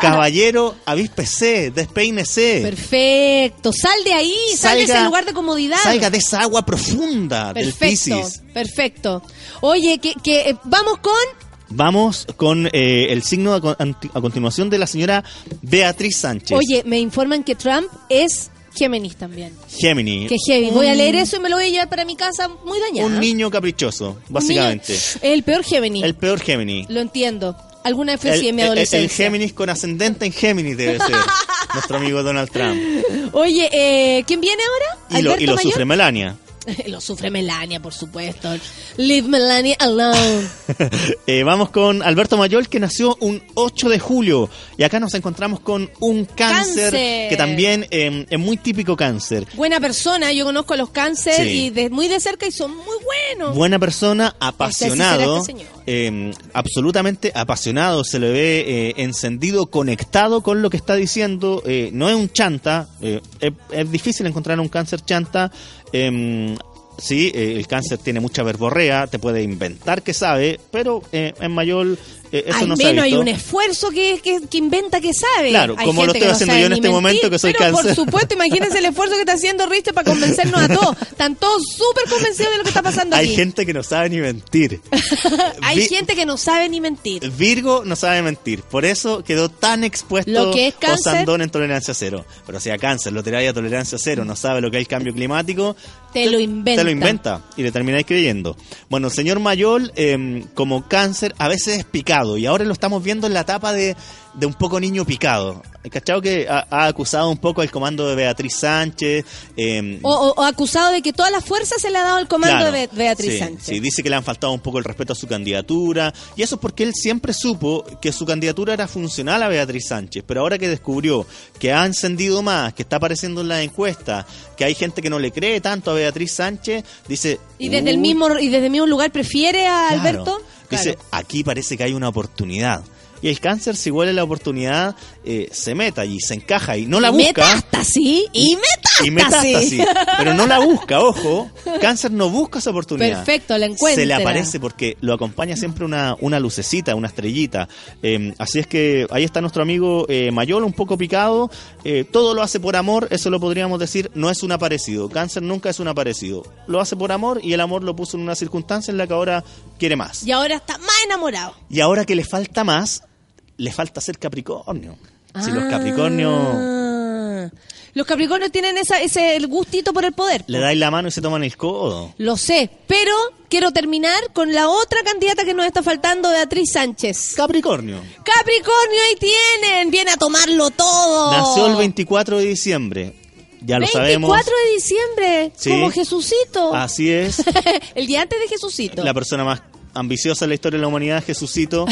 Caballero, avíspese, Perfecto. Sal de ahí, sal de ese lugar de comodidad. Salga de esa agua profunda del Perfecto, Piscis. perfecto. Oye, que, que eh, vamos con Vamos con eh, el signo a, continuación de la señora Beatriz Sánchez. Oye, me informan que Trump es Géminis también. Géminis. Que heavy. Voy a leer eso y me lo voy a llevar para mi casa muy dañada. Un niño caprichoso, básicamente. Niño- El peor Géminis. El peor Géminis. Lo entiendo. Alguna en mi el- el adolescencia. Géminis con ascendente en Géminis debe ser. nuestro amigo Donald Trump. Oye, eh, ¿quién viene ahora? Y lo, y ¿Alberto lo sufre Melania. lo sufre Melania, por supuesto. Leave Melania alone. Eh, vamos con Alberto Mayol, que nació un 8 de julio. Y acá nos encontramos con un cáncer, Cáncer. que también eh, es muy típico cáncer. Buena persona, yo conozco a los cáncer Sí. y de, muy de cerca y son muy buenos. Buena persona, apasionado, sí será este eh, absolutamente apasionado, se le ve eh, encendido, conectado con lo que está diciendo. eh, no es un chanta, eh, es, es difícil encontrar un cáncer chanta. Eh, sí, eh, el cáncer tiene mucha verborrea, te puede inventar que sabe, pero eh, en mayor eh, eso Al no menos hay un esfuerzo que, que, que inventa que sabe. Claro, Hay como lo estoy no haciendo yo en este momento, que soy pero cáncer. por supuesto, imagínense el esfuerzo que está haciendo Richter para convencernos a todos. Están todos súper convencidos de lo que está pasando Hay aquí. gente que no sabe ni mentir. Hay Vi- gente que no sabe ni mentir. Virgo no sabe mentir, por eso quedó tan expuesto Lo que es cáncer. Osandón en tolerancia cero. Pero si a cáncer lo tiráis a tolerancia cero, no sabe lo que es el cambio climático, Te lo inventa. te lo inventa y le termináis creyendo. Bueno, señor Mayol, eh, como cáncer, a veces es picado y ahora lo estamos viendo en la etapa de, de un poco niño picado. ¿Cachado que ha, ha acusado un poco el comando de Beatriz Sánchez? eh, O, o- o acusado de que toda la fuerza se le ha dado al comando Claro, de Be- Beatriz sí, Sánchez. Sí, dice que le han faltado un poco el respeto a su candidatura. Y eso es porque él siempre supo que su candidatura era funcional a Beatriz Sánchez. Pero ahora que descubrió que ha encendido más, que está apareciendo en la encuesta, que hay gente que no le cree tanto a Beatriz Sánchez, dice. Y desde el "Uy, mismo y desde el mismo lugar prefiere a claro". Alberto. Dice, Claro. aquí parece que hay una oportunidad. Y el cáncer, si huele la oportunidad, eh, se meta y se encaja y no la busca. Metástasis y metástasis. Y metástasis. Pero no la busca, ojo. Cáncer no busca esa oportunidad. Perfecto, la encuentra. Se le aparece porque lo acompaña siempre una, una lucecita, una estrellita. Eh, así es que ahí está nuestro amigo eh, Mayol, un poco picado. Eh, todo lo hace por amor, eso lo podríamos decir, no es un aparecido. Cáncer nunca es un aparecido. Lo hace por amor y el amor lo puso en una circunstancia en la que ahora quiere más. Y ahora está más enamorado. Y ahora que le falta más, le falta ser Capricornio. Si los Capricornios Ah. Los Capricornios tienen esa, ese el gustito por el poder. le dais la mano y se toman el codo. Lo sé, pero quiero terminar con la otra candidata que nos está faltando, Beatriz Sánchez. Capricornio. Capricornio, ahí tienen, viene a tomarlo todo. Nació el 24 de diciembre. Ya lo 24 sabemos. de diciembre, Sí. como Jesucito. Así es. el día antes de Jesucito. La persona más ambiciosa en la historia de la humanidad, Jesucito.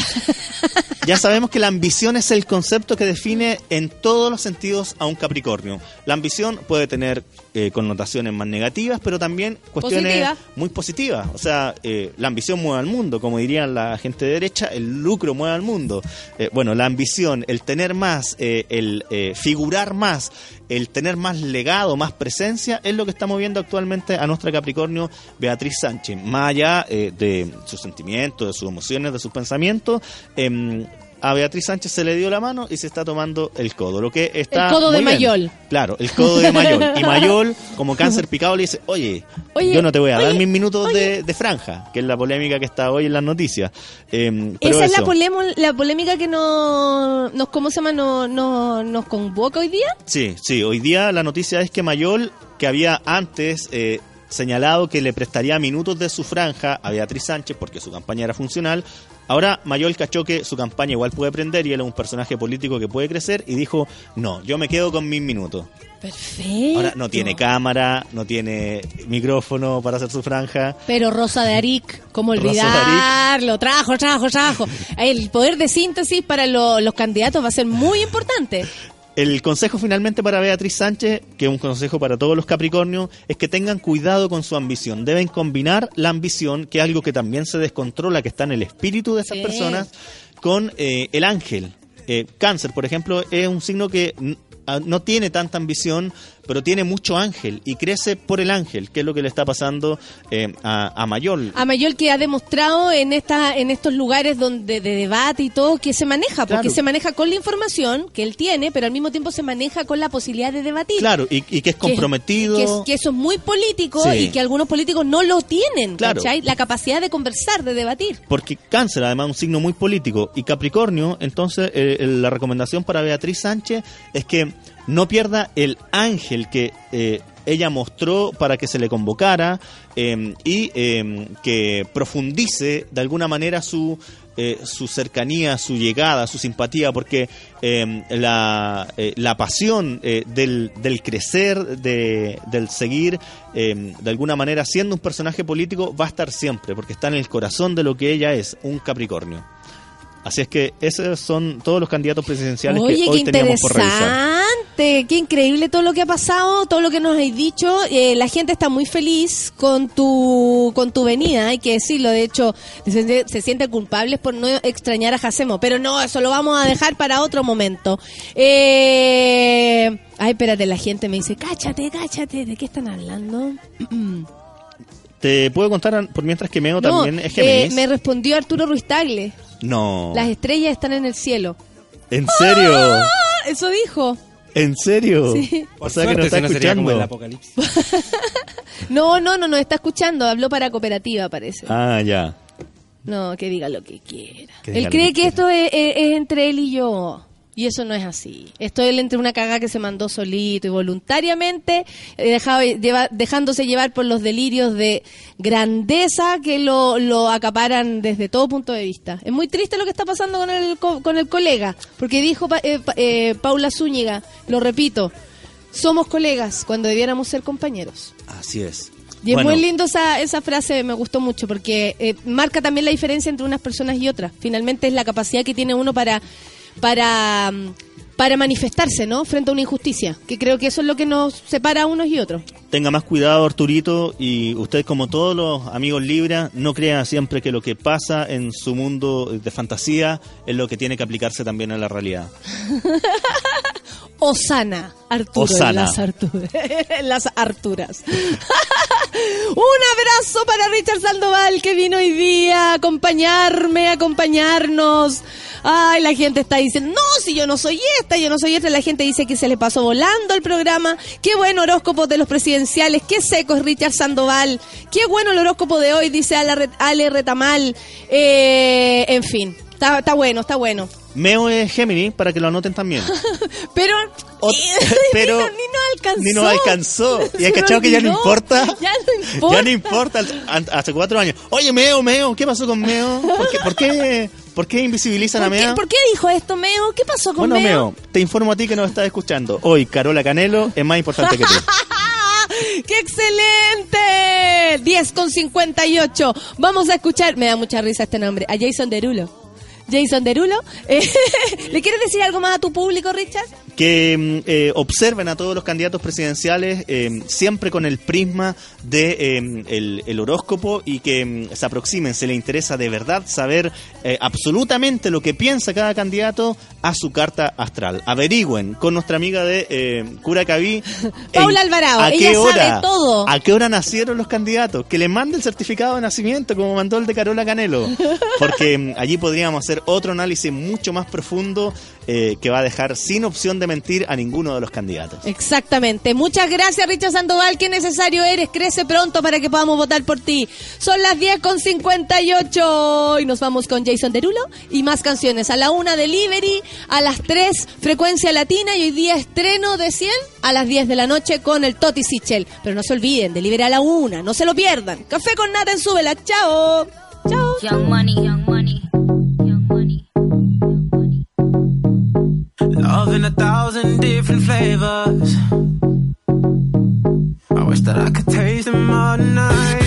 Ya sabemos que la ambición es el concepto que define en todos los sentidos a un Capricornio. La ambición puede tener eh, connotaciones más negativas, pero también cuestiones Positiva. muy positivas. O sea, eh, la ambición mueve al mundo, como dirían la gente de derecha, el lucro mueve al mundo. Eh, bueno, la ambición, el tener más, el figurar más, el tener más legado, más presencia, es lo que está moviendo actualmente a nuestra Capricornio Beatriz Sánchez. Más allá de sus sentimientos, de sus emociones, de sus pensamientos, em, a Beatriz Sánchez se le dio la mano y se está tomando el codo. Lo que está El codo de bien. Mayol. Claro, el codo de Mayol. Y Mayol, como cáncer picado, le dice, oye, Oye, yo no te voy a dar oye, mis minutos de, de franja, que es la polémica que está hoy en las noticias. Em, pero Esa es la, eso. polemo- la polémica que nos, nos ¿cómo se llama? No, no- nos convoca hoy día. Sí, sí, hoy día la noticia es que Mayol, que había antes eh, señalado que le prestaría minutos de su franja a Beatriz Sánchez porque su campaña era funcional. Ahora Mayol cachó que su campaña igual puede prender y él es un personaje político que puede crecer y dijo, no, yo me quedo con mis minutos. Perfecto. Ahora no tiene cámara, no tiene micrófono para hacer su franja. Pero Rosa de Aric, ¿cómo olvidarlo? Trabajo, trabajo, trabajo. El poder de síntesis para lo- los candidatos va a ser muy importante. El consejo finalmente para Beatriz Sánchez, que es un consejo para todos los Capricornios, es que tengan cuidado con su ambición. Deben combinar la ambición, que es algo que también se descontrola, que está en el espíritu de esas Sí. personas, con eh, el ángel. Eh, cáncer, por ejemplo, es un signo que n- a- no tiene tanta ambición, pero tiene mucho ángel y crece por el ángel, que es lo que le está pasando eh, a, a Mayol. A Mayol que ha demostrado en esta, en estos lugares donde de debate y todo que se maneja, porque Claro. se maneja con la información que él tiene, pero al mismo tiempo se maneja con la posibilidad de debatir. Claro, y, y que es comprometido. Que, es- que eso es muy político Sí. y que algunos políticos no lo tienen, Claro. ¿cachai? La capacidad de conversar, de debatir. Porque cáncer, además, es un signo muy político. Y Capricornio, entonces, eh, el- la recomendación para Beatriz Sánchez es que no pierda el ángel que eh, ella mostró para que se le convocara eh, y eh, que profundice de alguna manera su, eh, su cercanía, su llegada, su simpatía, porque eh, la, eh, la pasión eh, del, del crecer, de, del seguir, de alguna manera siendo un personaje político, va a estar siempre, porque está en el corazón de lo que ella es, un Capricornio. Así es que esos son todos los candidatos presidenciales Oye, que hoy qué teníamos por revisar. interesante, qué increíble todo lo que ha pasado, todo lo que nos has dicho. Eh, la gente está muy feliz con tu con tu venida, hay que decirlo. De hecho, se, se sienten culpables por no extrañar a Jacemo, pero no, eso lo vamos a dejar para otro momento. Eh, ay, espérate, la gente me dice, cáchate, cáchate, ¿de qué están hablando? Te puedo contar por mientras que Meo No, también es eh, Géminis. me respondió Arturo Ruiz Tagle. No. Las estrellas están en el cielo. ¿En serio? ¡Ah! Eso dijo. ¿En serio? Sí. O sea que no está como el escuchando. apocalipsis. No, no, no, no está escuchando. Habló para cooperativa, parece. Ah, ya. No, que diga lo que quiera. Que él cree que que esto es, es- es entre él y yo. Y eso no es así. Esto es él entre una cagada que se mandó solito y voluntariamente, eh, dejado- lleva- dejándose llevar por los delirios de grandeza que lo, lo acaparan desde todo punto de vista. Es muy triste lo que está pasando con el, co- con el colega, porque dijo eh, eh, Paula Zúñiga, lo repito, somos colegas cuando debiéramos ser compañeros. Así es. Y es Bueno, muy lindo esa, esa frase, me gustó mucho, porque eh, marca también la diferencia entre unas personas y otras. Finalmente es la capacidad que tiene uno para, para, mm, para manifestarse, ¿no? Frente a una injusticia, que creo que eso es lo que nos separa a unos y otros. Tenga más cuidado, Arturito, y usted, como todos los amigos Libra, no crea siempre que lo que pasa en su mundo de fantasía es lo que tiene que aplicarse también en la realidad. Osana, Arturo, Osana. las, Arturas. en las Arturas. Un abrazo para Richard Sandoval que vino hoy día a acompañarme, a acompañarnos. Ay, la gente está diciendo, no, si yo no soy esta, yo no soy esta. La gente dice que se le pasó volando el programa. Qué buen horóscopo de los presidenciales. Qué seco es Richard Sandoval. Qué bueno el horóscopo de hoy, dice Ale, Ret- Ale Retamal. Eh, en fin, está, está bueno, está bueno. Meo es Géminis, para que lo anoten también. Pero, O- pero ni, no, ni no alcanzó. Ni nos alcanzó. ¿Y me cachado que ya no importa? Ya no importa. Ya no importa. Hace cuatro años. Oye, Meo, Meo, ¿qué pasó con Meo? ¿Por qué, por qué, por qué invisibilizan a ¿Por qué, Meo? por qué dijo esto, Meo? ¿Qué pasó con Bueno, Meo? Meo, te informo a ti que nos estás escuchando. Hoy, Carola Canelo es más importante que tú. ¡Qué excelente! 10 con 58. Vamos a escuchar, me da mucha risa este nombre, a Jason Derulo. Jason Derulo, eh, ¿le quieres decir algo más a tu público, Richard? que mm, eh, observen a todos los candidatos presidenciales eh, siempre con el prisma de el, el horóscopo y que mm, se aproximen, se les interesa de verdad saber absolutamente lo que piensa cada candidato a su carta astral. Averigüen con nuestra amiga de eh, Cura Caví. Paula Alvarado, ¿a ella qué sabe hora, todo. ¿A qué hora nacieron los candidatos? Que le mande el certificado de nacimiento como mandó el de Carola Canelo. Porque mm, allí podríamos hacer hacer otro análisis mucho más profundo eh, que va a dejar sin opción de mentir a ninguno de los candidatos. Exactamente. Muchas gracias, Richard Sandoval. Qué necesario eres. Crece pronto para que podamos votar por ti. Son las 10 con 58 y nos vamos con Jason Derulo y más canciones. A la una Delivery, a las 3 Frecuencia Latina y hoy día estreno de 100 a las 10 de la noche con el Toti Sichel. Pero no se olviden, Delivery a la una. No se lo pierdan. Café con nata en Súbela. Chao. Chao. Young money, young money. Love in a thousand different flavors. I wish that I could taste them all night.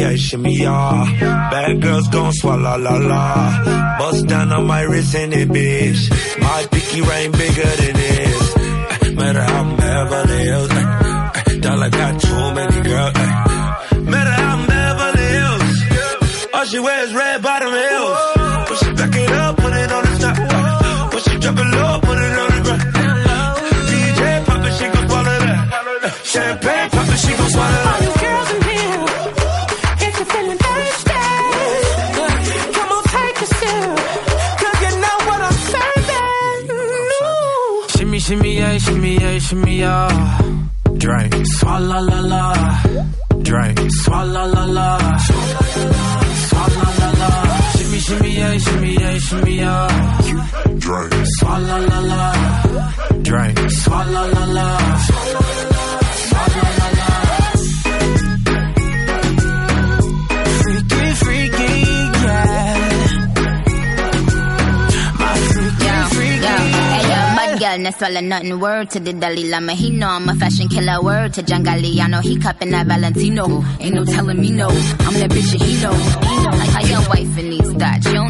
Yeah, shimmy, yeah. Bad girls gon' swallow la la. Bust down on my wrist in it, bitch. My pinky ring bigger than this. Eh, Matter how I'm Beverly Hills. eh, eh, Dollar got too many girls. Matter how I'm Beverly Hills. All she wears red bottom heels. When she back it up, put it on the top. eh. When she drop it low, put it on the ground. DJ pop it, she gon' swallow that. Champagne pop it, she gon' swallow that. Shimmy, yeah, shimmy, yeah. Drink, swalla la la. Drink, swalla la la. Swalla la la. Shimmy, shimmy, yeah, shimmy, yeah, shimmy, yeah. Drink, swalla la la. Drink, swalla la la. Swallow nothing. Word to the Dalai Lama. He know I'm a fashion killer. Word to John Galliano. He cupping that Valentino. Ain't no telling me no. I'm that bitch and he know. He know. Like how your wife in these thoughts. You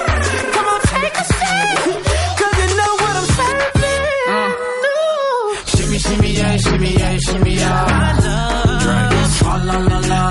shimmy, yeah, shimmy, yeah. Drink, swalla la la.